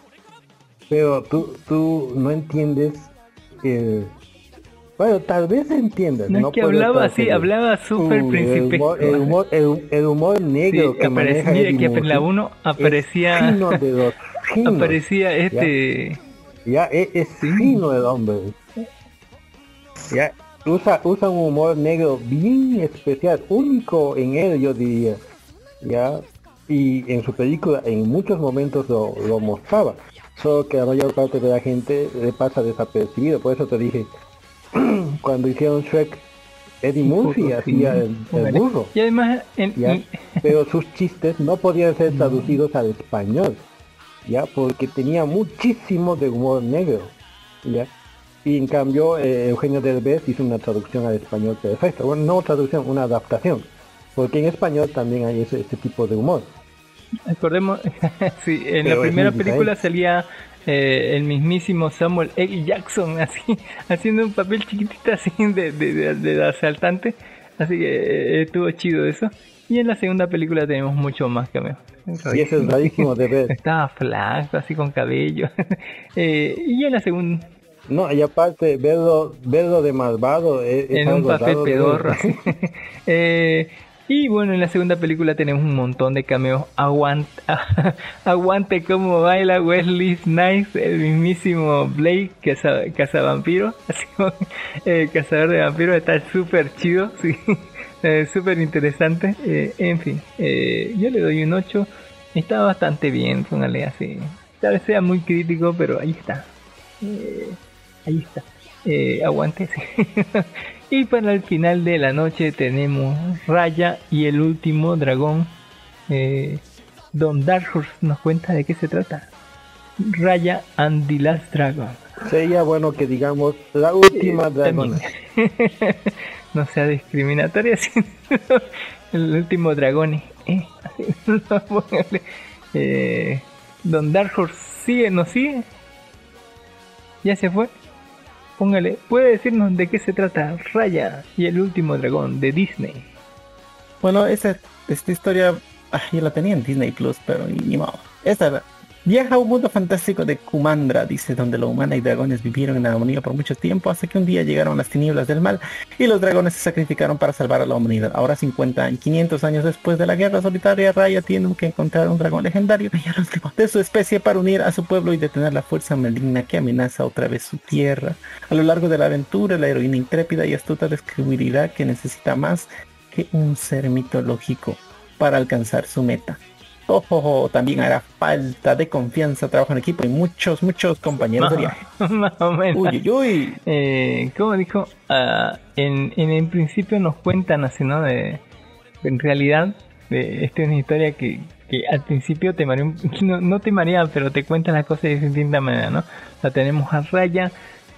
Speaker 9: pero tú tú no entiendes el bueno tal vez entiendas
Speaker 7: No,
Speaker 9: no
Speaker 7: es que hablaba así,
Speaker 9: seguro.
Speaker 7: hablaba súper
Speaker 9: Uh, el humor, el humor, el- el humor negro
Speaker 7: Sí,
Speaker 9: que
Speaker 7: aparecía,
Speaker 9: maneja
Speaker 7: que en la
Speaker 9: Murphy
Speaker 7: 1 aparecía,
Speaker 9: es de los finos.
Speaker 7: aparecía este,
Speaker 9: ya es, es fino el hombre ya usa usa un humor negro bien especial único en él yo diría ya y en su película en muchos momentos lo, lo mostraba. Solo que la mayor parte de la gente le pasa desapercibido. Por eso te dije cuando hicieron Shrek Eddie Murphy hacía el, burro
Speaker 7: Y además, en,
Speaker 9: ¿ya?
Speaker 7: y-
Speaker 9: pero sus chistes no podían ser traducidos al español, ya, porque tenía muchísimo de humor negro, ya. Y en cambio eh, Eugenio Derbez hizo una traducción al español perfecta, bueno, no traducción, una adaptación, porque en español también hay ese, ese tipo de humor.
Speaker 7: Acordemos, sí, en
Speaker 9: Pero
Speaker 7: la primera película salía eh, el mismísimo Samuel L. Jackson, así, haciendo un papel chiquitito así de, de, de- de asaltante, así que eh, estuvo chido eso. Y en la segunda película tenemos mucho más cameo.
Speaker 9: Y eso es rarísimo de ver.
Speaker 7: Estaba flaco, así con cabello. Eh, y en la segunda,
Speaker 9: No, y aparte verlo, verlo de malvado es, es
Speaker 7: en un papel pedorro. Eh, Y bueno, en la segunda película tenemos un montón de cameos. Aguante, aguante como baila Wesley Snipes, el mismísimo Blake, caza, cazavampiro. Así como, eh, cazador de vampiros, está súper chido, sí. Eh, súper interesante. Eh, en fin, eh, yo le doy un 8. Está bastante bien, póngale así. Tal vez sea muy crítico, pero ahí está. Ahí está. Eh, aguante. sí. y para el final de la noche tenemos Raya y el último dragón. Eh, Don Dark Horse nos cuenta de qué se trata. Raya and the Last Dragon.
Speaker 9: Sería bueno que digamos la última
Speaker 7: Eh,
Speaker 9: dragona.
Speaker 7: no sea discriminatoria, sino el último dragón. Eh. Eh, Don Dark Horse sigue, ¿nos sigue? ¿Ya se fue? Póngale, ¿puede decirnos de qué se trata Raya y el último dragón de Disney?
Speaker 8: Bueno, esa, esta historia ah, yo la tenía en Disney Plus, pero ni, modo. Esta viaja a un mundo fantástico de Kumandra, dice, donde los humanos y dragones vivieron en armonía por mucho tiempo, hasta que un día llegaron las tinieblas del mal y los dragones se sacrificaron para salvar a la humanidad. Ahora 50 y 500 años después de la guerra solitaria, Raya tiene que encontrar un dragón legendario de su especie para unir a su pueblo y detener la fuerza maligna que amenaza otra vez su tierra. A lo largo de la aventura, la heroína intrépida y astuta descubrirá que necesita más que un ser mitológico para alcanzar su meta. Ojo, también hará falta de confianza, trabajo en equipo y muchos, muchos compañeros de viaje.
Speaker 7: Más o menos.
Speaker 8: Uy, uy, uy.
Speaker 7: Eh, como dijo, Ah, en, en el principio nos cuentan así, ¿no? De, en realidad, de, esta es una historia que, que al principio te marea, no, no te marea, pero te cuentan las cosas de distinta manera, ¿no? La tenemos a Raya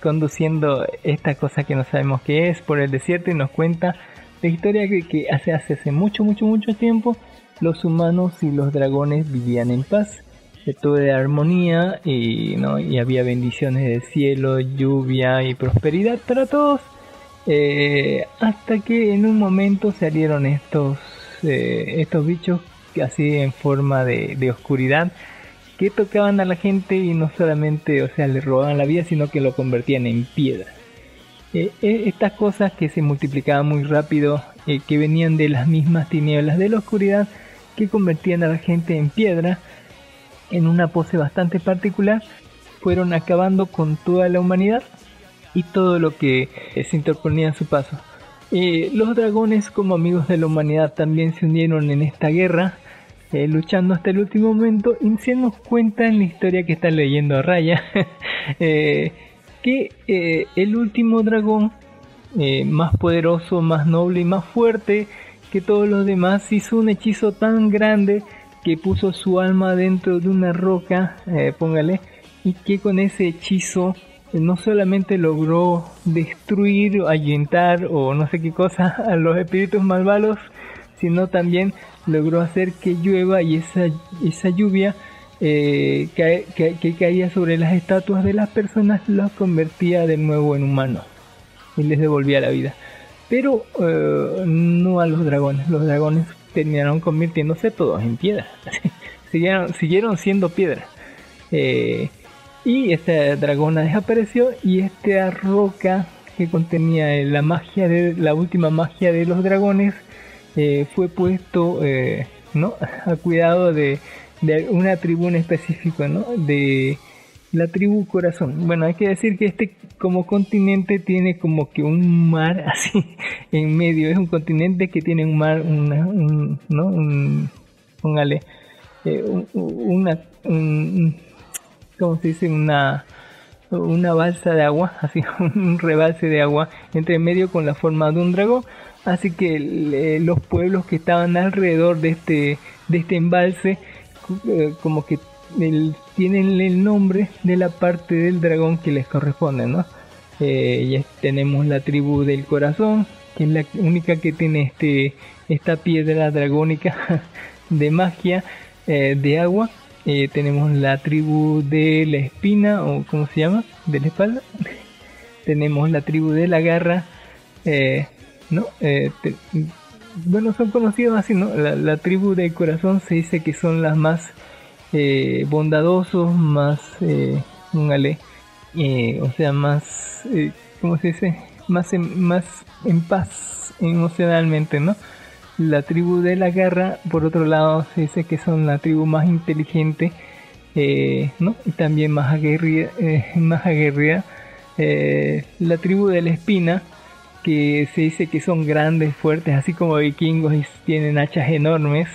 Speaker 7: conduciendo esta cosa que no sabemos qué es por el desierto y nos cuenta la historia que, que hace, hace, hace mucho, mucho, mucho tiempo los humanos y los dragones vivían en paz de toda armonía y, ¿no? y había bendiciones del cielo, lluvia y prosperidad para todos. Eh, hasta que en un momento salieron estos, eh, estos bichos así en forma de, de oscuridad que tocaban a la gente y no solamente, o sea, le robaban la vida, sino que lo convertían en piedra. Eh, estas cosas que se multiplicaban muy rápido, que venían de las mismas tinieblas de la oscuridad, que convertían a la gente en piedra, en una pose bastante particular, fueron acabando con toda la humanidad y todo lo que eh, se interponía a su paso. Eh, los dragones como amigos de la humanidad también se unieron en esta guerra, eh, luchando hasta el último momento y se nos cuenta en la historia que está leyendo a Raya eh, que el último dragón más poderoso, más noble y más fuerte que todos los demás hizo un hechizo tan grande que puso su alma dentro de una roca, eh, póngale, y que con ese hechizo eh, no solamente logró destruir, ahuyentar o no sé qué cosa a los espíritus malvados, sino también logró hacer que llueva y esa, esa lluvia eh, que, que caía sobre las estatuas de las personas los convertía de nuevo en humanos y les devolvía la vida. Pero eh, no a los dragones, los dragones terminaron convirtiéndose todos en piedra. siguieron, siguieron siendo piedra. Eh, y esta dragona desapareció y esta roca que contenía la magia de la última magia de los dragones eh, fue puesto ¿no? a cuidado de, de una tribu en específico, ¿no? de la tribu corazón. Bueno, hay que decir que este como continente tiene como que un mar así en medio, es un continente que tiene un mar, una, un, ¿no? Un, póngale, eh, un- una, un- ¿cómo se dice? Una, una balsa de agua, así un rebalse de agua entre medio con la forma de un dragón. Así que los pueblos que estaban alrededor de este, de este embalse, eh, como que el- tienen el nombre de la parte del dragón que les corresponde, ¿no? Eh, ya tenemos la tribu del corazón, que es la única que tiene este, esta piedra dragónica de magia eh, de agua. Eh, tenemos la tribu de la espina, o ¿cómo se llama? De la espalda. tenemos la tribu de la garra, ¿no? Te- bueno, son conocidos así, ¿no? La tribu del corazón se dice que son las más eh, bondadosos, más, eh, póngale, eh, o sea, más, eh, ¿cómo se dice? Más en, más en paz emocionalmente, ¿no? la tribu de la garra, por otro lado, se dice que son la tribu más inteligente, eh, ¿no? Y también más aguerrida, más aguerrida. La tribu de la espina, que se dice que son grandes, fuertes, así como vikingos y tienen hachas enormes.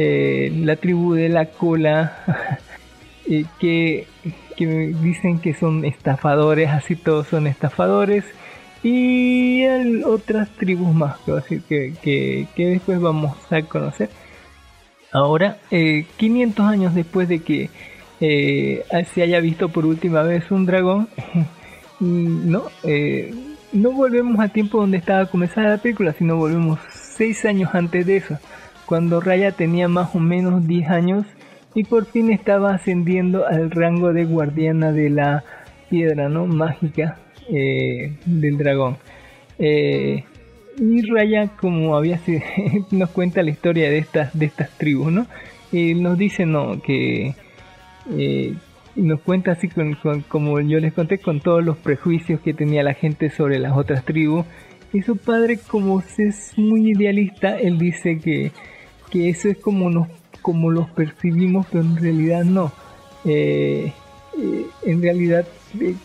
Speaker 7: Eh, la tribu de la cola, eh, que, que dicen que son estafadores, así todos son estafadores. Y el- otras tribus más que, que, que, después vamos a conocer. Ahora, eh, 500 años después de que eh, se haya visto por última vez un dragón, no, no volvemos a tiempo donde estaba comenzada la película, sino volvemos 6 años antes de eso, cuando Raya tenía más o menos 10 años y por fin estaba ascendiendo al rango de guardiana de la piedra no mágica eh, del dragón. Eh, y Raya, como había nos cuenta la historia de estas, de estas tribus, ¿no? Y nos dice, no, que eh, nos cuenta así con- como yo les conté, con todos los prejuicios que tenía la gente sobre las otras tribus. Y su padre, como es muy idealista, él dice que, que eso es como nos, como los percibimos, pero en realidad no. Eh, eh, en realidad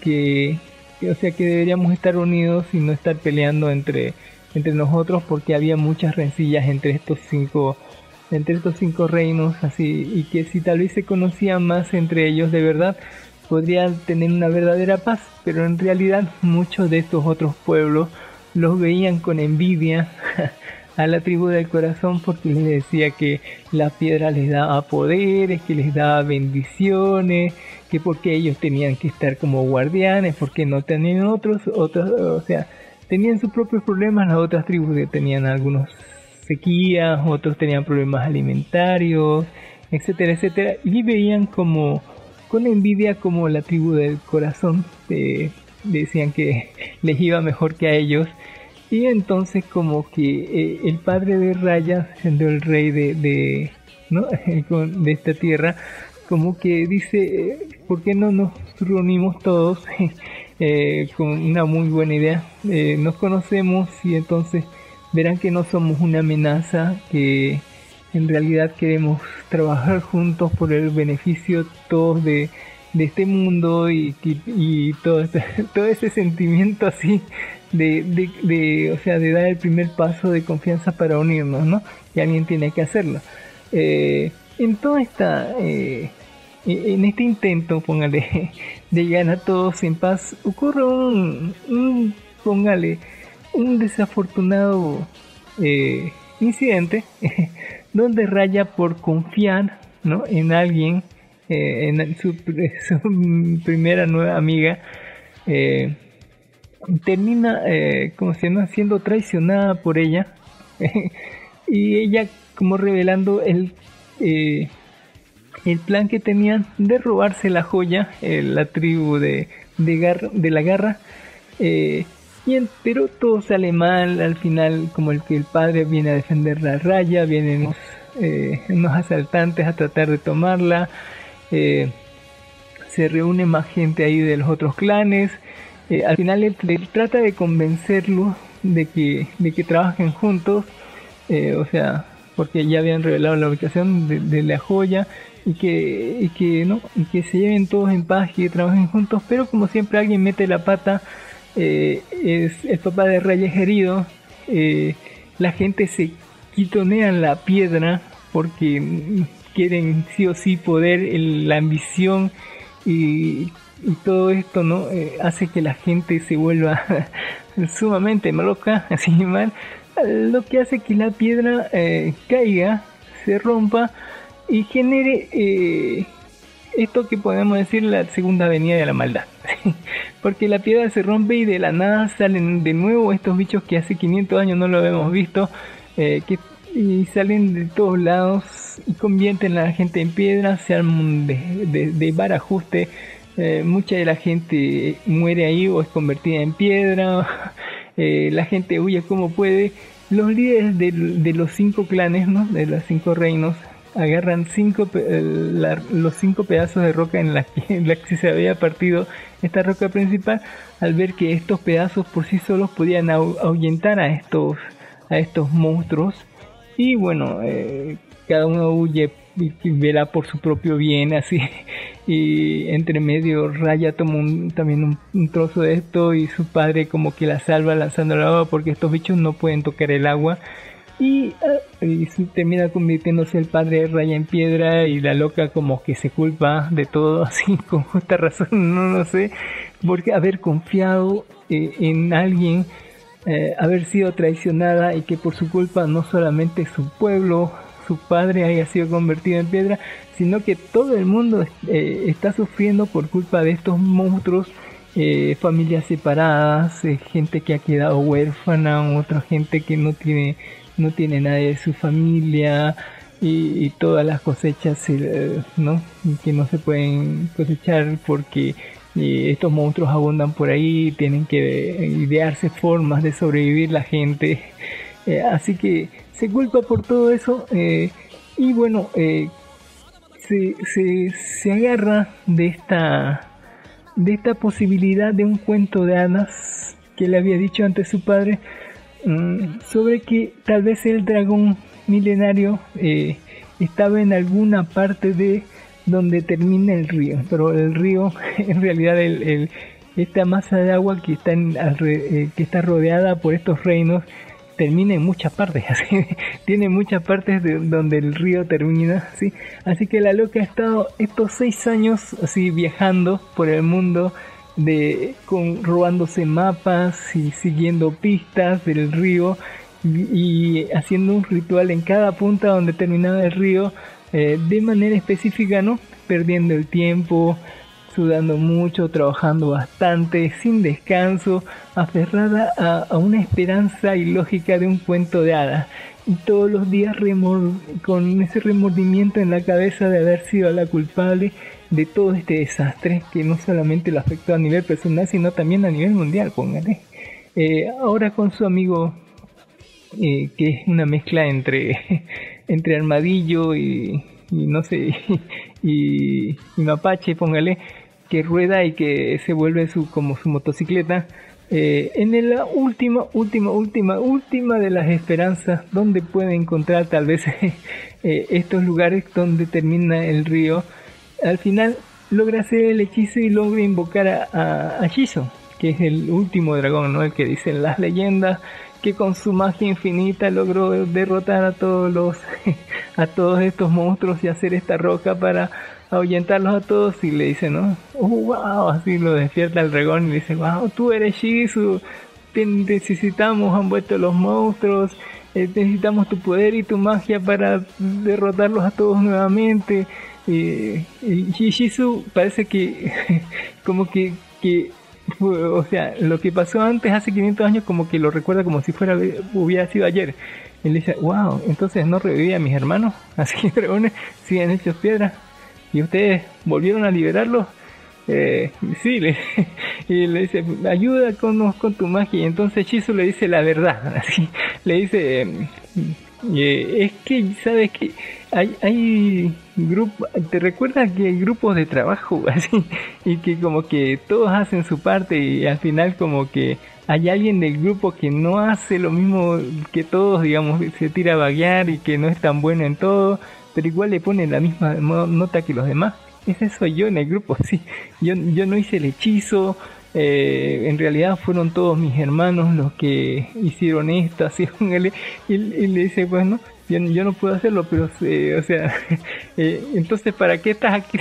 Speaker 7: que, o sea que deberíamos estar unidos y no estar peleando entre entre nosotros porque había muchas rencillas entre estos cinco entre estos cinco reinos así y que si tal vez se conocían más entre ellos de verdad podrían tener una verdadera paz pero en realidad muchos de estos otros pueblos los veían con envidia a la tribu del corazón porque les decía que la piedra les daba poderes, que les daba bendiciones, que porque ellos tenían que estar como guardianes, porque no tenían otros, otros, o sea, tenían sus propios problemas, las otras tribus tenían algunos sequías, otros tenían problemas alimentarios, etcétera, etcétera, y veían como con envidia como la tribu del corazón eh, decían que les iba mejor que a ellos y entonces como que eh, el padre de Raya siendo el rey de, de ¿no? de esta tierra como que dice eh, ¿por qué no nos reunimos todos eh, con una muy buena idea nos conocemos y entonces verán que no somos una amenaza que en realidad queremos trabajar juntos por el beneficio todos de, de este mundo y, y, y todo, este- todo ese sentimiento así de, de, de, o sea, de dar el primer paso de confianza para unirnos, ¿no? Y alguien tiene que hacerlo. Eh, en toda esta, eh, en este intento, póngale, de llegar a todos en paz, ocurre un, un póngale, un desafortunado eh, incidente donde Raya por confiar ¿no? en alguien, eh, en su, su primera nueva amiga, eh, termina eh, como se llama siendo traicionada por ella. Y ella como revelando el eh, el plan que tenían de robarse la joya eh, la tribu de de, Gar- de la garra. Eh, y pero todo sale mal. Al final como el que el padre viene a defender la raya vienen unos, eh, asaltantes a tratar de tomarla. Se reúne más gente ahí de los otros clanes. Eh, al final él, trata de convencerlos de que, de que trabajen juntos, eh, o sea, porque ya habían revelado la ubicación de, la joya y que, y que no, y que se lleven todos en paz y que trabajen juntos, pero como siempre alguien mete la pata, eh, es el papá de Reyes herido, eh, la gente se quitonea la piedra porque quieren sí o sí poder, el- la ambición y, y todo esto no Eh, hace que la gente se vuelva sumamente loca, así mal, lo que hace que la piedra eh, caiga, se rompa y genere eh, esto que podemos decir la segunda avenida de la maldad. Porque la piedra se rompe y de la nada salen de nuevo estos bichos que hace 500 años no lo habíamos visto, que y salen de todos lados y convierten a la gente en piedra, se arman de, de, de barajuste, eh, mucha de la gente muere ahí o es convertida en piedra, eh, la gente huye como puede, los líderes de, de los cinco clanes, ¿no? de los cinco reinos, agarran cinco eh, la- los cinco pedazos de roca en la, que, en la que se había partido esta roca principal, al ver que estos pedazos por sí solos podían ahu- ahuyentar a estos, a estos monstruos, Y bueno, eh, cada uno huye y verá por su propio bien, así. Y entre medio Raya toma un- también un, trozo de esto y su padre como que la salva lanzando el agua porque estos bichos no pueden tocar el agua. Y, ah, y termina convirtiéndose el padre de Raya en piedra y la loca como que se culpa de todo, así con justa razón, no lo sé, porque haber confiado eh, en alguien, eh, haber sido traicionada y que por su culpa no solamente su pueblo, su padre haya sido convertido en piedra, sino que todo el mundo eh, está sufriendo por culpa de estos monstruos, eh, familias separadas, eh, gente que ha quedado huérfana, otra gente que no tiene no tiene nadie de su familia y, todas las cosechas que no se pueden cosechar porque estos monstruos abundan por ahí tienen que idearse formas de sobrevivir la gente. Así que se culpa por todo eso eh, y bueno eh, se, se, se agarra de esta de esta posibilidad de un cuento de hadas que le había dicho antes su padre mm, sobre que tal vez el dragón milenario eh, estaba en alguna parte de donde termina el río, pero el río en realidad el, esta masa de agua que está, en que está rodeada por estos reinos termina en muchas partes, así, tiene muchas partes de donde el río termina, ¿sí? así que la loca ha estado estos seis años así viajando por el mundo, de, con, robándose mapas y siguiendo pistas del río y, haciendo un ritual en cada punta donde terminaba el río eh, de manera específica, ¿no? Perdiendo el tiempo, sudando mucho, trabajando bastante, sin descanso, aferrada a, a una esperanza ilógica de un cuento de hadas. Y todos los días con ese remordimiento en la cabeza de haber sido la culpable de todo este desastre que no solamente lo afectó a nivel personal, sino también a nivel mundial, póngale. Eh, ahora con su amigo, eh, que es una mezcla entre, entre armadillo y, y no sé, y mapache, póngale, que rueda y que se vuelve su como su motocicleta. Eh, en la última, última, última, última de las esperanzas, donde puede encontrar tal vez eh, estos lugares donde termina el río, al final logra hacer el hechizo y logra invocar a, a, que es el último dragón, ¿no? El que dicen las leyendas, que con su magia infinita logró derrotar a todos los, a todos estos monstruos y hacer esta roca para ahuyentarlos a todos y le dice, ¿no? Oh, wow, así lo despierta el dragón y le dice, wow, tú eres Shizu, te necesitamos, han vuelto los monstruos, eh, necesitamos tu poder y tu magia para derrotarlos a todos nuevamente. Y, y Shizu parece que como que, que o sea, lo que pasó antes hace 500 años como que lo recuerda como si fuera hubiera sido ayer. Le dice, wow, entonces no reviví a mis hermanos, así que dragones siguen hechos piedra. ¿Y ustedes volvieron a liberarlos? Eh, sí, le, y le dice, ayuda con, tu magia. Y entonces Shizu le dice la verdad. Así, le dice, eh, eh, es que, ¿sabes que Hay, hay grupos, ¿te recuerdas que hay grupos de trabajo así? Y que como que todos hacen su parte y al final como que hay alguien del grupo que no hace lo mismo que todos, digamos, se tira a vaguear y que no es tan bueno en todo, pero igual le pone la misma nota que los demás. Ese soy yo en el grupo, sí. Yo, yo no hice el hechizo, eh, en realidad fueron todos mis hermanos los que hicieron esto, así póngale. y, y le dice, bueno, yo, yo no puedo hacerlo, pero, eh, o sea, eh, entonces, ¿para qué estás aquí?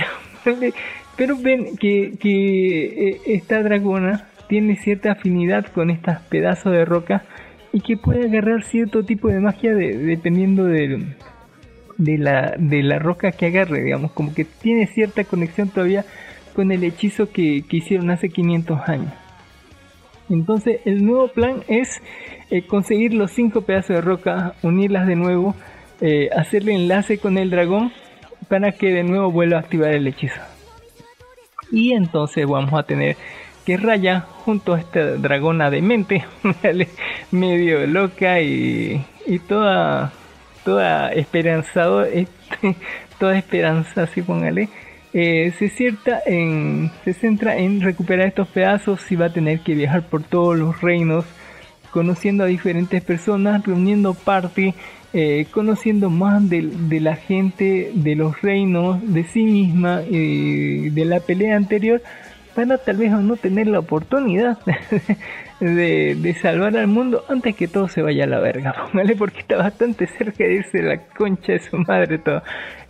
Speaker 7: pero ven que, que eh, esta dragona tiene cierta afinidad con estos pedazos de roca y que puede agarrar cierto tipo de magia de- dependiendo del, de la, de la roca que agarre, digamos, como que tiene cierta conexión todavía con el hechizo que, que hicieron hace 500 años. Entonces el nuevo plan es eh, conseguir los cinco pedazos de roca, unirlas de nuevo, eh, hacerle enlace con el dragón para que de nuevo vuelva a activar el hechizo. Y entonces vamos a tener que Raya junto a esta dragona de mente, medio loca y, y toda toda esperanzado este, toda esperanza así póngale eh, se cierta en se centra en recuperar estos pedazos y va a tener que viajar por todos los reinos conociendo a diferentes personas, reuniendo parte, eh, conociendo más de, de la gente, de los reinos, de sí misma, eh, de la pelea anterior, para tal vez no tener la oportunidad de, de salvar al mundo antes que todo se vaya a la verga, ¿vale? Porque está bastante cerca de irse la concha de su madre todo.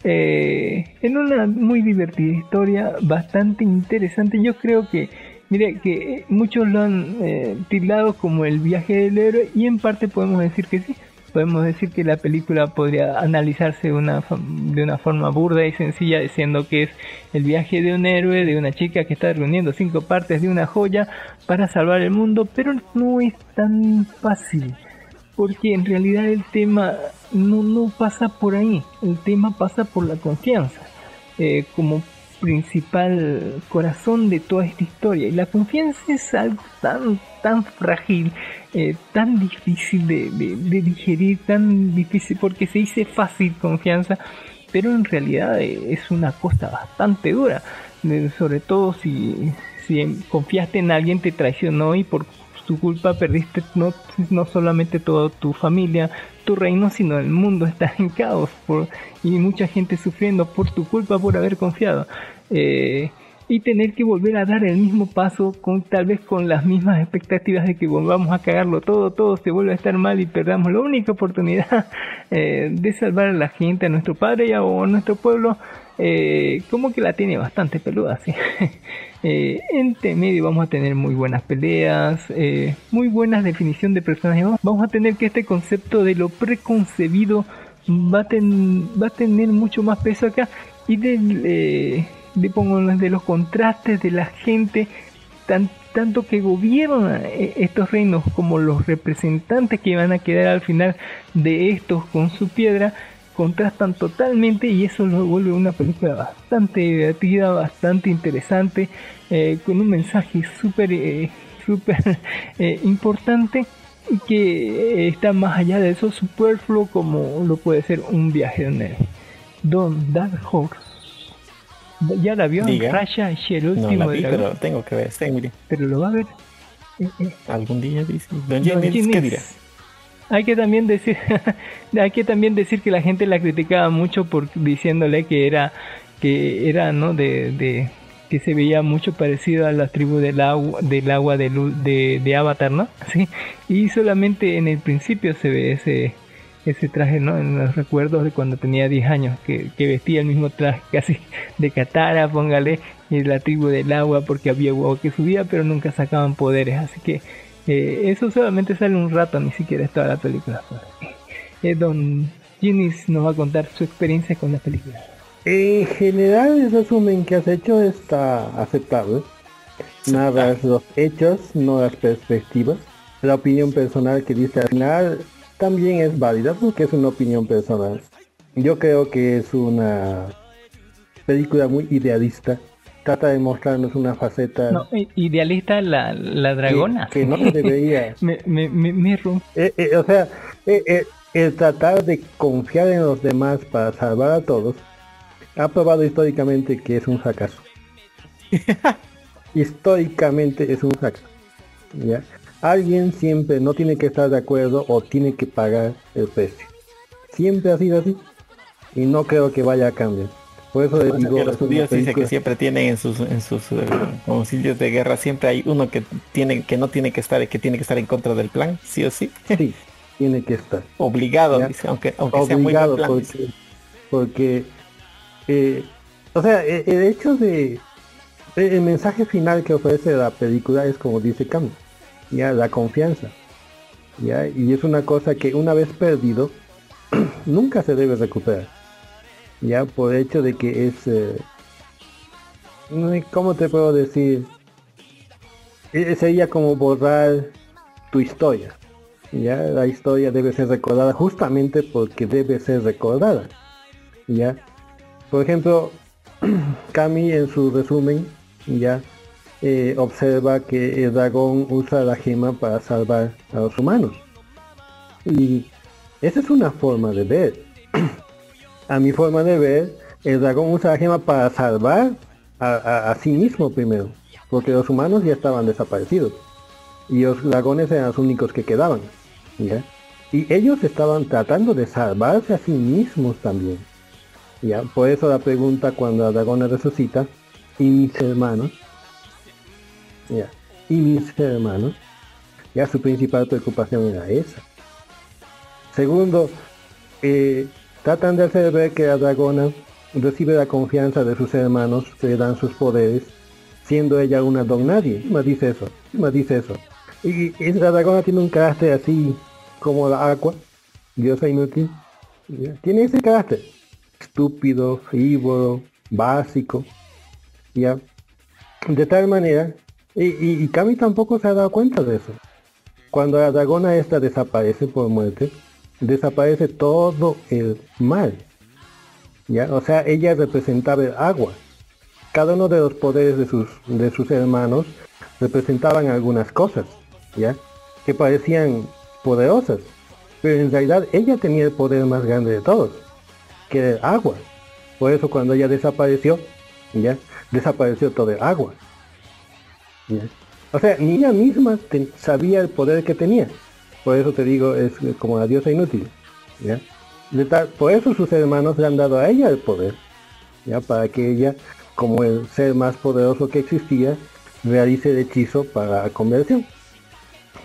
Speaker 7: Eh, en una muy divertida historia, bastante interesante, yo creo que, mire, que muchos lo han eh, tildado como el viaje del héroe y en parte podemos decir que sí, podemos decir que la película podría analizarse de una, de una forma burda y sencilla diciendo que es el viaje de un héroe, de una chica que está reuniendo cinco partes de una joya para salvar el mundo, pero no es tan fácil, porque en realidad el tema no, no pasa por ahí, el tema pasa por la confianza, eh, como principal corazón de toda esta historia. Y la confianza es algo tan, tan frágil, eh, tan difícil de, digerir, tan difícil, porque se dice fácil confianza, pero en realidad eh, es una cosa bastante dura, sobre todo si, confiaste en alguien, te traicionó y por tu culpa perdiste no, no solamente toda tu familia, tu reino, sino el mundo está en caos y mucha gente sufriendo por tu culpa por haber confiado. Eh, y tener que volver a dar el mismo paso con tal vez con las mismas expectativas de que volvamos a cagarlo todo, todo se vuelve a estar mal y perdamos la única oportunidad eh, de salvar a la gente, a nuestro padre y a, nuestro pueblo, eh, como que la tiene bastante peluda, ¿sí? eh, entre medio vamos a tener muy buenas peleas, eh, muy buenas definición de personajes, vamos a tener que este concepto de lo preconcebido va a, va a tener mucho más peso acá y del... Eh, de, de los contrastes de la gente, tan, tanto que gobierna estos reinos como los representantes que van a quedar al final de estos con su piedra, contrastan totalmente y eso lo vuelve una película bastante divertida, bastante interesante, eh, con un mensaje súper eh, super, eh, importante que está más allá de eso superfluo como lo puede ser un viaje en él. Don Dark Horse ¿Ya la vio?
Speaker 8: Diga.
Speaker 7: Raya y el último
Speaker 8: No la vi, pero tengo que ver. sí, mire.
Speaker 7: Pero lo va a ver. Eh, eh.
Speaker 8: Algún día dice. Don
Speaker 7: Don
Speaker 8: ¿qué dirá?
Speaker 7: Hay que también decir, hay que también decir que la gente la criticaba mucho por diciéndole que era, que era, ¿no? De, de que se veía mucho parecido a la tribu del agua, del agua de, de, de Avatar, ¿no? Sí. Y solamente en el principio se ve ese, ese traje, ¿no? En los recuerdos de cuando tenía 10 años, que, que vestía el mismo traje casi de Katara, póngale, y la tribu del agua, porque había agua que subía, pero nunca sacaban poderes, así que eh, eso solamente sale un rato, ni siquiera es toda la película. Eh, don Ginis nos va a contar su experiencia con la película.
Speaker 9: En general el resumen que has hecho está aceptable. Narras los hechos, no las perspectivas. La opinión personal que dice al final también es válida porque es una opinión personal. Yo creo que es una película muy idealista. Trata de mostrarnos una faceta
Speaker 7: No, idealista la, la dragona.
Speaker 9: que no se debería.
Speaker 7: me, me, me, me
Speaker 9: Eh, eh, o sea, eh, eh, el tratar de confiar en los demás para salvar a todos ha probado históricamente que es un fracaso. históricamente es un fracaso. ¿ya? Alguien siempre no tiene que estar de acuerdo o tiene que pagar el precio. Siempre ha sido así y no creo que vaya a cambiar. Por eso digo,
Speaker 8: que los
Speaker 9: es una
Speaker 8: judíos dicen que siempre tienen en sus en sus eh, concilios de guerra siempre hay uno que tiene que no tiene que estar que tiene que estar en contra del plan sí o sí
Speaker 9: Sí, tiene que estar.
Speaker 8: obligado dice, aunque aunque sea muy
Speaker 9: obligado
Speaker 8: buen plan, dice.
Speaker 9: porque porque eh, o sea e- el, hecho de el, mensaje final que ofrece la película es como dice Cam ya la confianza ya y es una cosa que una vez perdido nunca se debe recuperar ya por hecho de que es eh, cómo te puedo decir Eh, sería como borrar tu historia ya la historia debe ser recordada justamente porque debe ser recordada ya. Por ejemplo Cami en su resumen ya eh, observa que el dragón usa la gema para salvar a los humanos y esa es una forma de ver a mi forma de ver el dragón usa la gema para salvar a, sí mismo primero porque los humanos ya estaban desaparecidos y los dragones eran los únicos que quedaban. ¿ya? Y ellos estaban tratando de salvarse a sí mismos también. ¿ya? Por eso la pregunta cuando la dragona resucita, y mis hermanos, ¿ya? y mis hermanos, ya su principal preocupación era esa. Segundo, eh, tratan de hacer ver que la dragona recibe la confianza de sus hermanos que le dan sus poderes, siendo ella una don nadie. Me dice eso, me dice eso. Y, y la dragona tiene un carácter así como la agua, diosa inútil. Tiene ese carácter. Estúpido, frívolo, básico. ¿ya? De tal manera, y, y, Kami tampoco se ha dado cuenta de eso. Cuando la dragona esta desaparece por muerte, desaparece todo el mal. ¿ya? O sea, ella representaba el agua. Cada uno de los poderes de sus, de sus hermanos representaban algunas cosas, ¿ya? Que parecían poderosas. Pero en realidad ella tenía el poder más grande de todos, que era el agua. Por eso cuando ella desapareció, ¿ya? Desapareció todo el agua. O sea, ni ella misma sabía el poder que tenía. Por eso te digo, es como la diosa inútil. ¿ya? Por eso sus hermanos le han dado a ella el poder. ¿ya? Para que ella, como el ser más poderoso que existía, realice el hechizo para conversión.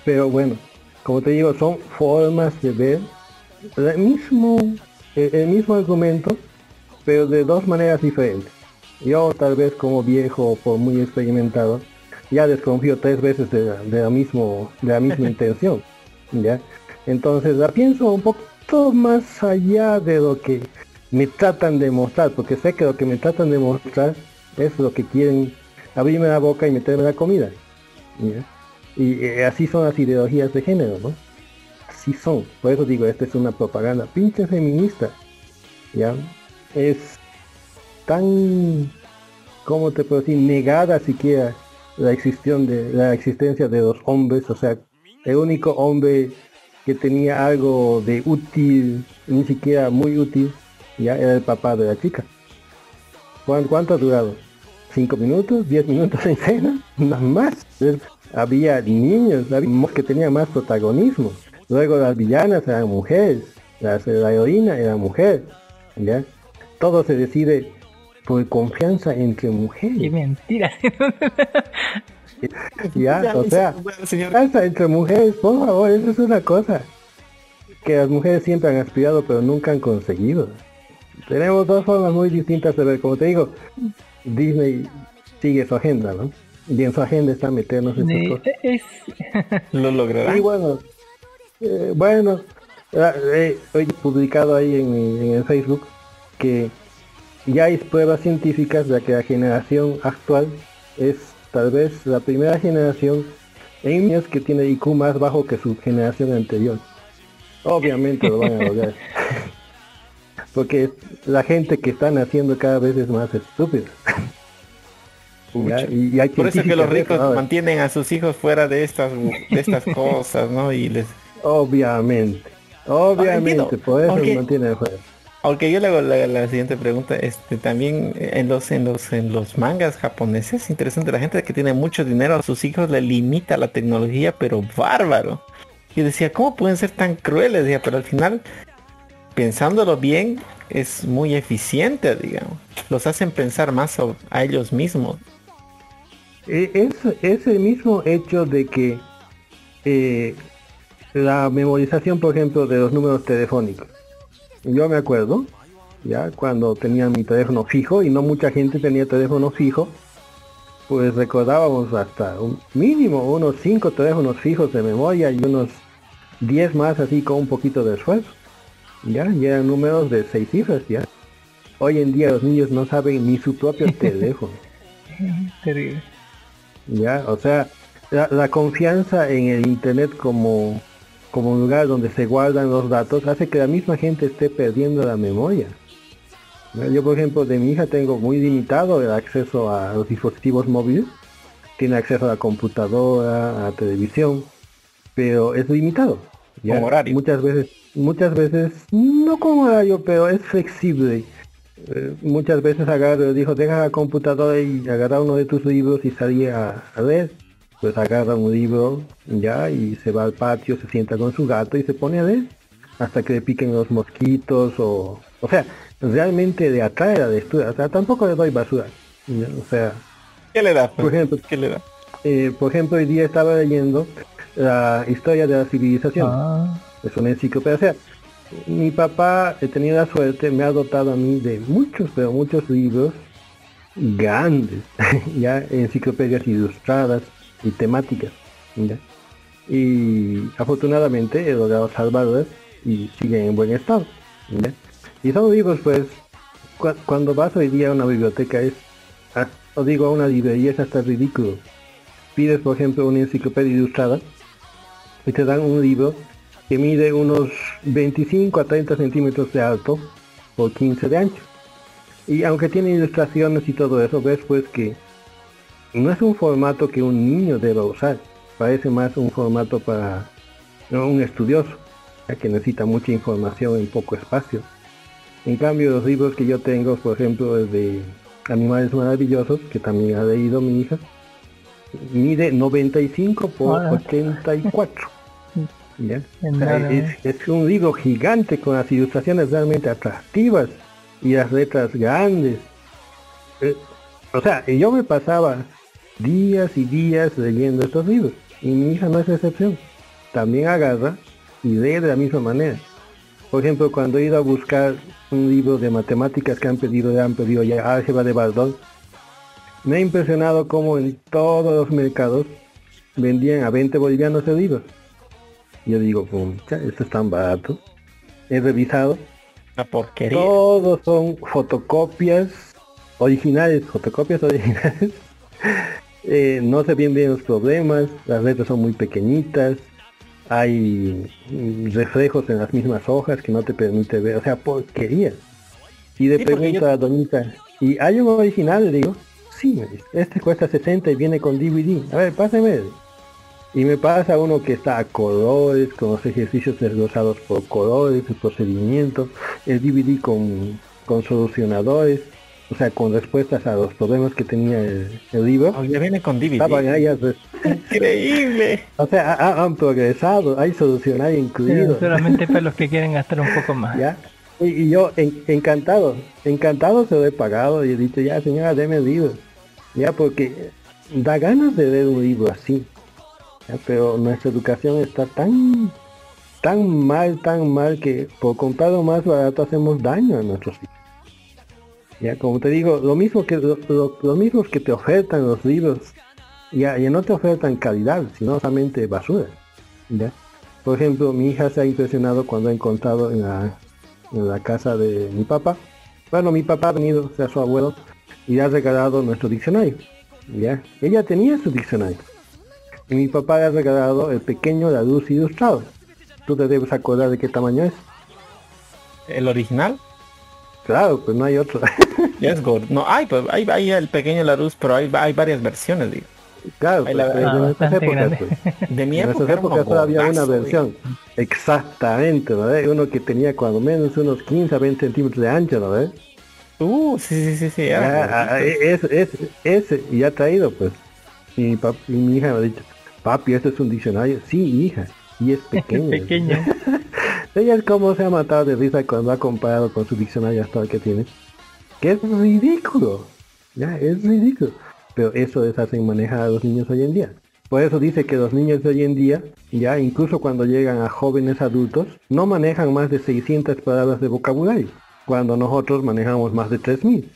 Speaker 9: Pero bueno, como te digo, son formas de ver el mismo, el, el mismo argumento, pero de dos maneras diferentes. Yo tal vez como viejo o por muy experimentado, ya desconfío tres veces de la, de la mismo, de la misma intención. ¿ya? Entonces la pienso un poquito más allá de lo que me tratan de mostrar, porque sé que lo que me tratan de mostrar es lo que quieren abrirme la boca y meterme la comida. ¿ya? Y eh, así son las ideologías de género, ¿no? Así son. Por eso digo, esta es una propaganda pinche feminista. ¿Ya? Es tan, ¿cómo te puedo decir? Negada siquiera la existión de la existencia de los hombres. O sea, el único hombre que tenía algo de útil, ni siquiera muy útil, ya era el papá de la chica. ¿Cuán- ¿Cuánto ha durado? ¿Cinco minutos? ¿Diez minutos en escena? Nada más. Había niños, había que tenían más protagonismo. Luego las villanas eran mujeres, las- la heroína era mujer. ¿ya? Todo se decide por confianza entre
Speaker 7: Qué
Speaker 9: mujeres.
Speaker 7: mentira.
Speaker 9: Ya, o sea,
Speaker 8: señor.
Speaker 9: confianza entre mujeres, por favor, eso es una cosa que las mujeres siempre han aspirado pero nunca han conseguido. Tenemos dos formas muy distintas de ver, como te digo, Disney sigue su agenda, ¿no? Y en su agenda está meternos en
Speaker 7: Eh,
Speaker 9: cosas.
Speaker 7: es,
Speaker 8: Lo logrará.
Speaker 9: Y bueno, eh, bueno, eh, hoy he publicado ahí en, mi- en el Facebook que ya hay pruebas científicas de que la generación actual es tal vez la primera generación en niños que tiene IQ más bajo que su generación anterior. Obviamente lo van a lograr. Porque la gente que está naciendo cada vez es más estúpida. Ya, y, y hay
Speaker 8: Por eso que los ricos
Speaker 9: ahora.
Speaker 8: mantienen a sus hijos fuera de estas de estas cosas, ¿no? Y les
Speaker 9: Obviamente. Obviamente, por eso no tiene juego.
Speaker 8: Aunque yo le hago la, siguiente pregunta, este también en los en los en los mangas japoneses, es interesante la gente que tiene mucho dinero a sus hijos le limita la tecnología, pero bárbaro. Y decía, ¿cómo pueden ser tan crueles? Decía, pero al final, pensándolo bien, es muy eficiente, digamos. Los hacen pensar más a, ellos mismos.
Speaker 9: E- Es, es el mismo hecho de que eh, la memorización, por ejemplo, de los números telefónicos. Yo me acuerdo, ya cuando tenía mi teléfono fijo y no mucha gente tenía teléfono fijo, pues recordábamos hasta un mínimo unos 5 teléfonos fijos de memoria y unos 10 más así con un poquito de esfuerzo. Ya, y eran números de 6 cifras ya. Hoy en día los niños no saben ni su propio teléfono.
Speaker 7: terrible.
Speaker 9: Ya, o sea, la, la confianza en el internet como, como un lugar donde se guardan los datos hace que la misma gente esté perdiendo la memoria. Yo, por ejemplo, de mi hija tengo muy limitado el acceso a los dispositivos móviles. Tiene acceso a la computadora, a la televisión, pero es limitado. Ya,
Speaker 8: Con horario.
Speaker 9: Muchas veces, muchas veces, no con horario, pero es flexible. Eh, muchas veces agarro, dijo, deja la computadora y agarra uno de tus libros y salía a, a leer. Pues agarra un libro ya y se va al patio, se sienta con su gato y se pone a leer hasta que le piquen los mosquitos o, o sea, realmente de atraer a de estudiar, o sea, tampoco le doy basura, ¿ya? o sea,
Speaker 8: ¿Qué le da?
Speaker 9: por ejemplo,
Speaker 8: ¿Qué le da?
Speaker 9: eh, por ejemplo, hoy día estaba leyendo la historia de la civilización.
Speaker 7: Ah,
Speaker 9: Es una enciclopedia. O sea, mi papá he tenido la suerte, me ha dotado a mí de muchos, pero muchos libros grandes, ya enciclopedias ilustradas y temáticas. Y afortunadamente he logrado salvarlas y siguen en buen estado. Y son libros, pues, cua- cuando vas hoy día a una biblioteca es, ah, o digo a una librería es hasta ridículo. Pides, por ejemplo, una enciclopedia ilustrada y te dan un libro que mide unos 25 a 30 centímetros de alto por 15 de ancho. Y aunque tiene ilustraciones y todo eso, ves pues que no es un formato que un niño deba usar. Parece más un formato para un estudioso, ya que necesita mucha información en poco espacio. En cambio, los libros que yo tengo, por ejemplo, el de Animales Maravillosos, que también ha leído mi hija, mide 95 por
Speaker 7: Hola.
Speaker 9: 84. ¿ya?
Speaker 7: En
Speaker 9: O sea, es, es un libro gigante con las ilustraciones realmente atractivas y las letras grandes. Eh, o sea, yo me pasaba días y días leyendo estos libros y mi hija no es excepción. También agarra y lee de la misma manera. Por ejemplo, cuando he ido a buscar un libro de matemáticas que han pedido, han pedido ya álgebra de Bardón, me ha impresionado cómo en todos los mercados vendían a 20 bolivianos el libro. Yo digo, pucha, esto es tan barato. He revisado.
Speaker 8: La porquería.
Speaker 9: Todos son fotocopias originales, fotocopias originales. Eh, no se ven bien los problemas, las letras son muy pequeñitas, hay mm, reflejos en las mismas hojas que no te permite ver, o sea, porquería. Y le
Speaker 8: Sí,
Speaker 9: pregunto
Speaker 8: yo-
Speaker 9: a Doñita, ¿y hay un original? Le digo, sí, este cuesta 60 y viene con DVD. A ver, páseme. Y me pasa uno que está a colores, con los ejercicios desglosados por colores, el procedimiento, el DVD con, con solucionadores, o sea, con respuestas a los problemas que tenía el, el libro.
Speaker 8: Oh, ya viene con DVD.
Speaker 9: Estaban res-
Speaker 8: Increíble.
Speaker 9: o sea, ha- ha- han progresado, hay solucionario incluido.
Speaker 7: solamente para los que quieren gastar un poco más.
Speaker 9: ¿ya? Y, y yo en- encantado, encantado se lo he pagado y he dicho, ya señora, deme el libro. Ya, porque da ganas de leer un libro así. ¿ya? Pero nuestra educación está tan, tan mal, tan mal que por comprar lo más barato hacemos daño a nuestros hijos. Ya, como te digo, lo mismo que lo- lo- que te ofertan los libros, ya, ya no te ofertan calidad, sino solamente basura. ¿ya? Por ejemplo, mi hija se ha impresionado cuando ha encontrado en la, en la casa de mi papá. Bueno, mi papá ha venido, o sea, su abuelo, y le ha regalado nuestro diccionario. ¿ya? Ella tenía su diccionario. Y mi papá le ha regalado el pequeño La Luz Ilustrado. Tú te debes acordar de qué tamaño es.
Speaker 8: ¿El original?
Speaker 9: Claro, pues no hay otro.
Speaker 8: Es gordo. No, hay, pues, hay, hay el pequeño Larus, pero hay, hay varias versiones, digo.
Speaker 9: claro, pues,
Speaker 8: la-
Speaker 9: pues,
Speaker 7: ah,
Speaker 9: en nuestras
Speaker 7: bastante
Speaker 9: épocas, pues.
Speaker 8: De mi
Speaker 9: En
Speaker 8: época
Speaker 9: nuestras
Speaker 8: era
Speaker 9: épocas solo había una versión. Exactamente, ¿no? Uno que tenía cuando menos unos 15 a 20 centímetros de ancho, ¿no?
Speaker 8: Uh, sí, sí, sí, sí.
Speaker 9: Ah, ah, es, es, ese, y ha traído, pues. Y mi, pap- y mi hija me ha dicho, papi, esto es un diccionario. Sí, hija, y es pequeño.
Speaker 7: Pequeño.
Speaker 9: Ella es como se ha matado de risa cuando ha comparado con su diccionario actual que tiene. Que es ridículo. Ya, es ridículo. Pero eso les hacen manejar a los niños hoy en día. Por eso dice que los niños de hoy en día, ya incluso cuando llegan a jóvenes adultos, no manejan más de 600 palabras de vocabulario, cuando nosotros manejamos más de 3000.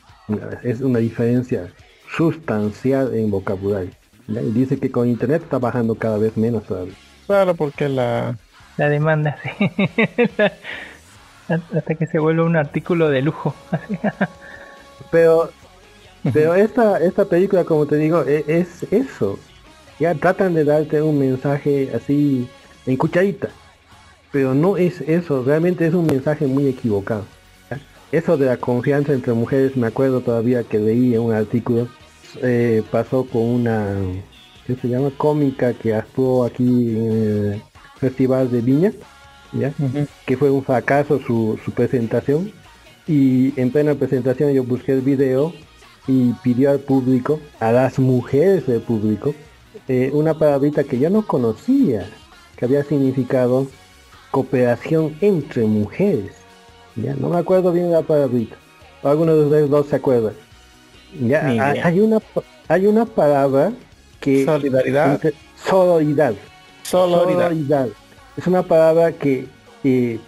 Speaker 9: Es una diferencia sustancial en vocabulario. Y dice que con internet está bajando cada vez menos todavía.
Speaker 8: Claro, porque la...
Speaker 7: La demanda, sí. Hasta que se vuelva un artículo de lujo.
Speaker 9: Pero, pero esta, esta película, como te digo, e- es, eso. Ya tratan de darte un mensaje así en cucharita. Pero no es eso, realmente es un mensaje muy equivocado. Eso de la confianza entre mujeres, me acuerdo todavía que leí en un artículo, eh, pasó con una, ¿qué se llama? Cómica que actuó aquí en el Festival de Viña, ¿ya? que fue un fracaso su, su presentación y en plena presentación yo busqué el video y pidió al público, a las mujeres del público, eh, una palabrita que yo no conocía, que había significado cooperación entre mujeres. Ya, no me acuerdo bien la palabrita. Algunos de ustedes dos se acuerdan. Ya, hay, una hay una palabra que
Speaker 8: Solidaridad.
Speaker 9: Solidaridad.
Speaker 8: Solidaridad.
Speaker 9: Es una palabra que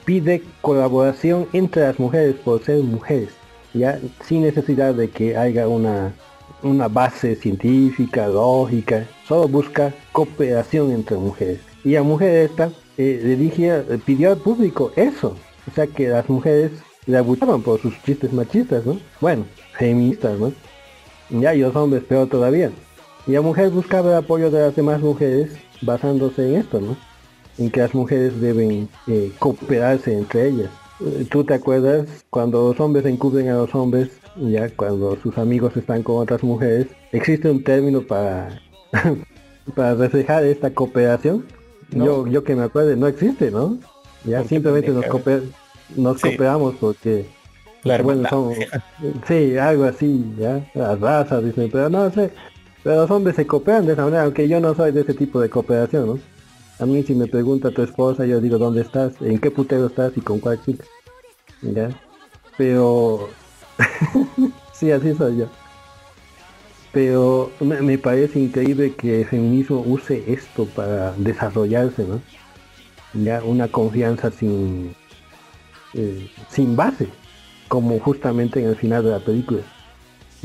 Speaker 9: pide colaboración entre las mujeres por ser mujeres, ya sin necesidad de que haya una, una base científica, lógica, solo busca cooperación entre mujeres. Y la mujer esta eh, le eh, pidió al público eso, o sea que las mujeres le abusaban por sus chistes machistas, ¿no? Bueno, feministas, ¿no? Ya, y los hombres peor todavía. Y la mujer buscaba el apoyo de las demás mujeres basándose en esto, ¿no? En que las mujeres deben eh, cooperarse entre ellas. Eh, ¿Tú te acuerdas cuando los hombres encubren a los hombres, ya cuando sus amigos están con otras mujeres, existe un término para, para reflejar esta cooperación? Yo, yo que me acuerde, no existe, ¿no? Ya
Speaker 8: ¿Por qué
Speaker 9: simplemente nos, cooper- nos
Speaker 8: Sí.
Speaker 9: cooperamos porque
Speaker 8: La
Speaker 9: bueno,
Speaker 8: hermandad.
Speaker 9: son- sí, algo así, ya, las razas, dicen, pero no sé, pero los hombres se cooperan de esa manera, aunque yo no soy de ese tipo de cooperación, ¿no? A mí si me pregunta tu esposa, yo digo, ¿dónde estás? ¿En qué putero estás? ¿Y con cuál chica? ¿Ya? Pero... sí, así soy yo. Pero me, parece increíble que el feminismo use esto para desarrollarse, ¿no? Ya, una confianza sin... eh, sin base como justamente en el final de la película.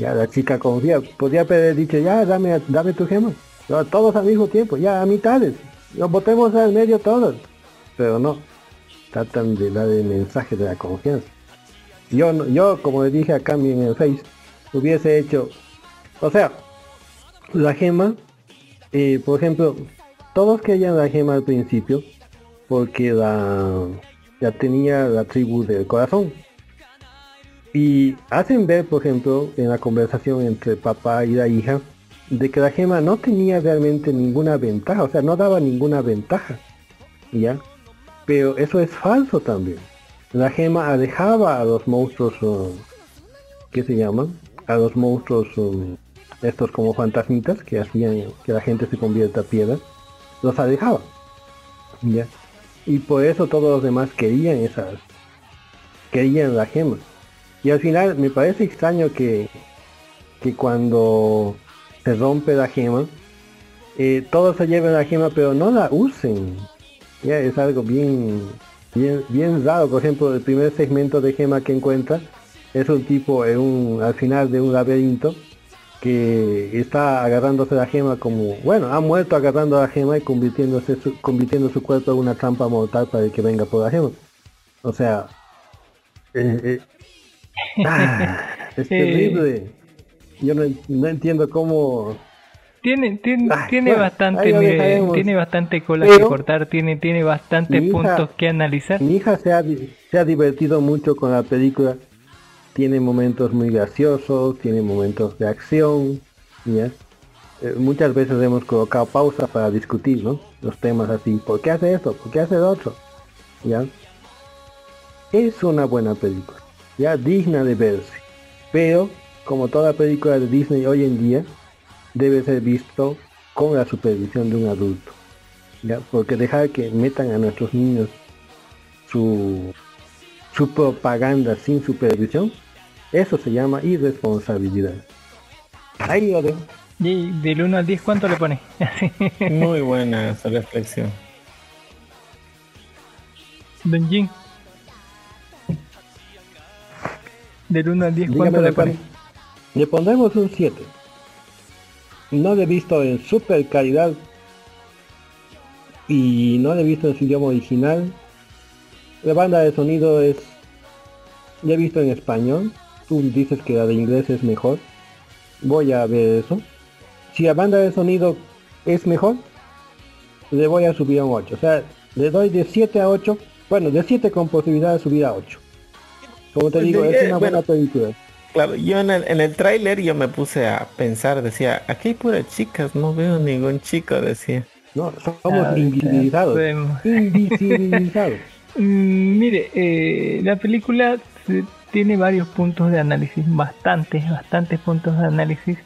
Speaker 9: Ya la chica confía, podría haber dicho, ya dame, dame tu gema, todos al mismo tiempo, ya a mitades, nos votemos al medio todos. Pero no, tratan de dar el mensaje de la confianza. Yo, yo como le dije acá en el Face, hubiese hecho, o sea, la gema, eh, por ejemplo, todos querían la gema al principio, porque la, ya tenía la tribu del corazón. Y hacen ver, por ejemplo, en la conversación entre papá y la hija, de que la gema no tenía realmente ninguna ventaja, o sea, no daba ninguna ventaja. ¿Ya? Pero eso es falso también. La gema alejaba a los monstruos, uh, ¿qué se llaman? A los monstruos, um, estos como fantasmitas, que hacían que la gente se convierta a piedra, los alejaba. ¿Ya? Y por eso todos los demás querían esas, querían la gema. Y al final me parece extraño que, que cuando se rompe la gema, eh, todos se lleven la gema pero no la usen. Es algo bien, bien, bien raro. Por ejemplo, el primer segmento de gema que encuentra es un tipo al final de un laberinto que está agarrándose la gema como, bueno, ha muerto agarrando la gema y convirtiéndose su, convirtiendo su cuerpo en una trampa mortal para que venga por la gema. O sea, eh, eh, ah, es terrible. Yo no, no entiendo cómo...
Speaker 7: Tiene, tiene, tiene
Speaker 9: bueno,
Speaker 7: bastante, mire, tiene bastante cola
Speaker 9: Pero-
Speaker 7: que cortar, tiene, tiene bastantes
Speaker 9: hija-
Speaker 7: puntos que analizar.
Speaker 9: Mi hija se ha, se ha divertido mucho con la película. Tiene momentos muy graciosos, tiene momentos de acción. ¿ya? Eh, muchas veces hemos colocado pausa para discutir ¿no? los temas así. ¿Por qué hace esto? ¿Por qué hace lo otro? ¿Ya? Es una buena película. Ya digna de verse. Pero, como toda película de Disney hoy en día, debe ser visto con la supervisión de un adulto. ¿ya? Porque dejar que metan a nuestros niños su, su propaganda sin supervisión, eso se llama irresponsabilidad. Ahí lo dejo.
Speaker 7: Y del 1 al 10, ¿cuánto le pone?
Speaker 8: Muy buena esa reflexión.
Speaker 7: Don Jin. Del 1 al 10,
Speaker 9: Dígame,
Speaker 7: ¿cuánto le
Speaker 9: don
Speaker 7: pone?
Speaker 9: Carlos. Le pondremos un 7. No lo he visto en super calidad y no lo he visto en su idioma original. La banda de sonido es... La he visto en español. Tú dices que la de inglés es mejor. Voy a ver eso. Si la banda de sonido es mejor, le voy a subir a un 8. O sea, le doy de 7 a 8. Bueno, de 7 con posibilidad de subir a 8. Como te digo, es una
Speaker 8: bueno,
Speaker 9: buena película.
Speaker 8: Claro, yo en el, en el tráiler yo me puse a pensar, decía, aquí hay puras chicas, no veo ningún chico, decía.
Speaker 9: No, somos invisibilizados.
Speaker 7: Podemos-
Speaker 9: Invisibilizados.
Speaker 7: Mm, mire, eh, la película se- tiene varios puntos de análisis, bastantes, bastantes puntos de análisis.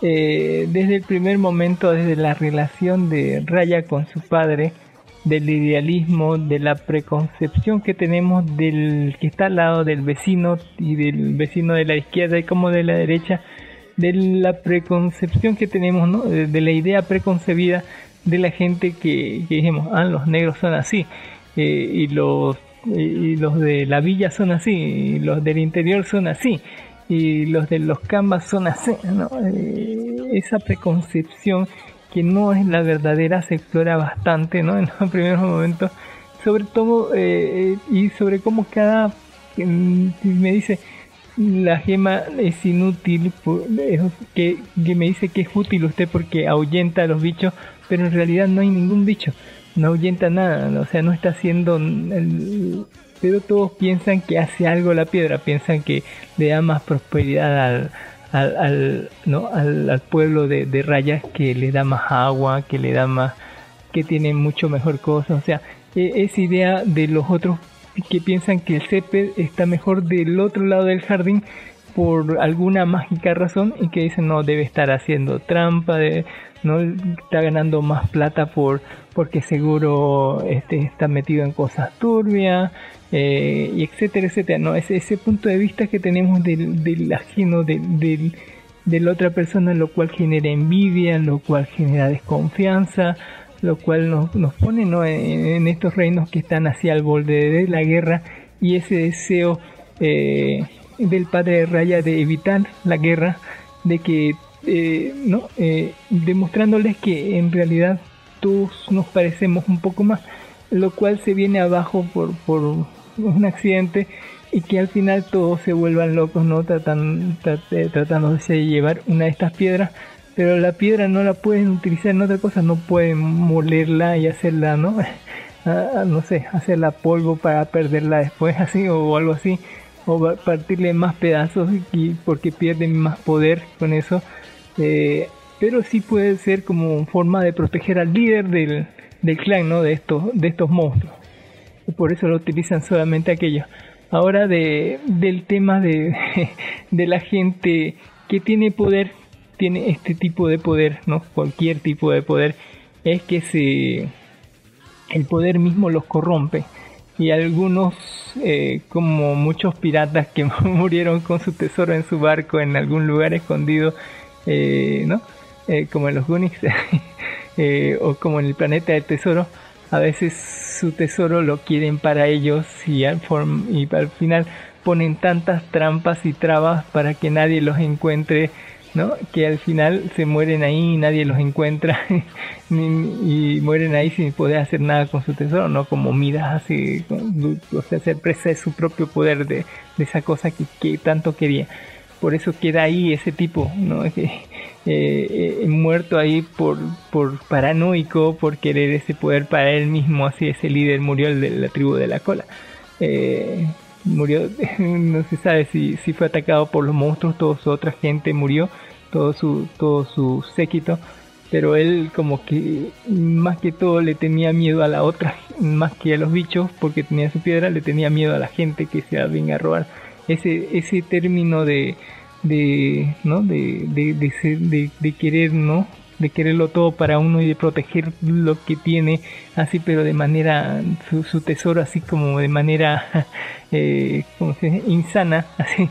Speaker 7: eh, desde el primer momento, desde la relación de Raya con su padre, del idealismo, de la preconcepción que tenemos del que está al lado del vecino y del vecino de la izquierda y como de la derecha, de la preconcepción que tenemos, ¿no? de, la idea preconcebida de la gente que, que dijimos, ah, los negros son así, eh, y los y los de la villa son así, y los del interior son así, y los de los cambas son así, ¿no? Eh, esa preconcepción que no es la verdadera se explora bastante, ¿no? En los primeros momentos, sobre todo, eh, y sobre cómo cada, me dice, la gema es inútil, que, que me dice que es útil usted porque ahuyenta a los bichos, pero en realidad no hay ningún bicho, no ahuyenta nada, o sea, no está haciendo... el- pero todos piensan que hace algo la piedra, piensan que le da más prosperidad al, al, al, ¿no? al, al pueblo de, de Rayas, que le da más agua, que le da más, que tiene mucho mejor cosa, o sea, e- esa idea de los otros que piensan que el césped está mejor del otro lado del jardín por alguna mágica razón y que dicen no debe estar haciendo trampa de no está ganando más plata por porque seguro este está metido en cosas turbias eh, y etcétera etcétera no ese, ese punto de vista que tenemos del, del ajeno del, del de la otra persona lo cual genera envidia lo cual genera desconfianza lo cual nos, nos pone ¿no? en, estos reinos que están hacia el borde de la guerra y ese deseo eh, del padre de Raya de evitar la guerra, de que, eh, ¿no? Eh, demostrándoles que en realidad todos nos parecemos un poco más, lo cual se viene abajo por, por un accidente y que al final todos se vuelvan locos, ¿no? Tratan, trat- tratándose de llevar una de estas piedras pero la piedra no la pueden utilizar en otra cosa, no pueden molerla y hacerla, ¿no? Ah, no sé, hacerla polvo para perderla después, así o algo así, o partirle más pedazos y porque pierden más poder con eso. Eh, pero sí puede ser como forma de proteger al líder del, del clan, ¿no? De estos, de estos monstruos. Por eso lo utilizan solamente aquellos. Ahora de, del tema de, de la gente que tiene poder, tiene este tipo de poder, ¿no? Cualquier tipo de poder, es que se el poder mismo los corrompe. Y algunos, eh, como muchos piratas que murieron con su tesoro en su barco en algún lugar escondido, eh, ¿no? Eh, como en los Goonies, eh, o como en el planeta del tesoro, a veces su tesoro lo quieren para ellos y al, form- y al final ponen tantas trampas y trabas para que nadie los encuentre, ¿no? Que al final se mueren ahí y nadie los encuentra y mueren ahí sin poder hacer nada con su tesoro, ¿no? Como Midas con- o presa de su propio poder de, esa cosa que tanto quería. Por eso queda ahí ese tipo, ¿no? Eh, eh, muerto ahí por, por paranoico, por querer ese poder para él mismo, así ese líder murió el de la tribu de la cola. Eh, murió, no se sabe si, si fue atacado por los monstruos, toda su otra gente murió, todo su, todo su séquito, pero él como que más que todo le tenía miedo a la otra, más que a los bichos, porque tenía su piedra, le tenía miedo a la gente que se venga a robar. Ese, ese término de, de, ¿no? de, de, de, de, querer, ¿no? de quererlo todo para uno y de proteger lo que tiene así pero de manera su, su tesoro así como de manera eh, insana así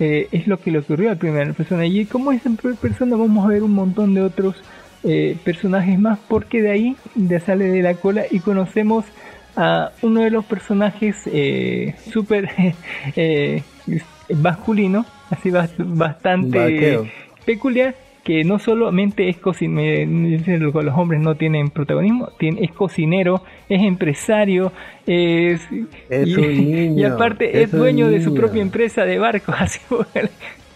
Speaker 7: eh, es lo que le ocurrió a la primera persona y como es en primera persona vamos a ver un montón de otros eh, personajes más porque de ahí de sale de la cola y conocemos a uno de los personajes eh, súper eh, masculino así bast- bastante
Speaker 9: Vaquero.
Speaker 7: peculiar que no solamente es cocinero, los hombres no tienen protagonismo, tiene, es cocinero, es empresario, es,
Speaker 9: Es
Speaker 7: y,
Speaker 9: niño,
Speaker 7: y aparte es,
Speaker 9: es
Speaker 7: dueño de su propia empresa de barcos, así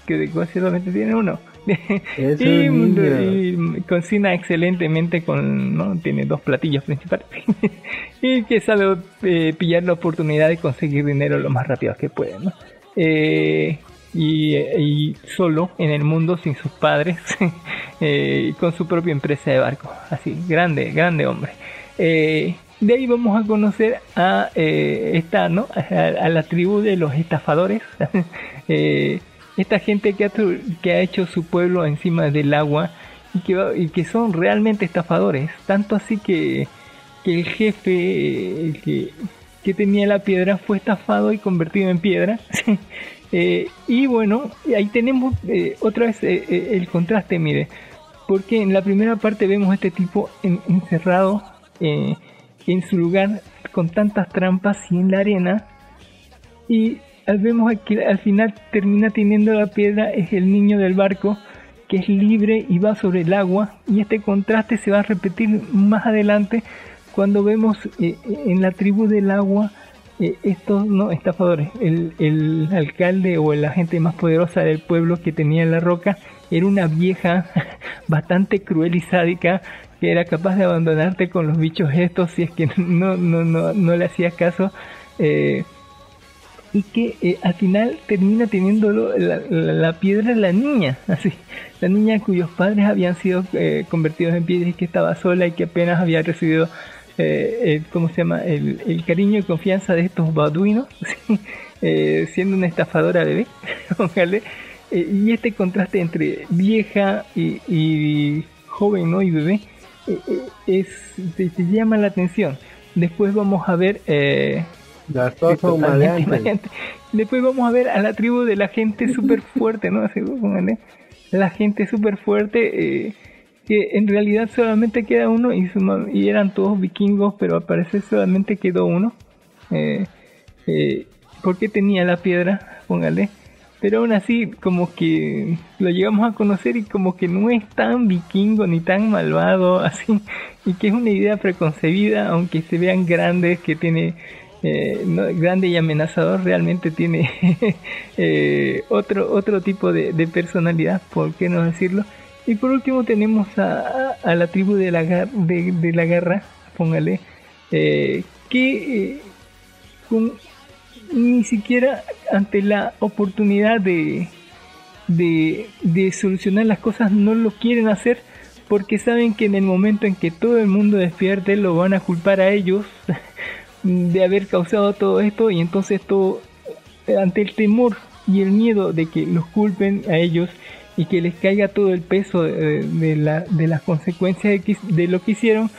Speaker 7: que de solamente tiene uno. Y, cocina excelentemente con, ¿no? Tiene dos platillos principales. Y que sabe eh, pillar la oportunidad de conseguir dinero lo más rápido que puede, ¿no? Eh, y, y solo en el mundo sin sus padres eh, con su propia empresa de barco. Así grande grande hombre. Eh, de ahí vamos a conocer a eh, esta no a, a la tribu de los estafadores. Eh, esta gente que ha, hecho su pueblo encima del agua y que, son realmente estafadores. Tanto así que, el jefe que, tenía la piedra fue estafado y convertido en piedra. Eh, y bueno, ahí tenemos eh, otra vez eh, el contraste, mire. Porque en la primera parte vemos a este tipo en- encerrado en su lugar con tantas trampas y en la arena. Y vemos que al final termina teniendo la piedra es el niño del barco que es libre y va sobre el agua. Y este contraste se va a repetir más adelante cuando vemos eh, en la tribu del agua eh, estos no estafadores. El, el alcalde o la gente más poderosa del pueblo que tenía la roca era una vieja bastante cruel y sádica que era capaz de abandonarte con los bichos estos si es que no, no, no, no le hacías caso. eh, y que eh, al final termina teniendo la, la- la la niña, así, la niña cuyos padres habían sido eh, convertidos en piedra y que estaba sola y que apenas había recibido, eh, el- ¿cómo se llama?, el, cariño y confianza de estos baduinos, ¿sí? Eh, siendo una estafadora bebé, y este contraste entre vieja y, joven, ¿no?, y bebé, es, te llama la atención. Después vamos a ver...
Speaker 9: Maleantes.
Speaker 7: maleante. Después vamos a ver a la tribu de la gente súper fuerte, ¿no? Así. La gente súper fuerte, eh, que en realidad solamente queda uno y, su y eran todos vikingos, pero al parecer solamente quedó uno. Eh, eh, porque tenía la piedra, póngale. Pero aún así, como que lo llegamos a conocer y como que no es tan vikingo ni tan malvado, así. Y que es una idea preconcebida, aunque se vean grandes, que tiene eh, grande y amenazador realmente tiene eh, otro otro tipo de, personalidad, por qué no decirlo. Y por último tenemos a, la tribu de la, gar- de, garra, póngale, eh, que ni siquiera ante la oportunidad de, de, de solucionar las cosas no lo quieren hacer porque saben que en el momento en que todo el mundo despierte lo van a culpar a ellos de haber causado todo esto y entonces todo ante el temor y el miedo de que los culpen a ellos y que les caiga todo el peso de, de la, de las consecuencias de, de lo que hicieron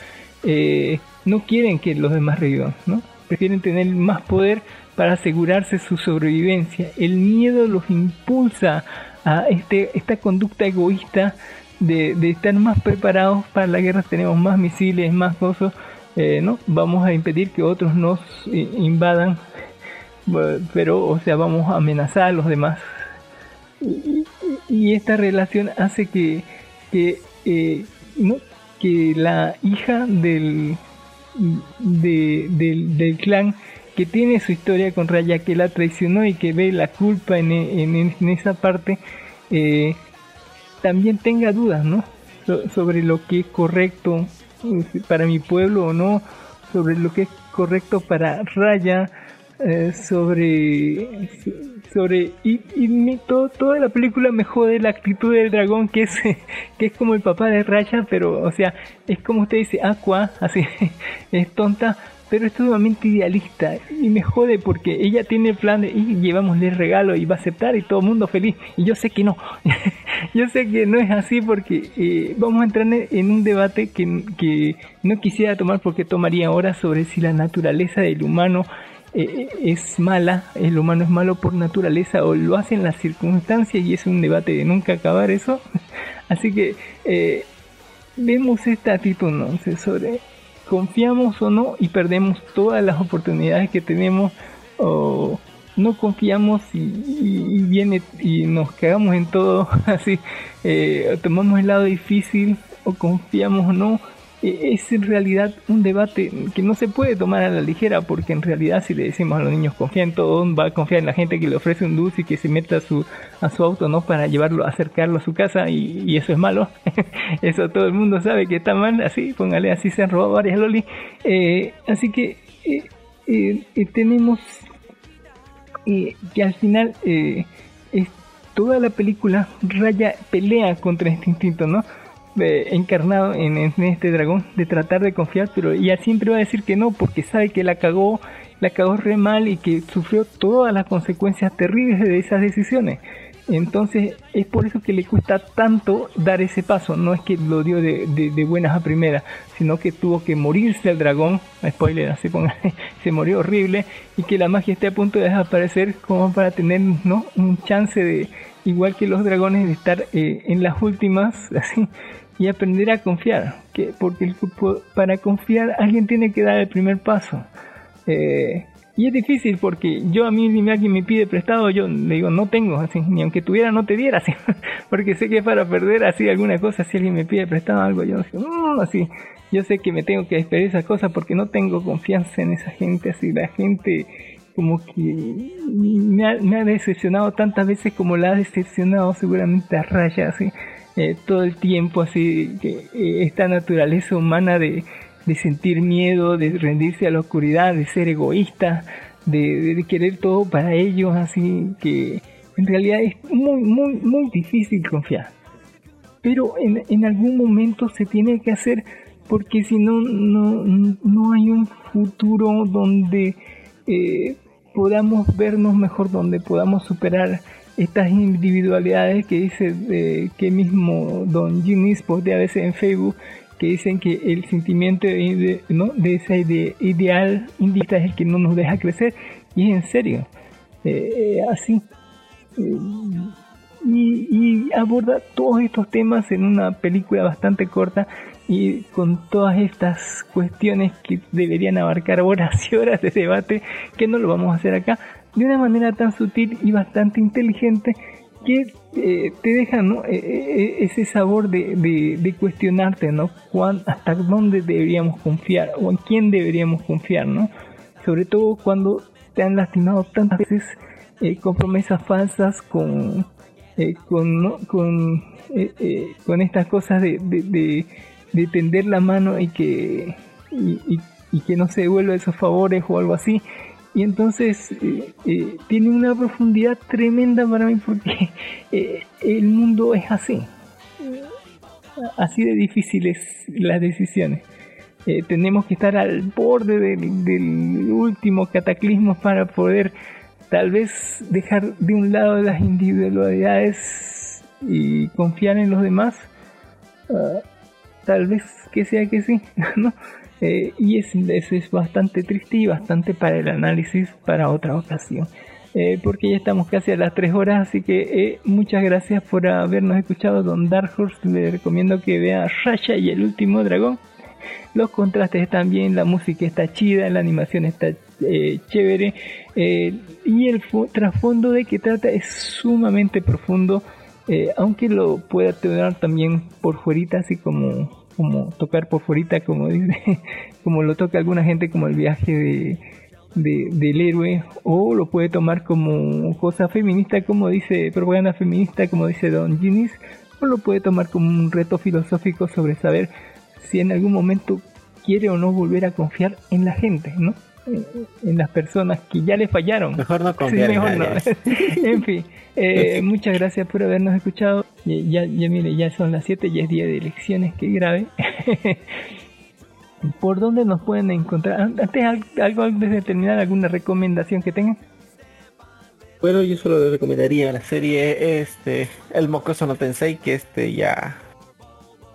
Speaker 7: eh, no quieren que los demás revivan ¿no? prefieren tener más poder para asegurarse su sobrevivencia el miedo los impulsa a este, esta conducta egoísta de, de estar más preparados para la guerra, tenemos más misiles, más cosas, eh, ¿no? Vamos a impedir que otros nos invadan, pero, o sea, vamos a amenazar a los demás. Y, esta relación hace que, que, eh, ¿no? que la hija del, de- del, del clan que tiene su historia con Raya, que la traicionó y que ve la culpa en, en- esa parte, eh, también tenga dudas, ¿no? So- sobre lo que es correcto para mi pueblo o no, sobre lo que es correcto para Raya, eh, sobre sobre y, todo, toda la película me jode la actitud del dragón que es que es como el papá de Raya pero o sea es como usted dice Aqua así es tonta pero es sumamente idealista y me jode porque ella tiene el plan de y llevámosle el regalo y va a aceptar y todo el mundo feliz y yo sé que no yo sé que no es así porque eh, vamos a entrar en- un debate que, que no quisiera tomar porque tomaría horas sobre si la naturaleza del humano eh, es mala, el humano es malo por naturaleza o lo hacen las circunstancias y es un debate de nunca acabar eso. Así que eh, vemos esta actitud ¿no? sobre confiamos o no y perdemos todas las oportunidades que tenemos o no confiamos y, y- viene y nos cagamos en todo así eh, tomamos el lado difícil o confiamos o no es en realidad un debate que no se puede tomar a la ligera porque en realidad si le decimos a los niños confía en todo va a confiar en la gente que le ofrece un dulce y que se meta a su a su auto no para llevarlo acercarlo a su casa y, eso es malo. Eso todo el mundo sabe que está mal así póngale así se han robado varias loli. Eh, así que eh, eh, tenemos que al final toda la película Raya pelea contra este instinto, ¿no? Encarnado en, este dragón de tratar de confiar, pero ella siempre va a decir que no porque sabe que la cagó, la cagó re mal y que sufrió todas las consecuencias terribles de esas decisiones. Entonces es por eso que le cuesta tanto dar ese paso. No es que lo dio de, buenas a primeras, sino que tuvo que morirse el dragón. Spoiler, así ponga, se murió horrible. Y que la magia esté a punto de desaparecer como para tener ¿no? un chance de, igual que los dragones, de estar eh, en las últimas así y aprender a confiar. Que, porque el- para confiar alguien tiene que dar el primer paso. Eh, y es difícil porque yo a mí ni alguien me pide prestado, yo le digo no tengo, así, ni aunque tuviera no te diera, así, porque sé que para perder así alguna cosa, si alguien me pide prestado algo, yo digo, "Mm", así, yo sé que me tengo que despedir de esas cosas porque no tengo confianza en esa gente, así, la gente como que me ha, me ha decepcionado tantas veces como la ha decepcionado seguramente a Raya, así, eh, todo el tiempo, así, que eh, esta naturaleza humana de, de sentir miedo, de rendirse a la oscuridad, de ser egoísta, de querer todo para ellos, así que en realidad es muy, muy, muy difícil confiar. Pero en, en algún momento se tiene que hacer porque si no, no, no hay un futuro donde eh, podamos vernos mejor, donde podamos superar estas individualidades que dice eh, que mismo Don Ginis postea a veces en Facebook que dicen que el sentimiento de, ¿no? de ese ide- ideal indica es el que no nos deja crecer y es en serio Eh, eh, así Eh, y, y aborda todos estos temas en una película bastante corta y con todas estas cuestiones que deberían abarcar horas y horas de debate que no lo vamos a hacer acá de una manera tan sutil y bastante inteligente que eh, te deja ¿no? Eh, eh, ese sabor de, de- cuestionarte hasta dónde deberíamos confiar o en quién deberíamos confiar ¿no? sobre todo cuando te han lastimado tantas veces eh, con promesas falsas con eh, eh, estas cosas de, de, de- de tender la mano y que no se devuelva esos favores o algo así. Y entonces eh, eh, tiene una profundidad tremenda para mí porque eh, el mundo es así. Así de difíciles las decisiones. Tenemos que estar al borde del, del último cataclismo para poder tal vez dejar de un lado las individualidades y confiar en los demás. Ah, tal vez que sea que sí, ¿no? Eh, y es, es bastante triste y bastante para el análisis para otra ocasión. Eh, porque ya estamos casi a las 3 horas, así que eh, muchas gracias por habernos escuchado, Don Dark Horse. Le recomiendo que vea Raya y el último dragón. Los contrastes están bien, la música está chida, la animación está eh, chévere eh, y el trasfondo de que trata es sumamente profundo, eh, aunque lo pueda tener también por fuerita, así como, como tocar por como dice, como lo toca alguna gente, como el viaje de, de- del héroe, o lo puede tomar como cosa feminista, como dice propaganda feminista, como dice Don Ginis, o lo puede tomar como un reto filosófico sobre saber si en algún momento quiere o no volver a confiar en la gente, ¿no? En- En las personas que ya le fallaron.
Speaker 8: Mejor no confiar en
Speaker 7: mejor
Speaker 8: nadie.
Speaker 7: no. en fin, eh, muchas gracias por habernos escuchado. Y Ya, ya mire, ya son las 7, ya es día de elecciones, que grave. ¿Por dónde nos pueden encontrar? Antes, al- algo antes de terminar, alguna recomendación que tengan.
Speaker 8: Bueno, yo solo le recomendaría la serie este El Mocoso no Tensei, que este ya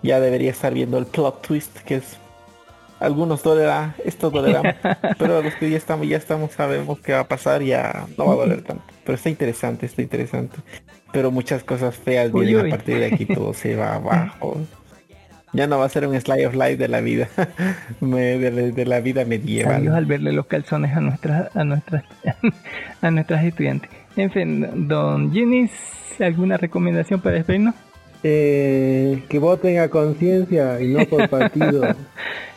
Speaker 8: ya debería estar viendo el plot twist, que es algunos dolerá, esto dolerá, pero los que ya estamos, ya estamos, sabemos qué va a pasar, ya no va a doler tanto. Pero está interesante, está interesante. Pero muchas cosas feas
Speaker 7: Uy,
Speaker 8: vienen
Speaker 7: uy.
Speaker 8: a partir de aquí, todo se va abajo. Ya no va a ser un slide of life de la vida, me- de, la- de la vida medieval.
Speaker 7: Saludos al verle los calzones a nuestras a nuestras a nuestras estudiantes. En fin, don Ginis, ¿alguna recomendación para despedirnos?
Speaker 9: Eh, que voten a conciencia y no por partido.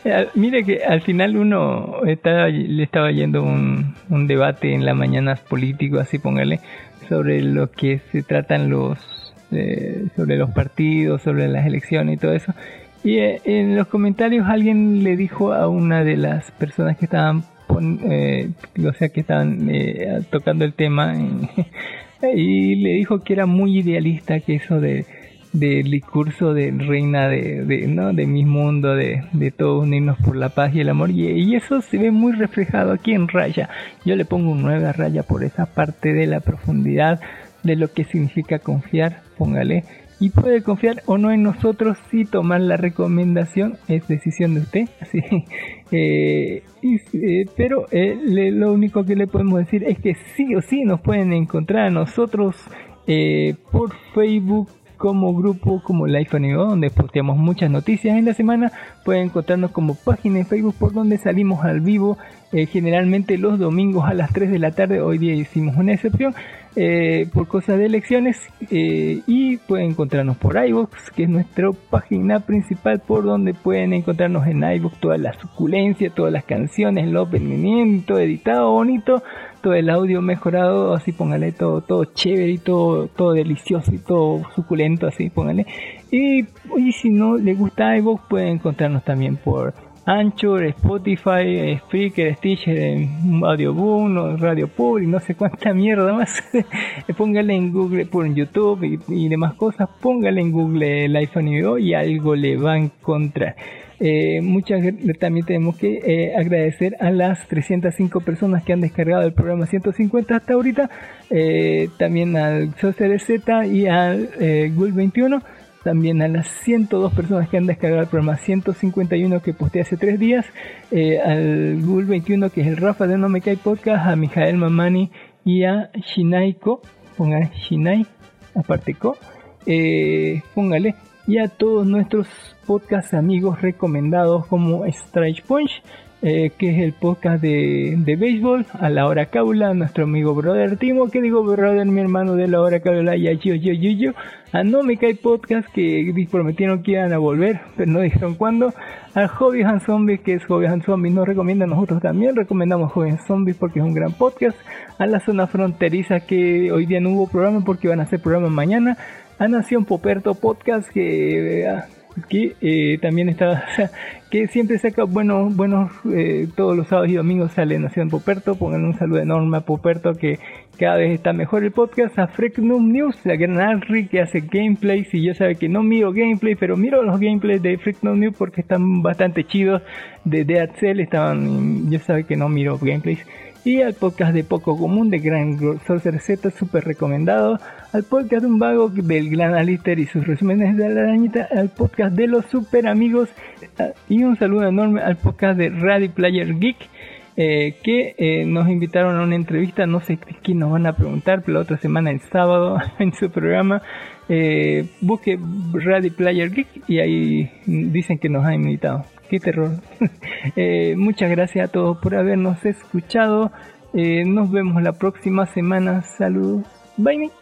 Speaker 7: Eh, Mire que al final uno estaba, le estaba yendo un, un debate en las mañanas político, así póngale, sobre lo que se tratan los eh, sobre los partidos, sobre las elecciones y todo eso. Y eh, en los comentarios alguien le dijo a una de las personas que estaban eh, o sea que estaban eh, tocando el tema y le dijo que era muy idealista que eso de del discurso de reina de, ¿no? de mi mundo, de, de todos unirnos por la paz y el amor, y, eso se ve muy reflejado aquí en Raya. Yo le pongo un 9 a Raya por esa parte de la profundidad, de lo que significa confiar, póngale. Y puede confiar o no en nosotros y tomar la recomendación, es decisión de usted. Así, eh, eh, pero eh, lo único que le podemos decir es que sí o sí nos pueden encontrar a nosotros por Facebook como grupo como Life Anime, donde posteamos muchas noticias en la semana. Pueden encontrarnos como página en Facebook por donde salimos al vivo, eh, generalmente los domingos a las 3 de la tarde. Hoy día hicimos una excepción eh, por cosas de elecciones. eh, y pueden encontrarnos por iVoox, que es nuestra página principal por donde pueden encontrarnos en iVoox toda la suculencia, todas las canciones, el opening, todo editado bonito todo el audio mejorado, así póngale todo, todo chévere y todo, todo delicioso y todo suculento, así póngale. Y, y si no le gusta iVoox, pueden encontrarnos también por Anchor, Spotify, Spreaker, Stitcher, eh, Audioboom, Radio Public, no sé cuánta mierda más. póngale en Google, por YouTube y, y demás cosas, póngale en Google Life Anime y algo le va a encontrar. Eh, muchas también tenemos que eh, agradecer a las 305 personas que han descargado el programa 150 hasta ahorita, eh, también al Social Z y al eh, Gul 21, también a las 102 personas que han descargado el programa. 151 que posteé hace tres días, eh, al Gul 21 que es el Rafa de No Me Cae Podcast, a Mijael Mamani y a Shinaiko, pongan Shinai, aparte Ko, eh, póngale, y a todos nuestros podcast amigos recomendados como Strike Punch, eh, que es el podcast de, de béisbol, a la hora Caula, nuestro amigo brother Timo, que digo brother, mi hermano de la hora Caula, y a yo, yo, yo, yo, a No Me Cae Podcast, que prometieron que iban a volver, pero no dijeron cuándo, a Hobby and Zombies, que es Hobby and Zombies, nos recomienda, nosotros también recomendamos Hobby and Zombies porque es un gran podcast, a la zona fronteriza, que hoy día no hubo programa porque van a hacer programa mañana, a Nación Poperto Podcast, que... eh, que eh, también está, que siempre saca buenos, buenos, eh, todos los sábados y domingos sale Nación Poperto, pongan un saludo enorme a Poperto que cada vez está mejor el podcast, a Freaknum News, la gran Arri que hace gameplays y yo sabe que no miro gameplay, pero miro los gameplays de Freaknum News porque están bastante chidos, de Dead Cell estaban, yo sabe que no miro gameplays, y al podcast de Poco Común de Gran Sorcerer Z, súper recomendado, al podcast de un vago del Gran Alister y sus resúmenes de la arañita, al podcast de los super amigos y un saludo enorme al podcast de Ready Player Geek. eh, que eh, nos invitaron a una entrevista, no sé qué nos van a preguntar, pero la otra semana el sábado en su programa eh, busque Ready Player Geek y ahí dicen que nos han invitado. Qué terror. Muchas gracias a todos por habernos escuchado. Nos vemos la próxima semana. Saludos. Bye.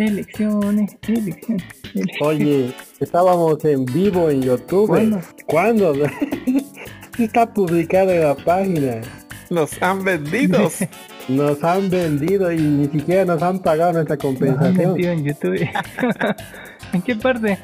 Speaker 7: Elecciones, elecciones, elecciones.
Speaker 9: Oye, estábamos en vivo en YouTube.
Speaker 7: ¿Cuándo?
Speaker 9: ¿Cuándo? Está publicado en la página.
Speaker 8: Nos han vendido.
Speaker 9: Nos han vendido y ni siquiera nos han pagado nuestra
Speaker 7: Nos han
Speaker 9: compensación.
Speaker 7: en YouTube. ¿En qué parte?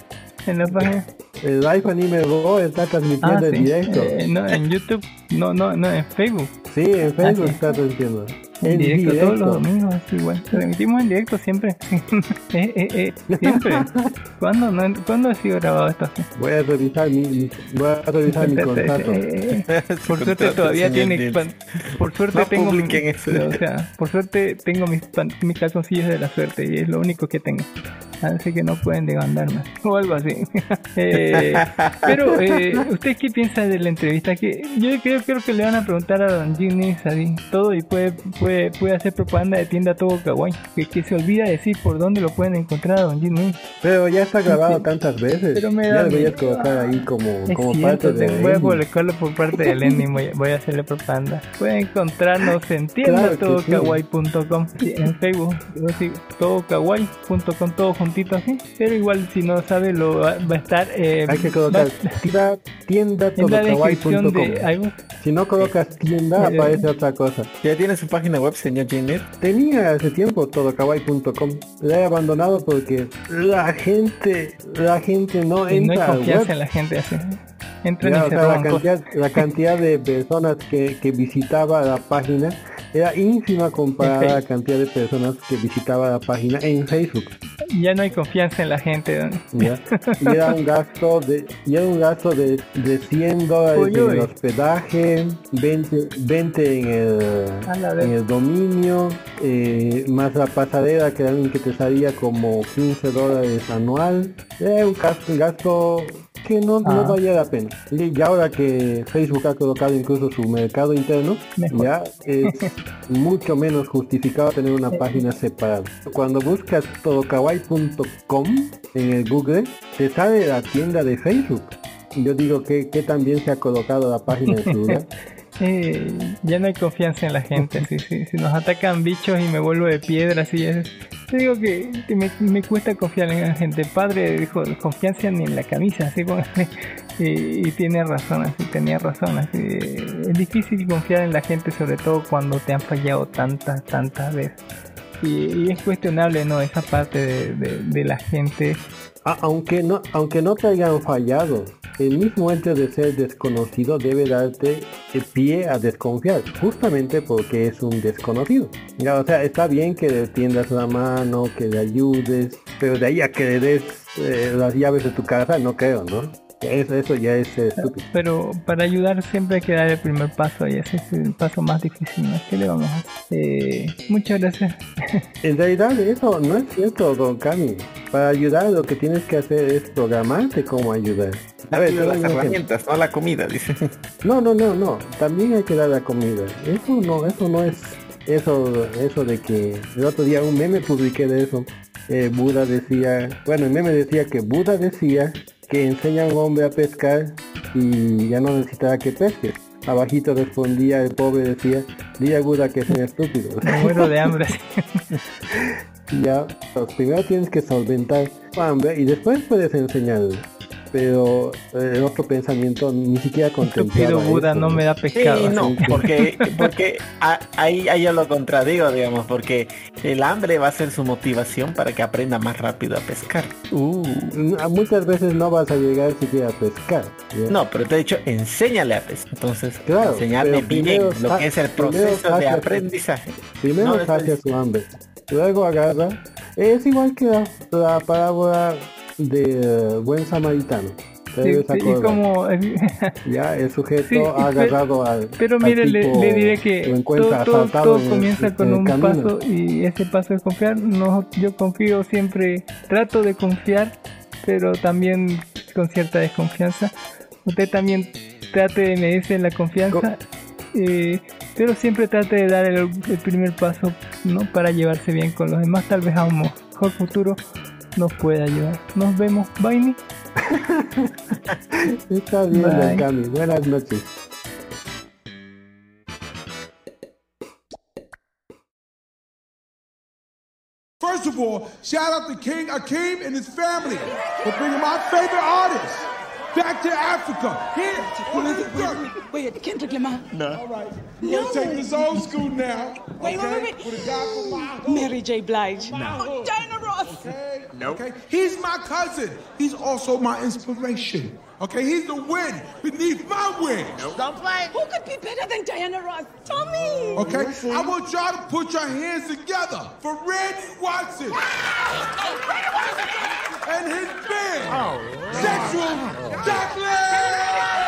Speaker 7: En la página.
Speaker 9: El iPhone Anime Go está
Speaker 7: Ah,
Speaker 9: transmitiendo en
Speaker 7: sí.
Speaker 9: directo.
Speaker 7: Eh, no, en YouTube. No, no, no, en Facebook.
Speaker 9: Sí, en Facebook
Speaker 7: sí.
Speaker 9: está transmitiendo.
Speaker 7: En directo, todos los domingos, es igual. Transmitimos en directo siempre. eh, eh, eh, siempre. ¿Cuándo, no, ¿Cuándo ha sido grabado esto?
Speaker 9: Voy a revisar mi, mi- voy a revisar mi contrato.
Speaker 7: Por suerte todavía tiene pan- por suerte
Speaker 8: No
Speaker 7: tengo mi- o sea por suerte tengo mis pan- mis calzoncillos de la suerte y es lo único que tengo así que no pueden demandarme o algo así Eh, pero eh, usted qué piensa de la entrevista que yo creo, creo que le van a preguntar a Don Jimmy así todo y puede puede puede hacer propaganda de tienda todo kawaii que, que se olvida decir por dónde lo pueden encontrar a Don Jimmy
Speaker 9: Pero ya está grabado tantas veces.
Speaker 7: Pero me
Speaker 9: ya
Speaker 7: da
Speaker 9: deberías
Speaker 7: miedo.
Speaker 9: colocar ahí como,
Speaker 7: Es
Speaker 9: como
Speaker 7: cierto,
Speaker 9: parte de
Speaker 7: voy a publicarlo por parte del ending, voy, voy a hacerle propaganda. Pueden encontrarnos en tiendatodokawaii.com sí, en Facebook, todokawaii.com, todo juntito así. Pero igual si no sabe lo va va a estar. eh,
Speaker 9: Hay que colocar tienda, tienda
Speaker 7: en de.
Speaker 9: Si no colocas tienda,
Speaker 7: Eh,
Speaker 9: aparece otra cosa.
Speaker 8: ¿Ya tiene su página web, señor Jenner?
Speaker 9: Tenía hace tiempo todokawaii.com. La he abandonado porque la gente, la gente no
Speaker 7: No hay
Speaker 9: entra
Speaker 7: confianza
Speaker 9: web.
Speaker 7: en la gente así. Entran
Speaker 9: Ya,
Speaker 7: y
Speaker 9: o
Speaker 7: se
Speaker 9: sea, la cantidad, la cantidad de personas que, que visitaba la página era ínfima comparada a la cantidad de personas que visitaba la página en Facebook.
Speaker 7: Ya no hay confianza en la gente. ¿no?
Speaker 9: ¿ya? Y era un gasto de, y era un gasto de, de 100 dólares
Speaker 7: Uy,
Speaker 9: en el hospedaje, 20, 20 en el, en el dominio, eh, más la pasarela que también que te salía como 15 dólares anual. Era un gasto, un gasto que no, no
Speaker 7: Ah.
Speaker 9: valía la pena. Y ahora que Facebook ha colocado incluso su mercado interno,
Speaker 7: Mejor.
Speaker 9: ya es mucho menos justificado tener una página separada. Cuando buscas todokawaii.com en el Google, te sale la tienda de Facebook. Yo digo que, que también se ha colocado la página en su lugar.
Speaker 7: Eh, ya no hay confianza en la gente. sí, sí. Si nos atacan bichos y me vuelvo de piedra, así es. Te digo que me, me cuesta confiar en la gente. Padre dijo, confianza ni en la camisa, así póngale. Y, y tiene razón, así tenía razón. Así, es difícil confiar en la gente, sobre todo cuando te han fallado tantas, tantas veces. Y, y es cuestionable, ¿no? Esa parte de, de- de la gente.
Speaker 9: A- aunque no aunque no te hayan fallado, el mismo hecho de ser desconocido debe darte pie a desconfiar, justamente porque es un desconocido. O sea, está bien que le tiendas la mano, que le ayudes, pero de ahí a que le des eh, las llaves de tu casa, no creo, ¿no? Eso, eso ya es eh, estúpido.
Speaker 7: Pero para ayudar siempre hay que dar el primer paso y ese es el paso más difícil. ¿no? ¿Qué le vamos a hacer? Eh, muchas gracias.
Speaker 9: En realidad eso no es cierto, don Cami. Para ayudar lo que tienes que hacer es programarte cómo ayudar. A ver,
Speaker 8: las herramientas, no la comida, dice.
Speaker 9: No, no, no, no. También hay que dar la comida. Eso no, eso no es eso, eso de que el otro día un meme publiqué de eso. Eh, Buda decía, bueno, el meme decía que Buda decía que enseña a un hombre a pescar y ya no necesitaba que pesque. Abajito respondía el pobre decía, dile a Buda que un estúpido.
Speaker 7: Me muero de hambre.
Speaker 9: Ya, pues, primero tienes que solventar tu hambre y después puedes enseñar. Pero eh, el otro pensamiento ni siquiera contemplaba
Speaker 7: Estúpido Buda, no me da pescado.
Speaker 8: Sí, no, porque, porque a- ahí, ahí yo lo contradigo, digamos, porque el hambre va a ser su motivación para que aprenda más rápido a pescar. Uh.
Speaker 9: Mm, Muchas veces no vas a llegar siquiera a pescar. ¿ya?
Speaker 8: No, pero te he dicho, enséñale a pescar. Entonces,
Speaker 9: Claro,
Speaker 8: enseñarle bien lo que es el proceso de aprendizaje.
Speaker 9: Primero
Speaker 8: No,
Speaker 9: sacia su hambre, luego agarra. Es igual que la, la parábola de eh, buen samaritano.
Speaker 7: Sí, y como
Speaker 9: Ya el sujeto
Speaker 7: Sí,
Speaker 9: ha agarrado al.
Speaker 7: Pero mire, le,
Speaker 9: tipo
Speaker 7: le diré que todo, todo- todo
Speaker 9: en el-
Speaker 7: comienza
Speaker 9: en
Speaker 7: con un
Speaker 9: camino.
Speaker 7: paso y ese paso es confiar. No, yo confío siempre, trato de confiar, pero también con cierta desconfianza. Usted también trate de medirse la confianza, eh, pero siempre trate de dar el, el primer paso ¿no? para llevarse bien con los demás. Tal vez a un mejor futuro nos pueda ayudar. Nos vemos, bye.
Speaker 9: Está bien, don
Speaker 7: Bye.
Speaker 9: Cami. Buenas noches.
Speaker 10: First of all, shout out to King Akeem and his family for bringing my favorite artist back to Africa. Here, wait, wait, wait, Kendrick Lamar. No. All right. We're
Speaker 11: No.
Speaker 10: gonna take this old school now.
Speaker 11: Wait, wait,
Speaker 10: okay?
Speaker 11: wait, wait.
Speaker 10: With a guy from my hood.
Speaker 11: Mary J. Blige.
Speaker 10: My
Speaker 11: No.
Speaker 10: hood.
Speaker 11: Diana Ross.
Speaker 10: Okay. Okay. He's my cousin. He's also my inspiration. Okay. He's the wind beneath my wings.
Speaker 11: Don't play. Who could be better than Diana Ross? Tommy. me.
Speaker 10: Okay. I want y'all to put your hands together for Randy Watson
Speaker 3: ah! oh, Red Watson and his band. Oh, Sexual Chocolate.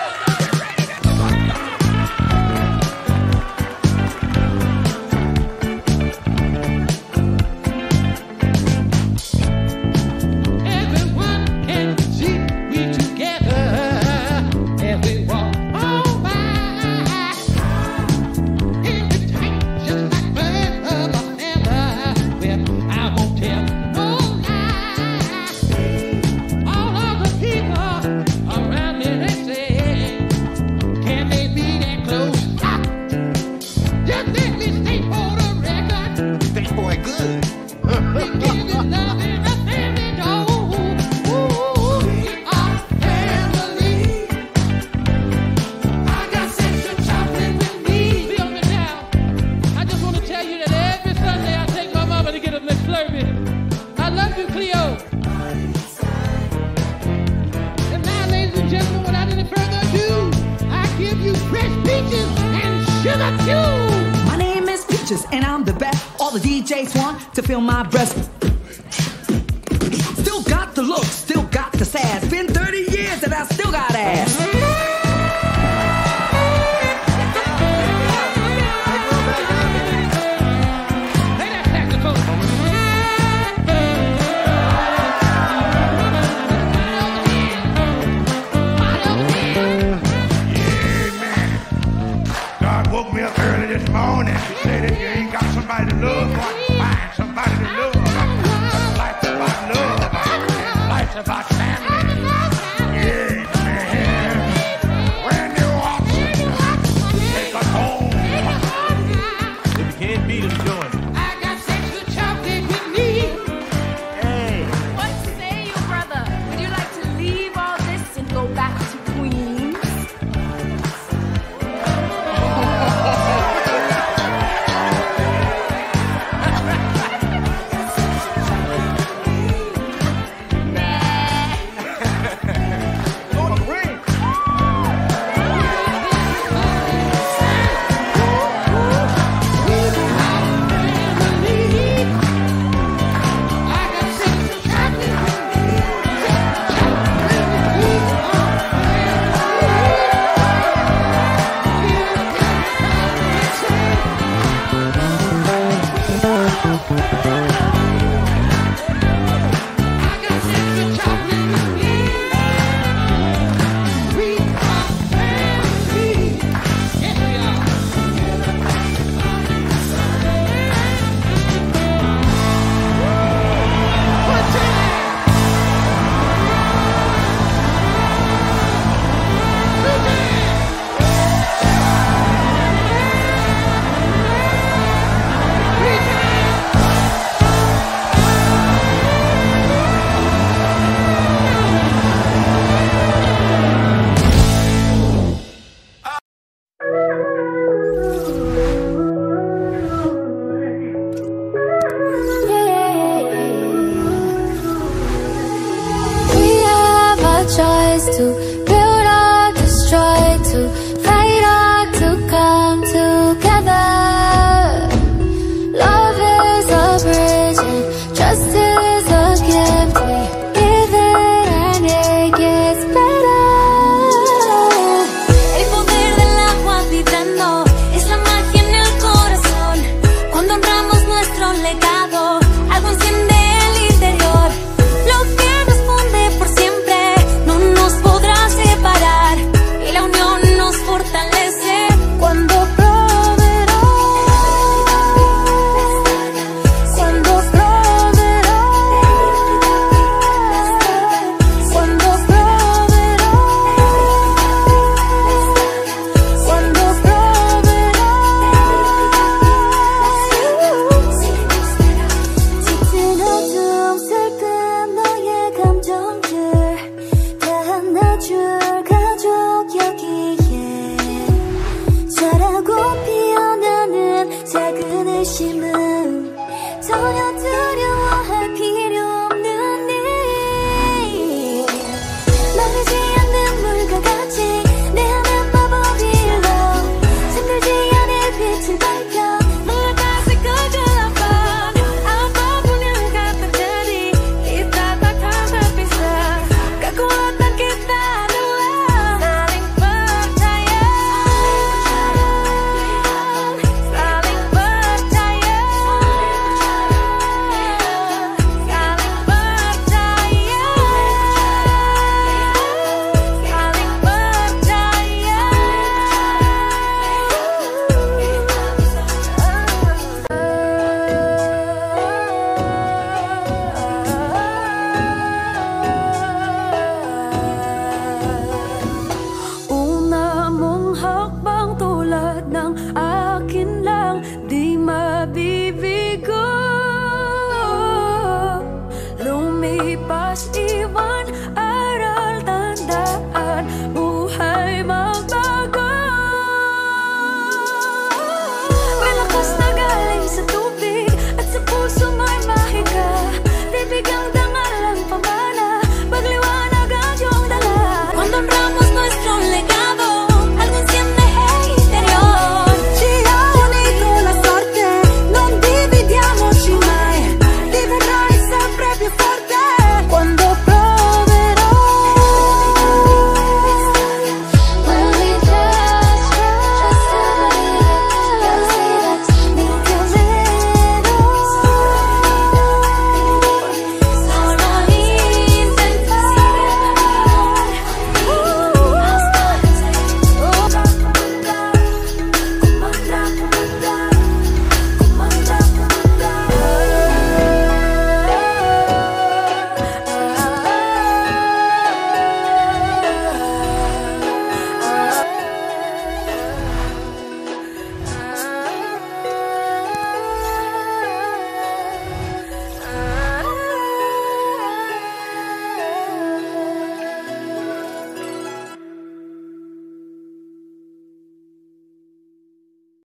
Speaker 12: bitches, and I'm the best. All the DJs want to feel my breast. Still got the look, still got the sass. Been 30 years and I still got ass.